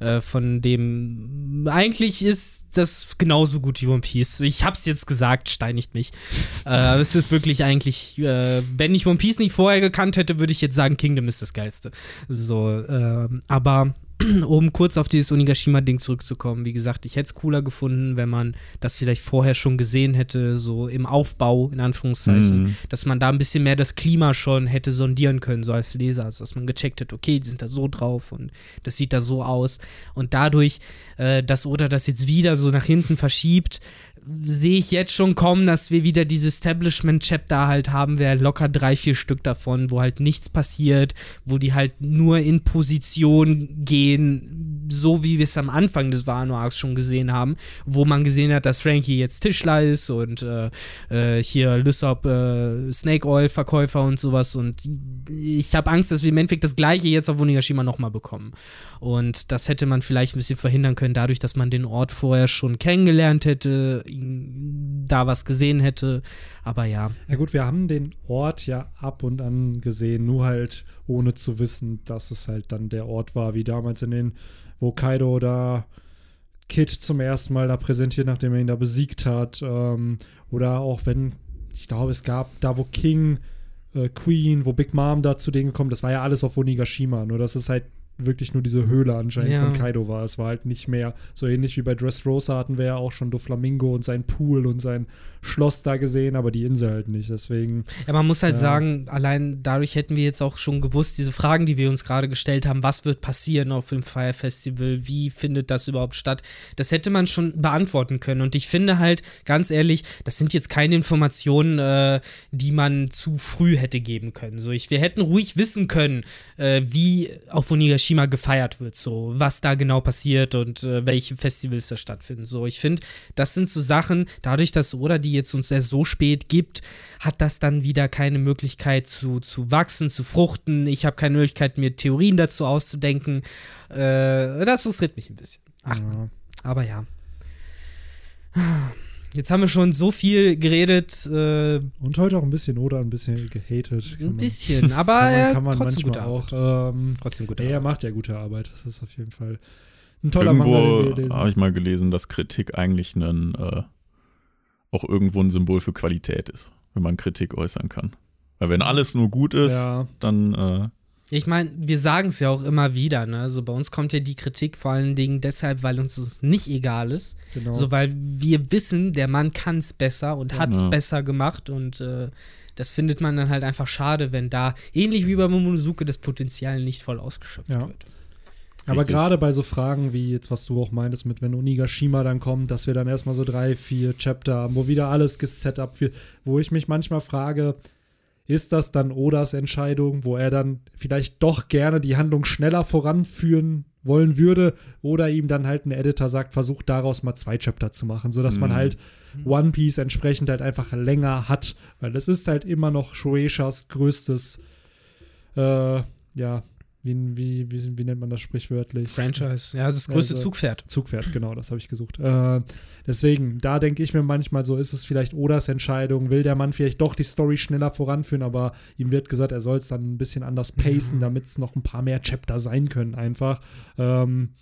Äh, von dem, eigentlich ist das genauso gut wie One Piece. Ich hab's jetzt gesagt, steinigt mich. (laughs) äh, es ist wirklich eigentlich, äh, wenn ich One Piece nicht vorher gekannt hätte, würde ich jetzt sagen, Kingdom ist das Geilste. So, äh, aber (clears throat) um kurz auf dieses Onigashima-Ding zurückzukommen, wie gesagt, ich hätte es cooler gefunden, wenn man das vielleicht vorher schon gesehen hätte, so im Aufbau, in Anführungszeichen, mhm. dass man da ein bisschen mehr das Klima schon hätte sondieren können, so als Leser, also dass man gecheckt hat, okay, die sind da so drauf und das sieht da so aus. Und dadurch, äh, dass Oda das jetzt wieder so nach hinten verschiebt, sehe ich jetzt schon kommen, dass wir wieder dieses Establishment-Chapter halt haben, wir locker drei, vier Stück davon, wo halt nichts passiert, wo die halt nur in Position gehen, so wie wir es am Anfang des Wano Arcs schon gesehen haben, wo man gesehen hat, dass Frankie jetzt Tischler ist und äh, äh, hier Lysop äh, Snake Oil Verkäufer und sowas. Und ich habe Angst, dass wir im Endeffekt das gleiche jetzt auf Onigashima nochmal bekommen. Und das hätte man vielleicht ein bisschen verhindern können, dadurch, dass man den Ort vorher schon kennengelernt hätte, da was gesehen hätte. Aber ja. Ja gut, wir haben den Ort ja ab und an gesehen, nur halt ohne zu wissen, dass es halt dann der Ort war, wie damals in den, wo Kaido da Kid zum ersten Mal da präsentiert, nachdem er ihn da besiegt hat. Ähm, oder auch wenn, ich glaube, es gab da, wo King, äh, Queen, wo Big Mom da zu denen gekommen, das war ja alles auf Onigashima, nur dass es halt wirklich nur diese Höhle anscheinend ja. von Kaido war. Es war halt nicht mehr so ähnlich wie bei Dressrosa hatten wir ja auch schon Doflamingo und sein Pool und sein Schloss da gesehen, aber die Insel halt nicht. Deswegen. Ja, man muss halt ja. sagen, allein dadurch hätten wir jetzt auch schon gewusst, diese Fragen, die wir uns gerade gestellt haben, was wird passieren auf dem Fire Festival, wie findet das überhaupt statt, das hätte man schon beantworten können. Und ich finde halt, ganz ehrlich, das sind jetzt keine Informationen, äh, die man zu früh hätte geben können. So, ich, wir hätten ruhig wissen können, äh, wie auf Onigashima gefeiert wird, so, was da genau passiert und äh, welche Festivals da stattfinden. So, ich finde, das sind so Sachen, dadurch, dass Oda die jetzt uns erst so spät gibt, hat das dann wieder keine Möglichkeit zu, zu wachsen, zu fruchten. Ich habe keine Möglichkeit, mir Theorien dazu auszudenken. Äh, das frustriert mich ein bisschen. Ach, ja. Aber ja. Jetzt haben wir schon so viel geredet. Äh, und heute auch ein bisschen oder ein bisschen gehatet. Ein bisschen, (laughs) aber kann man, kann man trotzdem gute auch. Ähm, trotzdem gute Arbeit. Er macht ja gute Arbeit. Das ist auf jeden Fall ein toller Irgendwo habe ich mal gelesen, dass Kritik eigentlich ein äh, auch irgendwo ein Symbol für Qualität ist, wenn man Kritik äußern kann. Weil wenn alles nur gut ist, ja. dann. Äh ich meine, wir sagen es ja auch immer wieder, ne? Also bei uns kommt ja die Kritik vor allen Dingen deshalb, weil uns das nicht egal ist. Genau. So, weil wir wissen, der Mann kann es besser und hat es ja. besser gemacht und äh, das findet man dann halt einfach schade, wenn da, ähnlich wie bei Momonosuke, das Potenzial nicht voll ausgeschöpft ja. wird. Aber gerade bei so Fragen wie jetzt, was du auch meintest, mit wenn Onigashima dann kommt, dass wir dann erstmal so drei, vier Chapter haben, wo wieder alles gesetup wird, wo ich mich manchmal frage, ist das dann Odas Entscheidung, wo er dann vielleicht doch gerne die Handlung schneller voranführen wollen würde oder ihm dann halt ein Editor sagt, versucht daraus mal zwei Chapter zu machen, sodass mhm. man halt One Piece entsprechend halt einfach länger hat, weil es ist halt immer noch Shueishas größtes äh, ja, wie, wie, wie, wie nennt man das sprichwörtlich? Franchise. Ja, das größte also, Zugpferd. Zugpferd, genau, das habe ich gesucht. Äh, deswegen, da denke ich mir manchmal so, ist es vielleicht Odas Entscheidung, will der Mann vielleicht doch die Story schneller voranführen, aber ihm wird gesagt, er soll es dann ein bisschen anders pacen, ja. damit es noch ein paar mehr Chapter sein können, einfach. Ähm,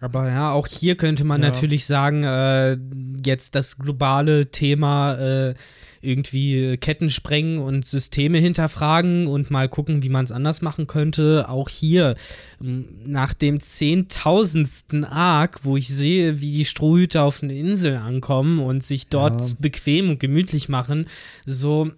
aber ja, auch hier könnte man ja. natürlich sagen, äh, jetzt das globale Thema äh, irgendwie Ketten sprengen und Systeme hinterfragen und mal gucken, wie man es anders machen könnte. Auch hier nach dem zehntausendsten Arc, wo ich sehe, wie die Strohhüter auf eine Insel ankommen und sich dort ja. bequem und gemütlich machen, so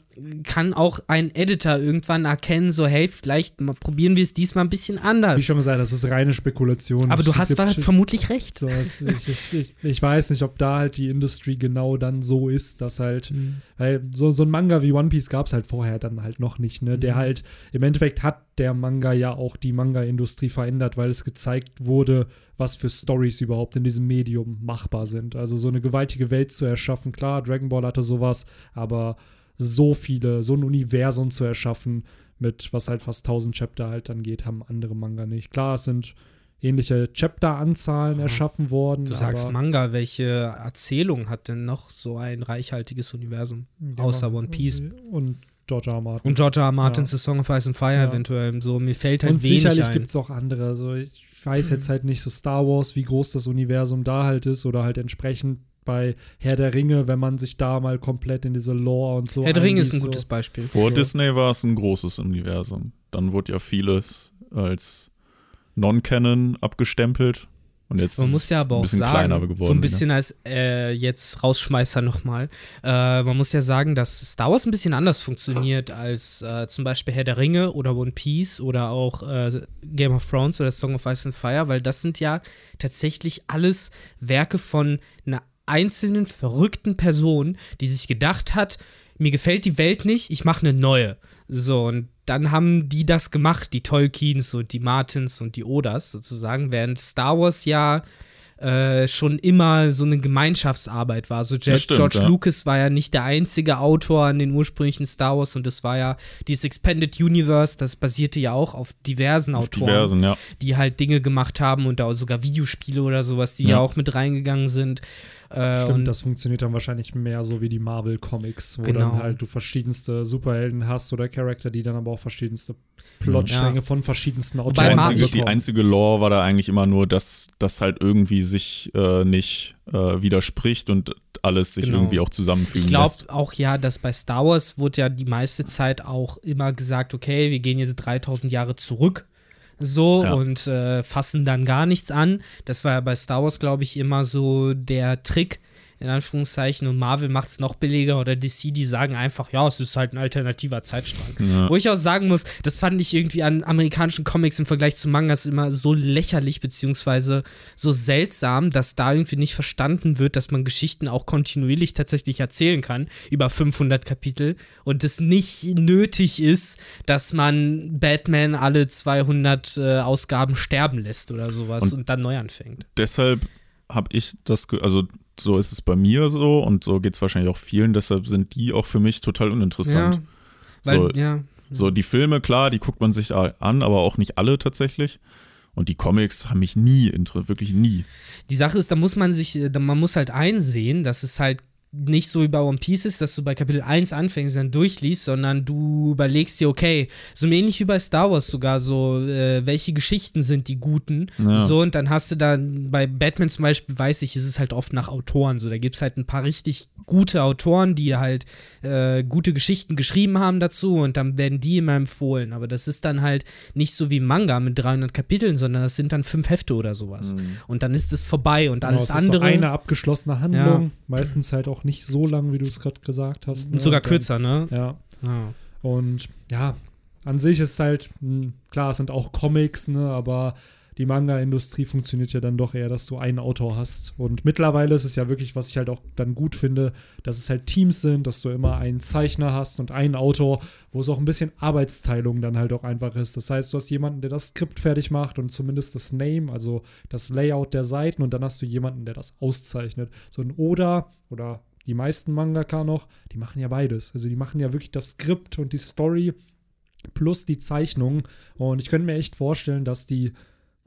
kann auch ein Editor irgendwann erkennen, so hey, vielleicht probieren wir es diesmal ein bisschen anders. Wie schon gesagt, das ist reine Spekulation. Aber du hast halt vermutlich recht. So, es, ich, ich, ich, weiß nicht, ob da halt die Industrie genau dann so ist, dass halt, mhm. weil so, so ein Manga wie One Piece gab es halt vorher dann halt noch nicht, ne? Der mhm. halt, im Endeffekt hat der Manga ja auch die Manga-Industrie verändert, weil es gezeigt wurde, was für Stories überhaupt in diesem Medium machbar sind. Also so eine gewaltige Welt zu erschaffen, klar, Dragon Ball hatte sowas, aber so viele, so ein Universum zu erschaffen, mit was halt fast 1000 Chapter halt dann geht, haben andere Manga nicht. Klar, es sind ähnliche Chapter-Anzahlen ja. erschaffen worden. Du sagst Manga, welche Erzählung hat denn noch so ein reichhaltiges Universum? Außer One Piece. Und George R. Martin. Und George R. Martins ja. The Song of Ice and Fire ja. eventuell. So, mir fällt halt und wenig sicherlich gibt es auch andere. Also ich weiß jetzt halt nicht so Star Wars, wie groß das Universum da halt ist oder halt entsprechend bei Herr der Ringe, wenn man sich da mal komplett in diese Lore und so. Herr der Ringe ist ein so. gutes Beispiel. Vor so. Disney war es ein großes Universum. Dann wurde ja vieles als Non-Canon abgestempelt. Und jetzt man muss ja aber auch sagen, geworden, so ein bisschen ne? als äh, jetzt Rausschmeißer nochmal, äh, man muss ja sagen, dass Star Wars ein bisschen anders funktioniert als äh, zum Beispiel Herr der Ringe oder One Piece oder auch äh, Game of Thrones oder Song of Ice and Fire, weil das sind ja tatsächlich alles Werke von einer einzelnen verrückten Person, die sich gedacht hat, mir gefällt die Welt nicht, ich mache eine neue. So, und dann haben die das gemacht, die Tolkiens und die Martins und die Odas sozusagen, während Star Wars ja äh, schon immer so eine Gemeinschaftsarbeit war. So George, stimmt, George ja. Lucas war ja nicht der einzige Autor an den ursprünglichen Star Wars und das war ja dieses Expanded Universe, das basierte ja auch auf diversen auf Autoren, diversen, ja. die halt Dinge gemacht haben und da sogar Videospiele oder sowas, die ja, ja auch mit reingegangen sind. Äh, Stimmt, das funktioniert dann wahrscheinlich mehr so wie die Marvel Comics, wo genau. dann halt du verschiedenste Superhelden hast oder Charakter, die dann aber auch verschiedenste Plotstränge ja. von verschiedensten Autoren. Die einzige, die einzige Lore war da eigentlich immer nur, dass das halt irgendwie sich äh, nicht äh, widerspricht und alles sich genau. irgendwie auch zusammenfügen Ich glaube auch ja, dass bei Star Wars wurde ja die meiste Zeit auch immer gesagt, okay, wir gehen jetzt 3000 Jahre zurück so ja. und äh, fassen dann gar nichts an. Das war ja bei Star Wars, glaube ich, immer so der Trick, in Anführungszeichen, und Marvel macht es noch billiger oder DC, die sagen einfach, ja, es ist halt ein alternativer Zeitstrang. Ja. Wo ich auch sagen muss, das fand ich irgendwie an amerikanischen Comics im Vergleich zu Mangas immer so lächerlich, beziehungsweise so seltsam, dass da irgendwie nicht verstanden wird, dass man Geschichten auch kontinuierlich tatsächlich erzählen kann, über 500 Kapitel, und es nicht nötig ist, dass man Batman alle 200 äh, Ausgaben sterben lässt oder sowas und, und dann neu anfängt. Deshalb habe ich das, also so ist es bei mir so und so geht es wahrscheinlich auch vielen, deshalb sind die auch für mich total uninteressant. Ja, weil, so, ja. so die Filme, klar, die guckt man sich an, aber auch nicht alle tatsächlich. Und die Comics haben mich nie interessiert, wirklich nie. Die Sache ist, da muss man sich, man muss halt einsehen, dass es halt nicht so wie bei One Piece ist, dass du bei Kapitel 1 anfängst und dann durchliest, sondern du überlegst dir, okay, so ähnlich wie bei Star Wars sogar, so, äh, welche Geschichten sind die guten, ja. so, und dann hast du dann, bei Batman zum Beispiel, weiß ich, ist es halt oft nach Autoren, so, da gibt es halt ein paar richtig gute Autoren, die halt äh, gute Geschichten geschrieben haben dazu und dann werden die immer empfohlen, aber das ist dann halt nicht so wie Manga mit 300 Kapiteln, sondern das sind dann fünf Hefte oder sowas mhm. und dann ist es vorbei und genau, alles es ist andere. So eine abgeschlossene Handlung, ja. meistens halt auch nicht so lang, wie du es gerade gesagt hast. Ne? Sogar kürzer, ne? Ja. Ah. Und ja, an sich ist es halt, hm, klar, es sind auch Comics, ne, aber die Manga-Industrie funktioniert ja dann doch eher, dass du einen Autor hast. Und mittlerweile ist es ja wirklich, was ich halt auch dann gut finde, dass es halt Teams sind, dass du immer einen Zeichner hast und einen Autor, wo es auch ein bisschen Arbeitsteilung dann halt auch einfach ist. Das heißt, du hast jemanden, der das Skript fertig macht und zumindest das Name, also das Layout der Seiten und dann hast du jemanden, der das auszeichnet. So ein Oda oder die meisten Mangaka noch, die machen ja beides. Also die machen ja wirklich das Skript und die Story plus die Zeichnung. Und ich könnte mir echt vorstellen, dass die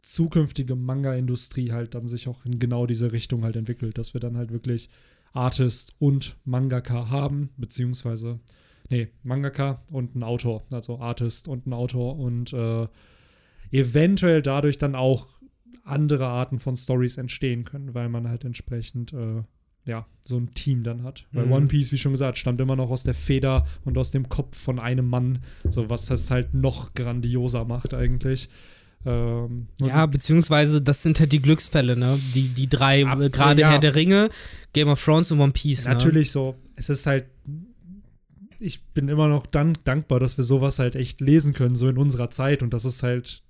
zukünftige Manga-Industrie halt dann sich auch in genau diese Richtung halt entwickelt, dass wir dann halt wirklich Artist und Mangaka haben, beziehungsweise, nee, Mangaka und ein Autor, also Artist und ein Autor und äh, eventuell dadurch dann auch andere Arten von Stories entstehen können, weil man halt entsprechend äh, ja, so ein Team dann hat. Weil mhm. One Piece, wie schon gesagt, stammt immer noch aus der Feder und aus dem Kopf von einem Mann, so was das halt noch grandioser macht eigentlich. Ähm, ja, beziehungsweise das sind halt die Glücksfälle, ne? Die, die drei, äh, gerade ja. Herr der Ringe, Game of Thrones und One Piece. Ne? Natürlich so. Es ist halt ich bin immer noch dann dankbar, dass wir sowas halt echt lesen können, so in unserer Zeit und dass es halt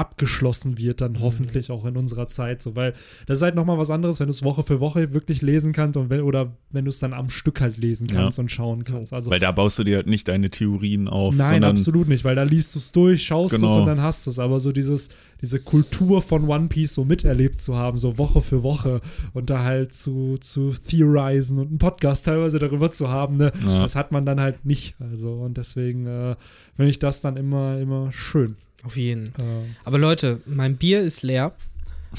abgeschlossen wird, dann mhm. hoffentlich auch in unserer Zeit so, weil das ist halt nochmal was anderes, wenn du es Woche für Woche wirklich lesen kannst und wenn, oder wenn du es dann am Stück halt lesen kannst ja. und schauen kannst. Also, weil da baust du dir halt nicht deine Theorien auf. Nein, absolut nicht, weil da liest du es durch, schaust genau. es und dann hast du es. Aber so dieses, diese Kultur von One Piece so miterlebt zu haben, so Woche für Woche und da halt zu, zu theorisen und einen Podcast teilweise darüber zu haben, ne, ja. das hat man dann halt nicht. Also und deswegen äh, finde ich das dann immer, immer schön. Auf jeden. Äh. Aber Leute, mein Bier ist leer.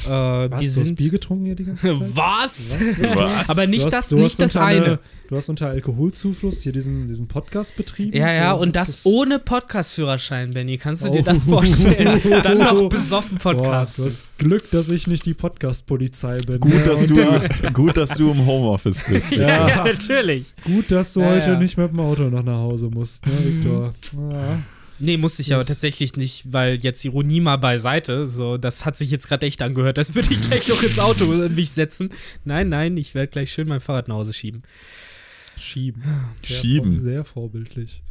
Äh, Was, wir du hast Bier getrunken hier die ganze Zeit? (laughs) Was? Was? (laughs) Aber nicht hast, das, nicht das eine. eine. Du hast unter Alkoholzufluss hier diesen, diesen Podcast betrieben. Ja, ja, so, und das, das ohne Podcast-Führerschein, Benny. Kannst du oh. dir das vorstellen? (laughs) Dann noch besoffen Podcast. Du hast Glück, dass ich nicht die Podcast-Polizei bin. Gut, ja, dass du, gut, dass du im Homeoffice bist. ja, ja, natürlich. Gut, dass du ja, heute nicht mit dem Auto noch nach Hause musst, ne, Victor? Ja. Nee, musste ich das aber tatsächlich nicht, weil jetzt Ironie mal beiseite. So, das hat sich jetzt gerade echt angehört, als würde ich gleich noch ins Auto (laughs) mich setzen. Nein, nein, ich werde gleich schön mein Fahrrad nach Hause schieben. Schieben. Sehr Schieben. Vor, sehr vorbildlich.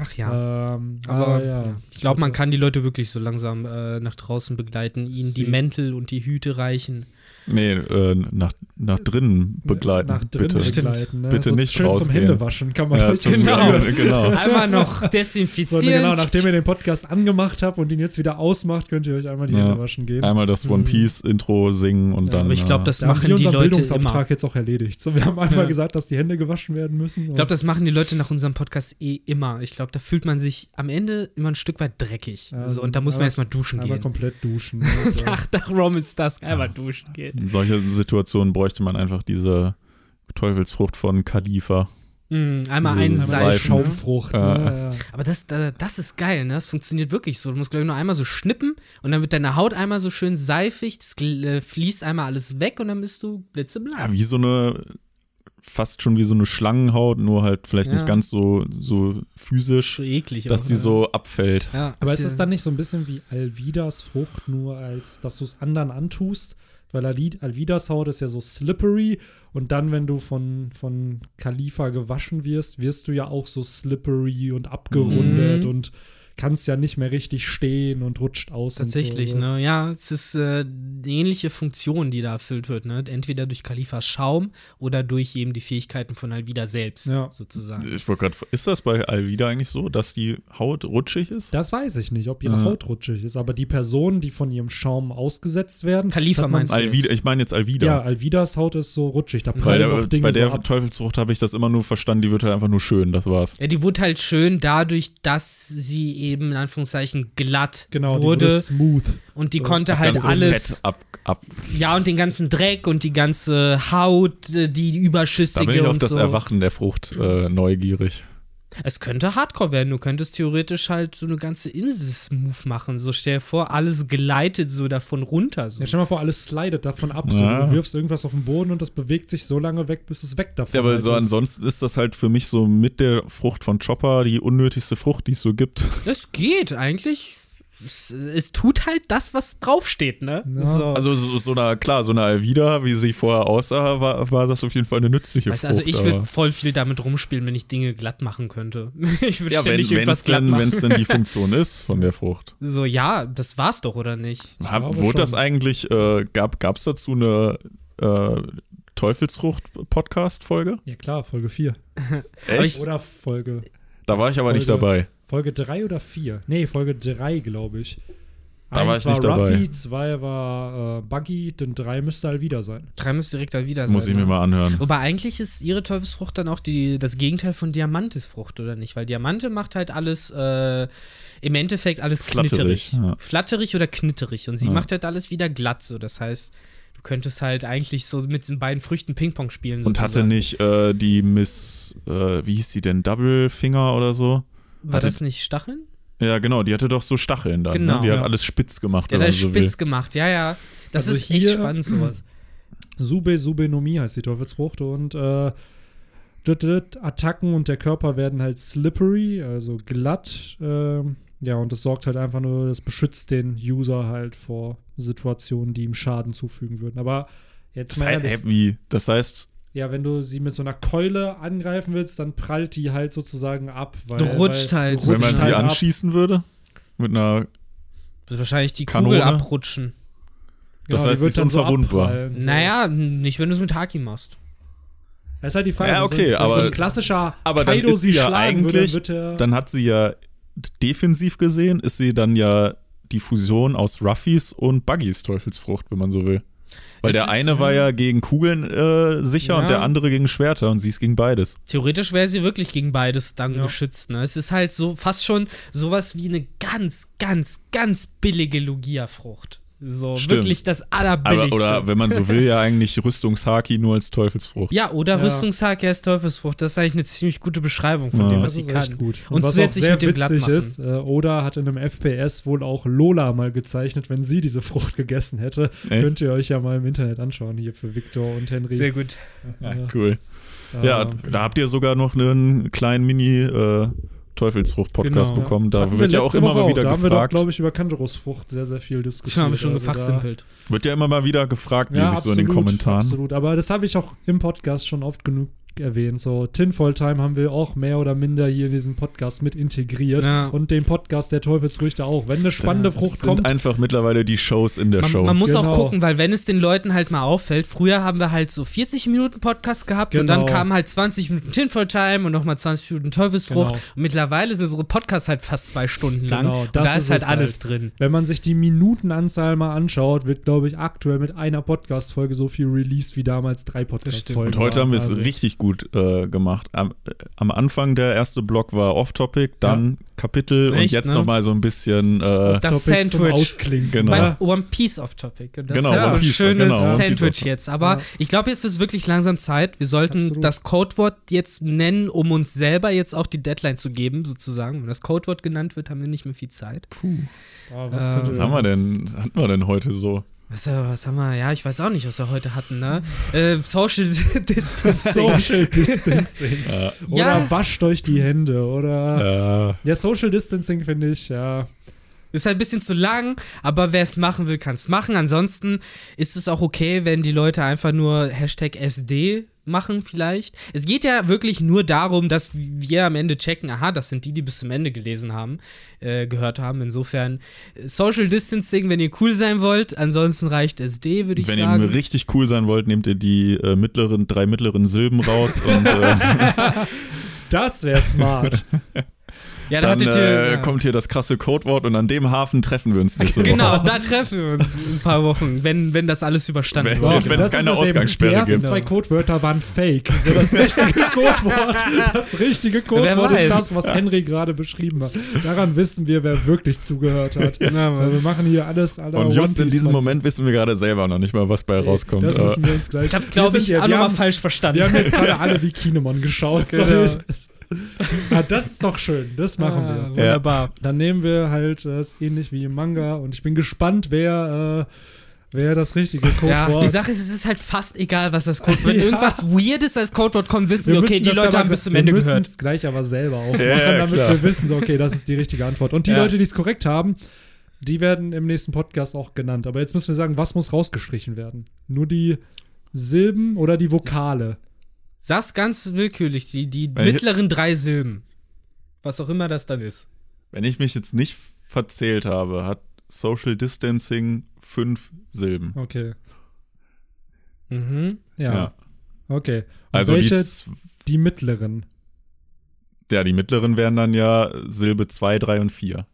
Ach ja. Ähm, aber ja. ja. ich glaube, man kann die Leute wirklich so langsam äh, nach draußen begleiten, ihnen Sie die Mäntel und die Hüte reichen. Nee, äh, nach, nach drinnen begleiten. Nach drinnen bitte. begleiten. Ne? Bitte so nicht schön rausgehen. zum Händewaschen kann man ja, halt genau. genau. (laughs) Einmal noch desinfizieren. So, genau, nachdem ihr den Podcast angemacht habt und ihn jetzt wieder ausmacht, könnt ihr euch einmal die ja. Hände waschen gehen. Einmal das One mhm. Piece Intro singen und ja, dann. Aber ich glaube, das da machen die Leute Bildungsauftrag immer. jetzt auch erledigt. So, wir haben einmal gesagt, dass die Hände gewaschen werden müssen. Ich glaube, das machen die Leute nach unserem Podcast eh immer. Ich glaube, da fühlt man sich am Ende immer ein Stück weit dreckig. so, und da muss man erstmal (laughs) duschen gehen. Einmal komplett duschen. Also. nach, nach Romans Dusk einmal duschen gehen. Solche Situationen Situation bräuchte man einfach diese Teufelsfrucht von Kadifa. Mm, einmal einen Schaumfrucht. Ne? Ja. Aber das, das ist geil, ne? Das funktioniert wirklich so. Du musst, glaube ich, nur einmal so schnippen und dann wird deine Haut einmal so schön seifig, es äh, fließt einmal alles weg und dann bist du blitzeblank. Ja, wie so eine, fast schon wie so eine Schlangenhaut, nur halt vielleicht ja. nicht ganz so, so physisch, so eklig dass auch, die ja. so abfällt. Ja, aber ist es dann nicht so ein bisschen wie Alvidas Frucht, nur als dass du es anderen antust? Weil Alvidas Haut ist ja so slippery und dann, wenn du von, von Khalifa gewaschen wirst, wirst du ja auch so slippery und abgerundet mhm. und kannst ja nicht mehr richtig stehen und rutscht aus. Tatsächlich, so. ne? Ja, es ist äh, eine ähnliche Funktion, die da erfüllt wird, ne? Entweder durch Kalifas Schaum oder durch eben die Fähigkeiten von Alvida selbst, ja. sozusagen. Ich wollte gerade, ist das bei Alvida eigentlich so, dass die Haut rutschig ist? Das weiß ich nicht, ob ihre ja. Haut rutschig ist, aber die Personen, die von ihrem Schaum ausgesetzt werden. Khalifa meinst du? Alvida, ich meine jetzt Alvida. Ja, Alvidas Haut ist so rutschig, da prallen der, Dinge Bei der so Teufelsfrucht habe ich das immer nur verstanden, die wird halt einfach nur schön, das war's. Ja, die wurde halt schön dadurch, dass sie eben in Anführungszeichen glatt genau, wurde. Die wurde smooth. Und die so, konnte halt alles. Ab, ab. Ja, und den ganzen Dreck und die ganze Haut, äh, die überschüssige. Da bin ich auf das so. Erwachen der Frucht äh, neugierig. Es könnte Hardcore werden. Du könntest theoretisch halt so eine ganze Insel-Move machen. So stell dir vor, alles gleitet so davon runter. So. Ja, stell dir mal vor, alles slidet davon ab. Ja. So. Du wirfst irgendwas auf den Boden und das bewegt sich so lange weg, bis es weg davon ist. Ja, aber so ist. ansonsten ist das halt für mich so mit der Frucht von Chopper die unnötigste Frucht, die es so gibt. Das geht eigentlich es, es, tut halt das, was draufsteht, ne? Ja. So. Also so, so eine, klar, so eine Alvida, wie sie vorher aussah, war, war das auf jeden Fall eine nützliche weißt, also Frucht. Also ich würde voll viel damit rumspielen, wenn ich Dinge glatt machen könnte. (laughs) ich würde ja, ständig wenn, irgendwas glatt denn, machen. Wenn es denn die (laughs) Funktion ist von der Frucht. So, ja, das war's doch, oder nicht? Hab, wurde schon. das eigentlich, äh, gab es dazu eine äh, Teufelsfrucht-Podcast-Folge? Ja klar, Folge 4. Echt? Oder Folge. Da war ich aber Folge, nicht dabei. Folge 3 oder 4? Nee, Folge 3, glaube ich. Da Eins war ich nicht dabei. Ruffy, zwei war äh, Buggy, denn drei müsste halt wieder sein. Drei müsste direkt halt wieder sein. Muss ich mir ne? mal anhören. Wobei eigentlich ist ihre Teufelsfrucht dann auch die, das Gegenteil von Diamantisfrucht, oder nicht? Weil Diamante macht halt alles, äh, im Endeffekt alles knitterig. Flatterig, ja. Flatterig oder knitterig. Und sie ja. macht halt alles wieder glatt, so. Das heißt, du könntest halt eigentlich so mit diesen beiden Früchten Ping-Pong spielen. Und sozusagen. hatte nicht äh, die Miss, äh, wie hieß sie denn, Double Finger oder so? War hatte, das nicht Stacheln? Ja, genau, die hatte doch so Stacheln dann. Ne? Genau. Ne? Die ja. hat alles spitz gemacht. Die hat alles so spitz will. gemacht, ja, ja. Das also ist echt spannend, sowas. (clears throat) Sube Sube Nomi heißt die Teufelsfrucht und äh, Attacken und der Körper werden halt slippery, also glatt. Äh, ja, und das sorgt halt einfach nur, das beschützt den User halt vor Situationen, die ihm Schaden zufügen würden. Aber jetzt das mal. Heißt, wie? Das heißt, ja, wenn du sie mit so einer Keule angreifen willst, dann prallt die halt sozusagen ab. Weil, du rutscht weil, halt. du Wenn man rutscht sie halt ab. anschießen würde? Mit einer. Das wahrscheinlich die Kanone? Kugel abrutschen. Das Genau, heißt, wird sie ist dann so unverwundbar. abprallen, so. Naja, nicht, wenn du es mit Haki machst. Das ist halt die Frage. Ja, wenn so okay, wenn aber- so ein klassischer Aber dann Kaido ist sie ja schlagen würde, eigentlich. wird er, Dann hat sie ja defensiv gesehen, ist sie dann ja die Fusion aus Ruffys und Buggys Teufelsfrucht, wenn man so will. Weil Es der ist, eine war ja gegen Kugeln äh, sicher Ja. und der andere gegen Schwerter und sie ist gegen beides. Theoretisch wäre sie wirklich gegen beides dann Ja. geschützt. Ne? Es ist halt so fast schon sowas wie eine ganz, ganz, ganz billige Lugia-Frucht. So, Stimmt. wirklich das Aber, allerbilligste. oder wenn man so will, ja eigentlich Rüstungshaki nur als Teufelsfrucht. ja, oder Ja. Rüstungshake als Teufelsfrucht. Das ist eigentlich eine ziemlich gute Beschreibung von Ja. dem, das was sie ist kann. gut. Und, was auch zusätzlich sehr mit dem witzig ist, äh, Oda hat in einem FPS wohl auch Lola mal gezeichnet, wenn sie diese Frucht gegessen hätte. Echt? Könnt ihr euch ja mal im Internet anschauen, hier für Victor und Henry. Sehr gut. Ja, cool. Ja, ähm, da habt ihr sogar noch einen kleinen Mini äh, Teufelsfrucht-Podcast Genau. bekommen. Da hatten wir wird ja auch immer Woche mal wieder Da haben wir doch, gefragt. glaube ich, über Kantarusfrucht sehr, sehr viel diskutiert. Schon haben wir schon Also da- gefachsimpelt. Wird ja immer mal wieder gefragt, Ja, lese ich so in den absolut, Kommentaren. Absolut, aber das habe ich auch im Podcast schon oft genug erwähnt. So, Tinfoil Time haben wir auch mehr oder minder hier in diesen Podcast mit integriert. Ja. Und den Podcast der Teufelsfrüchte auch. Wenn eine spannende das Frucht sind kommt, einfach mittlerweile die Shows in der Man, Show. man muss auch Genau. gucken, weil wenn es den Leuten halt mal auffällt, früher haben wir halt so 40 Minuten Podcast gehabt und dann Genau. kamen halt 20 Minuten Tinfoil Time und nochmal 20 Minuten Teufelsfrucht. Genau. Und mittlerweile ist unsere Podcast halt fast zwei Stunden lang. Genau, und da ist ist halt es alles halt. drin. wenn man sich die Minutenanzahl mal anschaut, wird, glaube ich, aktuell mit einer Podcast-Folge so viel released wie damals drei Podcast-Folgen. Und heute haben wir es Also, richtig gut äh, gemacht. Am, äh, am Anfang der erste Block war Off-Topic, dann Kapitel und Echt, jetzt ne? nochmal so ein bisschen. Äh, Das Sandwich. Ausklingen. Genau. Bei Ja. One Piece off Topic. Und das Genau, ist ja so ein Piece, schönes genau, Sandwich jetzt. Aber Ja. ich glaube, jetzt ist wirklich langsam Zeit. Wir sollten Absolut. das Codewort jetzt nennen, um uns selber jetzt auch die Deadline zu geben, sozusagen. Wenn das Codewort genannt wird, haben wir nicht mehr viel Zeit. Ah, was Äh, könnte was haben wir denn, hatten wir denn heute so? Was, äh, was haben wir? Ja, ich weiß auch nicht, was wir heute hatten, ne? äh, Social (laughs) Distancing. Social (laughs) Distancing. Oder Ja. wascht euch die Hände. Oder. Äh, Ja, Social Distancing finde ich, ja. Ist halt ein bisschen zu lang, aber wer es machen will, kann es machen. Ansonsten ist es auch okay, wenn die Leute einfach nur Hashtag SD machen vielleicht. Es geht ja wirklich nur darum, dass wir am Ende checken, aha, das sind die, die bis zum Ende gelesen haben, äh, gehört haben. Insofern äh, Social Distancing, wenn ihr cool sein wollt. Ansonsten reicht SD, würde ich wenn sagen. ihr richtig cool sein wollt, nehmt ihr die äh, mittleren, drei mittleren Silben raus und äh, (laughs) Das wäre smart. (laughs) ja, da dann hattet ihr. äh, ja. kommt hier das krasse Codewort und an dem Hafen treffen wir uns nächste Genau, Woche. da treffen wir uns in ein paar Wochen, wenn, wenn das alles überstanden Wenn- wird. wenn- es keine. Ausgangssperre Die ersten gibt. zwei Codewörter waren fake. So das richtige (laughs) Codewort. Das richtige Codewort ist das, was Henry gerade beschrieben hat. Daran wissen wir, wer wirklich zugehört hat. Na, so, wir machen hier alles aller Und just in diesem. Moment wissen wir gerade selber noch nicht mal, was bei rauskommt. Das müssen wir uns gleich. Ich hab's, glaube ich, ja- auch nochmal falsch verstanden. Wir haben jetzt gerade alle wie (laughs) Kinemon geschaut. So. Genau. Ja, das ist doch schön. Das machen Ah, wir. Wunderbar. Dann nehmen wir halt äh, es ähnlich wie im Manga und ich bin gespannt, wer, äh, wer das richtige Ja, Codewort die (laughs) Sache ist, es ist halt fast egal, was das Codewort Wenn Ja. irgendwas Weirdes als Codewort kommt, wissen wir, okay, müssen die das Leute aber- haben bis zum Ende Wir müssen gehört. es gleich aber selber auch machen, Ja, ja, damit klar. wir wissen, so, okay, das ist die richtige Antwort. Und die Ja. Leute, die es korrekt haben, die werden im nächsten Podcast auch genannt. Aber jetzt müssen wir sagen, was muss rausgestrichen werden? Nur die Silben oder die Vokale? Sag's ganz willkürlich, die, die Weil ich- mittleren drei Silben. Was auch immer das dann ist. Wenn ich mich jetzt nicht verzählt habe, hat Social Distancing fünf Silben. Okay. Mhm. Ja. Ja. Okay. Und Also die, welche? z- Die, mittleren. ja, die mittleren wären dann ja Silbe 2, 3 und 4.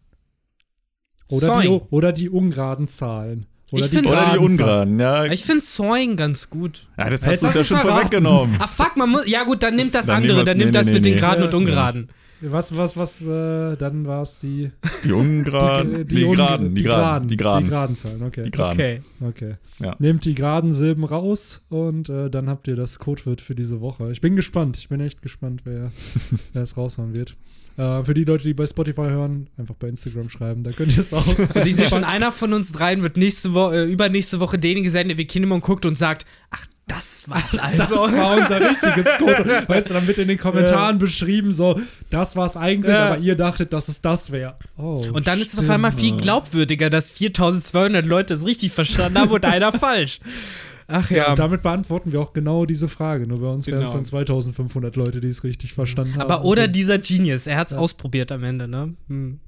Oder die, oder die ungeraden Zahlen. Oder Ich die Oder die ungeraden, ja. Ich finde Soing ganz gut. Ja, das hast du ja schon vorweggenommen. Ah, fuck, man muss. Ja, gut, dann nimmt das Dann andere. Dann nee, nimmt das nee, mit nee, den nee. geraden und Ja, ungeraden. Was, was, was, äh, dann war es die, Die ungeraden, die, unge- geraden, die geraden, die Die geraden, geraden Zahlen, okay. die geraden. Okay. Okay. Ja. Nehmt die geraden Silben raus und äh, dann habt ihr das Codewort für diese Woche. Ich bin gespannt. Ich bin echt gespannt, wer, (laughs) wer es raushauen wird. Äh, für die Leute, die bei Spotify hören, einfach bei Instagram schreiben. Da könnt ihr es auch. (laughs) Und ich sehe schon, einer von uns dreien wird nächste Woche, äh, übernächste Woche derjenige sein, der wie Kinemon guckt und sagt, ach, das war's (laughs) Das also. war unser richtiges Codewort. (laughs) Weißt du, dann wird in den Kommentaren beschrieben, so, das war's eigentlich, Ja. aber ihr dachtet, dass es das wäre. Oh, Und dann ist es auf stimmt. einmal viel glaubwürdiger, dass 4200 Leute es richtig verstanden haben und einer falsch. Ach ja. ja damit beantworten wir auch genau diese Frage. Nur bei uns genau. wären es dann 2500 Leute, die es richtig verstanden haben. Aber oder dieser Genius, er hat es ja. ausprobiert am Ende, ne? Hm.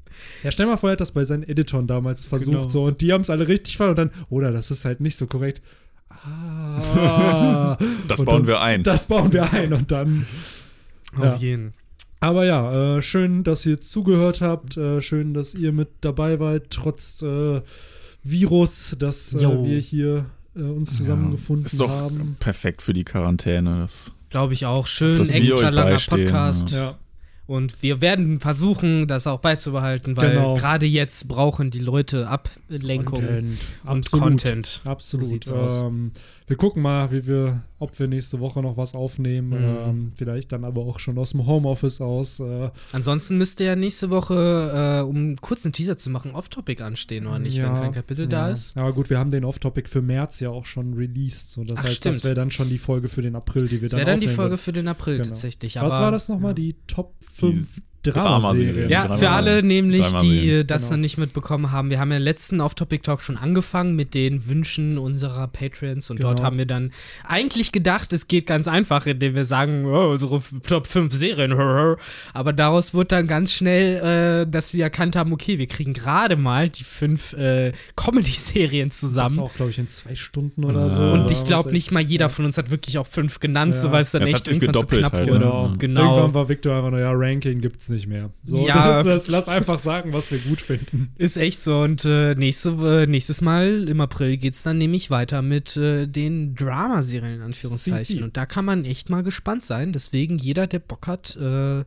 Ja, stell mal vor, er hat das bei seinen Editoren damals versucht genau. so und die haben es alle richtig verstanden und dann, oder das ist halt nicht so korrekt. (laughs) Ah. das bauen dann, wir ein. Das bauen wir ein und dann. Auf jeden. Aber ja, äh, schön, dass ihr zugehört habt. Äh, schön, dass ihr mit dabei wart, trotz äh, Virus, dass äh, wir hier äh, uns zusammengefunden ja, ist doch haben. Perfekt für die Quarantäne. Glaube ich auch. Schön, extra langer Podcast. Ja. Und wir werden versuchen, das auch beizubehalten, weil genau. gerade jetzt brauchen die Leute Ablenkung Content. und Absolut. Content. Absolut. Ähm, wir gucken mal, wie wir, ob wir nächste Woche noch was aufnehmen. Mhm. Ähm, vielleicht dann aber auch schon aus dem Homeoffice aus. Äh. Ansonsten müsste ja nächste Woche, äh, um einen kurzen Teaser zu machen, Off-Topic anstehen, oder nicht, ja, wenn kein Kapitel ja. da ist. Aber gut, wir haben den Off-Topic für März ja auch schon released. So, das Ach, heißt, stimmt. das wäre dann schon die Folge für den April, die wir das dann Das wäre dann die Folge für den April genau. tatsächlich. was war das nochmal? Ja. Die Top 5 Dramaserien. Ja, Drama für alle nämlich, die das genau. noch nicht mitbekommen haben. Wir haben ja letzten Off-Topic-Talk schon angefangen mit den Wünschen unserer Patrons und genau. dort haben wir dann eigentlich gedacht, es geht ganz einfach, indem wir sagen, oh, unsere Top 5 Serien. Aber daraus wurde dann ganz schnell, äh, dass wir erkannt haben, okay, wir kriegen gerade mal die fünf äh, Comedy-Serien zusammen. Das auch, glaube ich, in zwei Stunden oder ja. so. Und ich glaube, nicht mal jeder von uns hat wirklich auch fünf genannt, ja. so weil es dann das echt irgendwann so knapp halt, wurde. Ja. Genau. Irgendwann war Victor einfach nur, ja, Ranking gibt's nicht mehr. So, ja, das, das, lass einfach sagen, was wir gut finden. Ist echt so. Und äh, nächste, äh, nächstes Mal im April geht es dann nämlich weiter mit äh, den Dramaserien in Anführungszeichen. CC. Und da kann man echt mal gespannt sein. Deswegen jeder, der Bock hat, äh,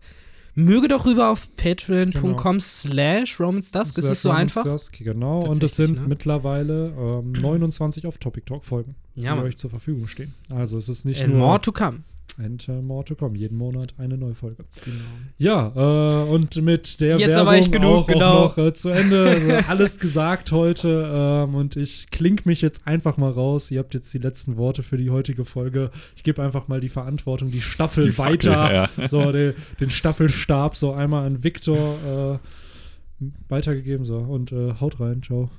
möge doch rüber auf patreon.com genau. slash romansdusk. Ist es so einfach? Dusk, genau. Und es sind ne? mittlerweile ähm, (clears throat) 29 Off-Topic-Talk-Folgen, die ja, euch zur Verfügung stehen. Also es ist nicht And nur... more to come. And uh, more to come. Jeden Monat eine neue Folge. Genau. Ja, äh, und mit der Jetzt Werbung ich genug, auch, genau. auch noch äh, zu Ende. Also alles gesagt heute. Ähm, und ich klink mich jetzt einfach mal raus. Ihr habt jetzt die letzten Worte für die heutige Folge. Ich gebe einfach mal die Verantwortung, die Staffel die weiter. Fackel, ja. So, den, den, Staffelstab so einmal an Viktor äh, weitergegeben. So, und äh, haut rein. Ciao.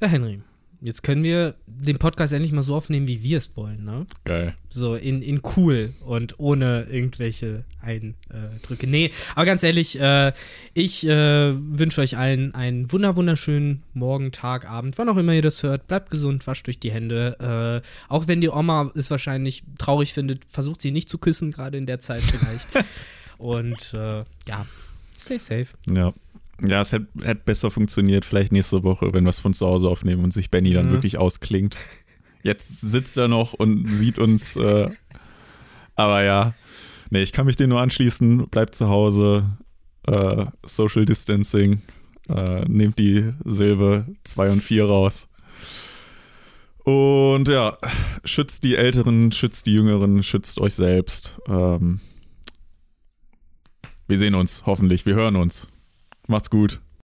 Ja, Henry. Jetzt können wir den Podcast endlich mal so aufnehmen, wie wir es wollen, ne? Geil. So in, in cool und ohne irgendwelche Eindrücke. Nee, aber ganz ehrlich, äh, ich äh, wünsche euch allen einen wunder wunderschönen Morgen, Tag, Abend, wann auch immer ihr das hört. Bleibt gesund, wascht euch die Hände. Äh, auch wenn die Oma es wahrscheinlich traurig findet, versucht sie nicht zu küssen, gerade in der Zeit vielleicht. (laughs) und äh, ja, stay safe. Ja. Ja, es hätte, hätte besser funktioniert, vielleicht nächste Woche, wenn wir es von zu Hause aufnehmen und sich Benny dann mhm. wirklich ausklingt. Jetzt sitzt er noch und sieht uns. (laughs) Äh, aber ja, nee, ich kann mich dem nur anschließen. Bleibt zu Hause. Äh, Social Distancing. Äh, nehmt die Silbe 2 und 4 raus. Und ja, schützt die Älteren, schützt die Jüngeren, schützt euch selbst. Ähm, wir sehen uns, hoffentlich. Wir hören uns. Macht's gut.